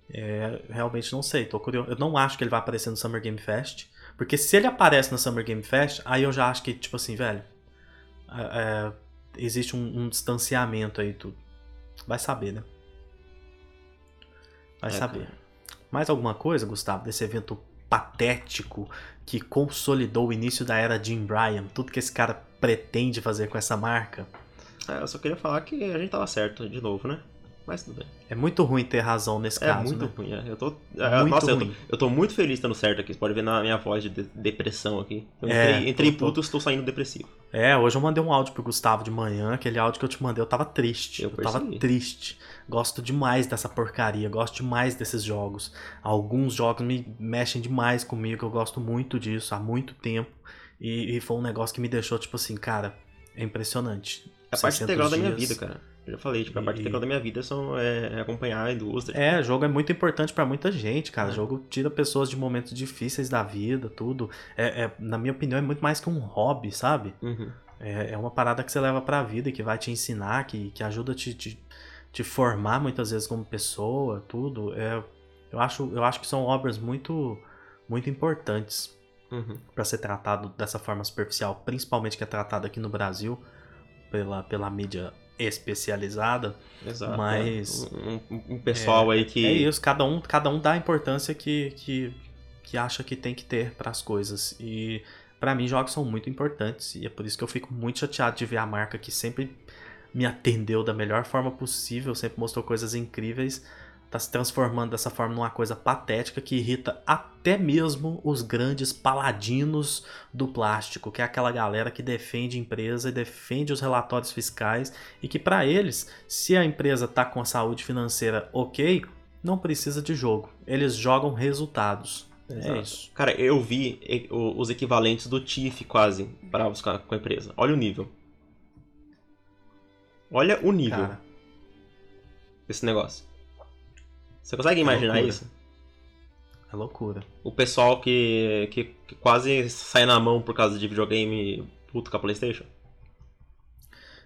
É, realmente não sei, tô curioso. Eu não acho que ele vai aparecer no Summer Game Fest, porque se ele aparece no Summer Game Fest, aí eu já acho que, tipo assim, velho, é, é existe um, um, distanciamento aí, tudo. Vai saber, né? Vai é, saber. Cara. Mais alguma coisa, Gustavo, desse evento patético que consolidou o início da era Jim Bryan, tudo que esse cara pretende fazer com essa marca. É, eu só queria falar que a gente tava certo de novo, né? Mas tudo bem. É muito ruim ter razão nesse é caso. Muito né? ruim, é muito ruim. É, nossa, ruim. Eu, tô, eu tô muito feliz estando certo aqui. Você pode ver na minha voz de, de depressão aqui. Eu é, entrei, entrei tô, puto, estou saindo depressivo. É, hoje eu mandei um áudio pro Gustavo de manhã. Aquele áudio que eu te mandei, eu tava triste. Eu, eu tava triste. Gosto demais dessa porcaria. Gosto demais desses jogos. Alguns jogos me mexem demais comigo. Eu gosto muito disso há muito tempo. E, e foi um negócio que me deixou, tipo assim, cara, é impressionante. É a parte integral dias. da minha vida, cara. Eu já falei, tipo, a parte integral da minha vida são, é, é acompanhar a indústria. É, jogo é muito importante para muita gente, cara. É. Jogo tira pessoas de momentos difíceis da vida, tudo. É, é, na minha opinião, é muito mais que um hobby, sabe? Uhum. É, é uma parada que você leva pra vida, que vai te ensinar, que, que ajuda a te, te, te formar muitas vezes como pessoa, tudo. É, eu, acho, eu acho que são obras muito, muito importantes uhum. para ser tratado dessa forma superficial, principalmente que é tratado aqui no Brasil pela, pela mídia especializada. Exato. Mas. Um, um pessoal é, aí que. É isso, cada um, cada um dá a importância que, que, que acha que tem que ter para as coisas. E para mim, jogos são muito importantes. E é por isso que eu fico muito chateado de ver a marca que sempre me atendeu da melhor forma possível, sempre mostrou coisas incríveis tá se transformando dessa forma numa coisa patética que irrita até mesmo os grandes paladinos do plástico, que é aquela galera que defende a empresa e defende os relatórios fiscais e que para eles, se a empresa tá com a saúde financeira ok, não precisa de jogo. Eles jogam resultados. É Exato. É isso. Cara, eu vi os equivalentes do TIF quase para buscar com a empresa. Olha o nível. Olha o nível. Cara. Desse negócio. Você consegue é imaginar é isso? É loucura. O pessoal que, que, que, quase sai na mão por causa de videogame puto com a PlayStation.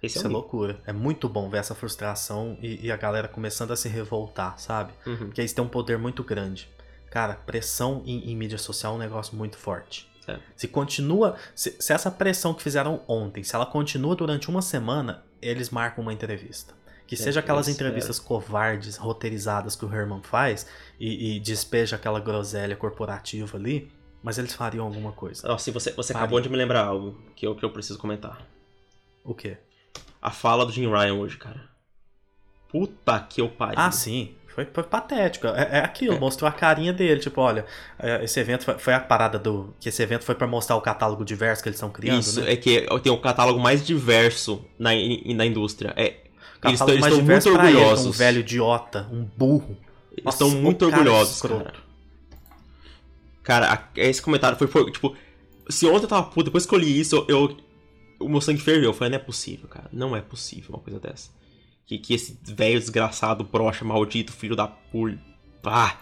Esse é isso é, é loucura. É muito bom ver essa frustração e, e a galera começando a se revoltar, sabe? Uhum. Porque eles têm um poder muito grande. Cara, pressão em, em mídia social é um negócio muito forte. É. Se continua. Se, se essa pressão que fizeram ontem, se ela continua durante uma semana, eles marcam uma entrevista. Que seja aquelas entrevistas covardes, roteirizadas que o Herman faz e, e, despeja aquela groselha corporativa ali, mas eles fariam alguma coisa. Oh, se você, você acabou de me lembrar algo que eu, que eu preciso comentar. O quê? A fala do Jim Ryan hoje, cara. Puta que eu pariu. Ah, sim. Foi, foi patético. É, é aquilo, é. mostrou a carinha dele. Tipo, olha, é, esse evento foi, foi, a parada do. Que esse evento foi para mostrar o catálogo diverso que eles estão criando. Isso, né? é que tem o catálogo mais diverso na, na indústria. É, eles estão, eles estão muito orgulhosos. Ele, um velho idiota, um burro. Eles Nossa, estão muito orgulhosos, cara. Cara, esse comentário foi, foi, tipo... Se ontem eu tava puto, depois que eu li isso, eu... o meu sangue ferveu. Eu falei, não é possível, cara. Não é possível uma coisa dessa. Que, que esse velho desgraçado, brocha, maldito, filho da puta. Ah,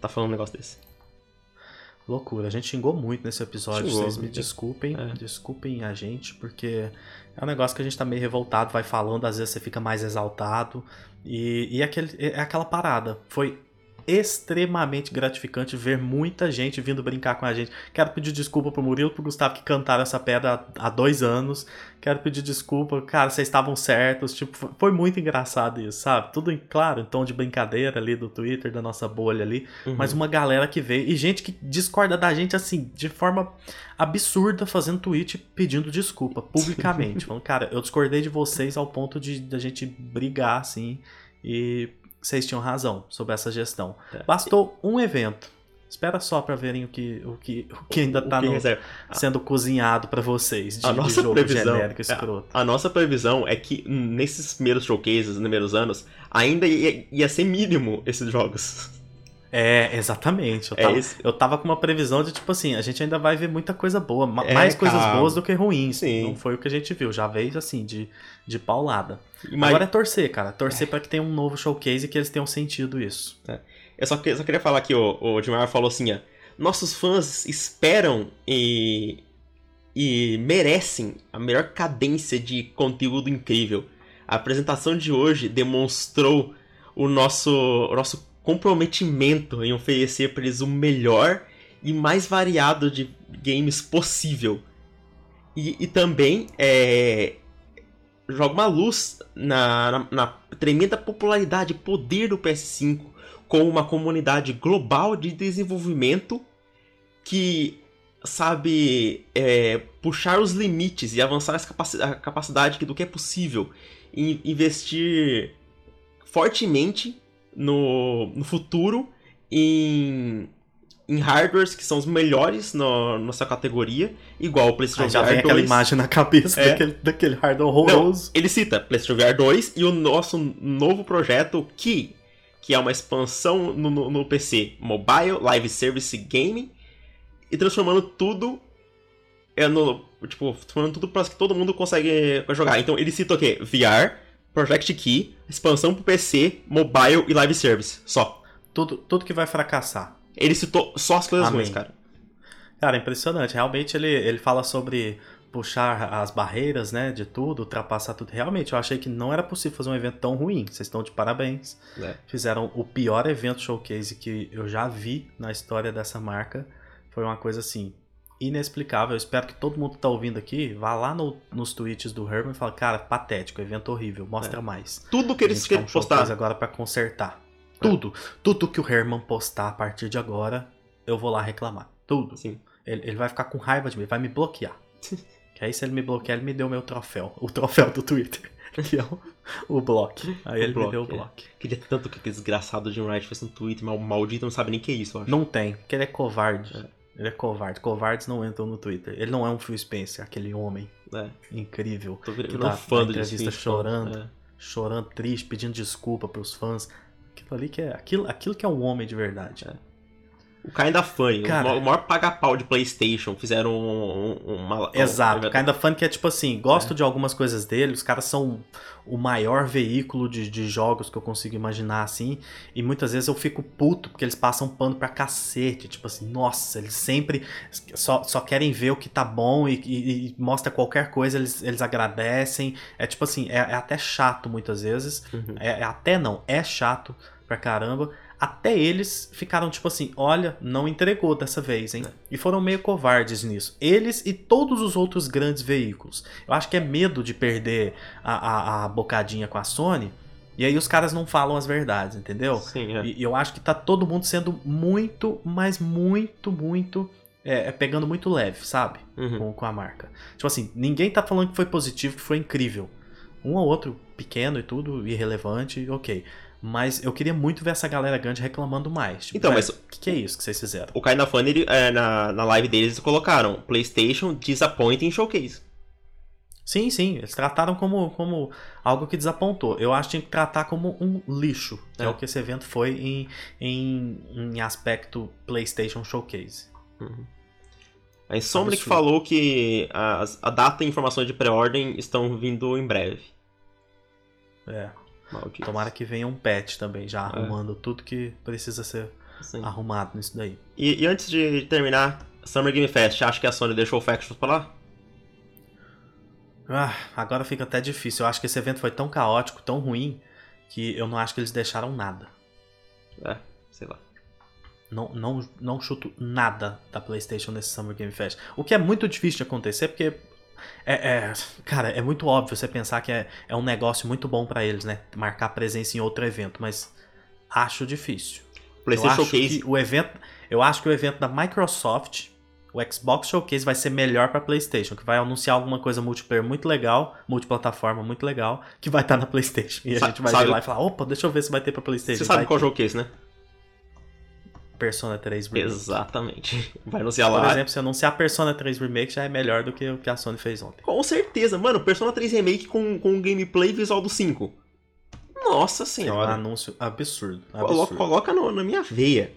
tá falando um negócio desse. Loucura, a gente xingou muito nesse episódio. Xingou, Vocês me desculpem, é. desculpem a gente, porque é um negócio que a gente tá meio revoltado, vai falando, às vezes você fica mais exaltado. E, e é, aquele, é aquela parada. Foi extremamente gratificante ver muita gente vindo brincar com a gente. Quero pedir desculpa pro Murilo e pro Gustavo que cantaram essa pedra há, dois anos. Quero pedir desculpa, cara, vocês estavam certos. Tipo, foi muito engraçado isso, sabe? Tudo em, claro, em tom de brincadeira ali do Twitter, da nossa bolha ali. Uhum. Mas uma galera que veio. E gente que discorda da gente, assim, de forma absurda, fazendo tweet pedindo desculpa publicamente. Falando, cara, eu discordei de vocês ao ponto de da gente brigar, assim. E vocês tinham razão sobre essa gestão. É. Bastou um evento. Espera só para verem o que, o que, o que ainda está sendo cozinhado para vocês de, a nossa de jogo previsão, genérico escroto. A, a, nossa previsão é que nesses primeiros showcases, nos primeiros anos, ainda ia, ia ser mínimo esses jogos. É, exatamente. Eu é tava, é eu tava com uma previsão de, tipo assim, a gente ainda vai ver muita coisa boa. É, mais coisas boas do que ruins. Sim. Não foi o que a gente viu. Já veio, assim, de, de paulada. Mas... Agora é torcer, cara. Torcer é. para que tenha um novo showcase e que eles tenham sentido isso. É. Eu só, só, queria falar que o, o Dimar falou assim, ó. Nossos fãs esperam e, e merecem a melhor cadência de conteúdo incrível. A apresentação de hoje demonstrou o nosso, o nosso comprometimento em oferecer para eles o melhor e mais variado de games possível. E, e também é, joga uma luz na, na, na, tremenda popularidade e poder do PS5 com uma comunidade global de desenvolvimento que sabe é, puxar os limites e avançar a capacidade do que é possível e investir fortemente no, no futuro em, em hardwares que são os melhores no, nossa categoria, igual o PlayStation já VR 2. aquela imagem na cabeça é. daquele, daquele hardware horroroso. Não, ele cita PlayStation VR 2 e o nosso novo projeto Key, que é uma expansão no, no, no PC Mobile Live Service Gaming e transformando tudo é no, tipo, transformando tudo para que todo mundo consegue jogar. Então ele cita o quê? VR, Project Key, expansão pro PC, mobile e live service. Só. Tudo, tudo que vai fracassar. Ele citou só as coisas Amém. ruins, cara. Cara, impressionante. Realmente ele, ele fala sobre puxar as barreiras, né, de tudo, ultrapassar tudo. Realmente, eu achei que não era possível fazer um evento tão ruim. Vocês estão de parabéns. É. Fizeram o pior evento showcase que eu já vi na história dessa marca. Foi uma coisa assim, inexplicável. Eu espero que todo mundo que tá ouvindo aqui vá lá no, nos tweets do Herman e fale, cara, patético, evento horrível, mostra é. mais. Tudo que eles querem um postar agora para consertar. É. Tudo, tudo que o Herman postar a partir de agora, eu vou lá reclamar. Tudo. Sim. Ele, ele vai ficar com raiva de mim, vai me bloquear. que aí se ele me bloquear, ele me deu meu troféu, o troféu do Twitter. Que é o, o block. Aí o ele block, me deu o block. É. Queria tanto que aquele desgraçado de Wright fosse um Twitter, mas o maldito não sabe nem o que é isso, eu acho. Não tem, porque ele é covarde. É. Ele é covarde. Covardes não entram no Twitter. Ele não é um Phil Spencer, aquele homem é. incrível. Tô virando que tá fã na entrevista chorando, é. chorando, triste, pedindo desculpa pros fãs. Aquilo ali que é. Aquilo, aquilo que é um homem de verdade. É. O Kinda Funny, Cara, o maior paga-pau de PlayStation, fizeram um, um, uma. Exato, um... Kinda Funny que é tipo assim, gosto é. de algumas coisas dele, os caras são o maior veículo de, de jogos que eu consigo imaginar assim, e muitas vezes eu fico puto porque eles passam pano pra cacete, tipo assim, nossa, eles sempre só, só querem ver o que tá bom e, e, e mostra qualquer coisa, eles, eles agradecem, é tipo assim, é, é até chato muitas vezes, uhum. é, é até não, é chato pra caramba, até eles ficaram tipo assim: olha, não entregou dessa vez, hein? É. E foram meio covardes nisso. Eles e todos os outros grandes veículos. Eu acho que é medo de perder a, a, a bocadinha com a Sony. E aí os caras não falam as verdades, entendeu? Sim, é. E, eu acho que tá todo mundo sendo muito, mas muito, muito. É, é pegando muito leve, sabe? Uhum. Com, com a marca. Tipo assim, ninguém tá falando que foi positivo, que foi incrível. Um ou outro pequeno e tudo, irrelevante, ok. Mas eu queria muito ver essa galera grande reclamando mais. Tipo, então, mas. O que, que, é isso que vocês fizeram? O Kinda Fun, ele, é, na, na live deles, eles colocaram PlayStation Disappointing Showcase. Sim, sim. Eles trataram como, como algo que desapontou. Eu acho que tinha que tratar como um lixo, é, é o que esse evento foi em, em, em aspecto PlayStation Showcase. Uhum. A Insomniac falou que a, a data e informações de pré-ordem estão vindo em breve. É. Maldito. Tomara que venha um patch também, já é. arrumando tudo que precisa ser Sim. arrumado nisso daí. E, e, antes de terminar, Summer Game Fest, acha que a Sony deixou o Factions pra lá? Ah, agora fica até difícil. Eu acho que esse evento foi tão caótico, tão ruim, que eu não acho que eles deixaram nada. É, sei lá. Não, não, não chuto nada da PlayStation nesse Summer Game Fest. O que é muito difícil de acontecer, porque. É, é cara, é muito óbvio você pensar que é, é um negócio muito bom para eles, né? Marcar presença em outro evento, mas acho difícil. PlayStation Showcase. o evento, eu acho que o evento da Microsoft, o Xbox Showcase vai ser melhor para PlayStation, que vai anunciar alguma coisa multiplayer muito legal, multiplataforma muito legal, que vai estar tá na PlayStation. E a gente vai sabe, ver lá e falar, opa, deixa eu ver se vai ter para PlayStation. Você sabe vai qual ter. Showcase, né? Persona 3 Remake. Exatamente. Vai anunciar lá. Por exemplo, se anunciar Persona 3 Remake já é melhor do que o que a Sony fez ontem. Com certeza. Mano, Persona 3 Remake com, com gameplay visual do 5. Nossa senhora. É um anúncio absurdo. absurdo. Coloca, coloca no, na minha veia.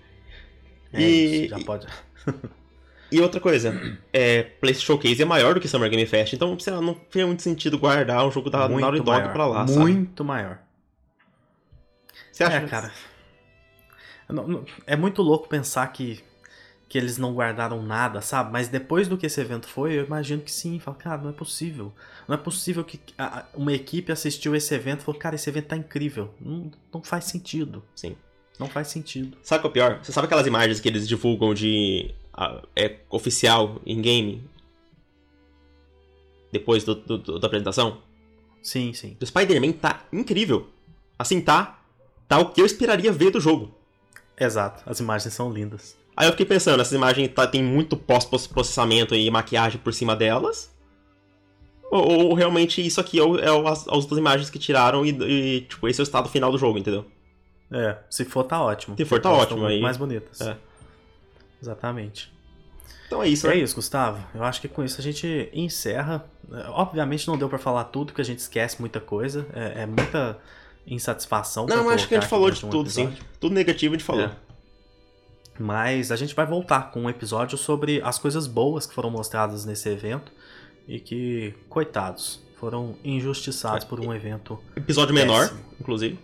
É e... Isso, já pode... e outra coisa, é, PlayStation Showcase é maior do que Summer Game Fest, então sei lá, não fez muito sentido guardar um jogo da Naughty Dog pra lá, Muito sabe? maior. Você acha? É, cara. É muito louco pensar que, que eles não guardaram nada, sabe? Mas depois do que esse evento foi, eu imagino que sim. Fala, cara, não é possível. Não é possível que uma equipe assistiu esse evento e falou, cara, esse evento tá incrível. Não, não faz sentido. Sim. Não faz sentido. Sabe o que é o pior? Você sabe aquelas imagens que eles divulgam de. é oficial em game? Depois do, do, do, da apresentação? Sim, sim. O Spider-Man tá incrível. Assim, tá. Tá o que eu esperaria ver do jogo. Exato, as imagens são lindas. Aí eu fiquei pensando, essas imagens tá, tem muito pós-processamento e maquiagem por cima delas? Ou, ou realmente isso aqui é, o, é as, as outras imagens que tiraram e, e, tipo, esse é o estado final do jogo, entendeu? É, se for tá ótimo. Se for tá ótimo aí. Mais bonitas. É. Exatamente. Então é isso, É né? isso, Gustavo. Eu acho que com isso a gente encerra. Obviamente não deu para falar tudo, que a gente esquece muita coisa. É, é muita insatisfação. Não, mas acho que a gente falou de tudo, episódio. sim. Tudo negativo a gente falou. É. Mas a gente vai voltar com um episódio sobre as coisas boas que foram mostradas nesse evento e que, coitados, foram injustiçados por um evento. Episódio péssimo. menor, inclusive.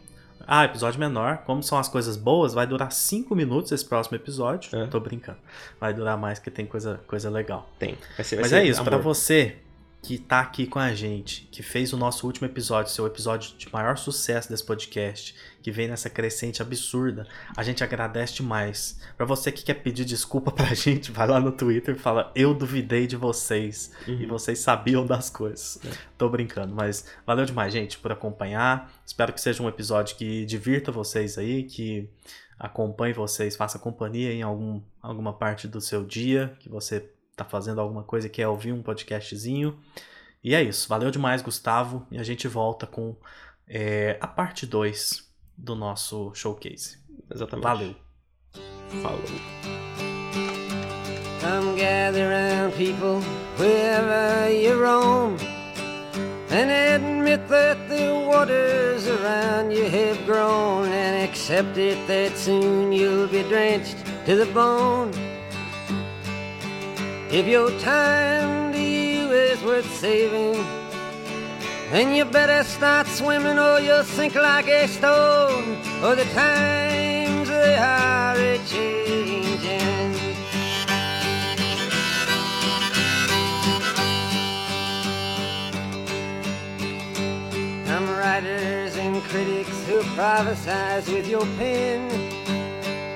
Ah, episódio menor. Como são as coisas boas, vai durar 5 minutos esse próximo episódio. É. Tô brincando. Vai durar mais porque tem coisa, coisa legal. Tem. Vai ser, vai Mas é isso, para você que tá aqui com a gente, que fez o nosso último episódio, seu episódio de maior sucesso desse podcast, que vem nessa crescente absurda, a gente agradece demais. Para você que quer pedir desculpa pra gente, vai lá no Twitter e fala: Eu duvidei de vocês uhum. e vocês sabiam das coisas. É. Tô brincando, mas valeu demais, gente, por acompanhar. Espero que seja um episódio que divirta vocês aí, que acompanhe vocês, faça companhia em algum, alguma parte do seu dia, que você tá fazendo alguma coisa e quer ouvir um podcastzinho. E é isso. Valeu demais, Gustavo. E a gente volta com é, a parte 2 do nosso showcase. Exatamente. Valeu. Falou. Come gather round people wherever you roam and admit that the waters around you have grown and accept it that soon you'll be drenched to the bone. If your time to you is worth saving, then you better start swimming or you'll sink like a stone. Or the times they are a changing. Some writers and critics who prophesize with your pen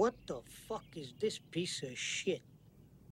What the fuck is this piece of shit?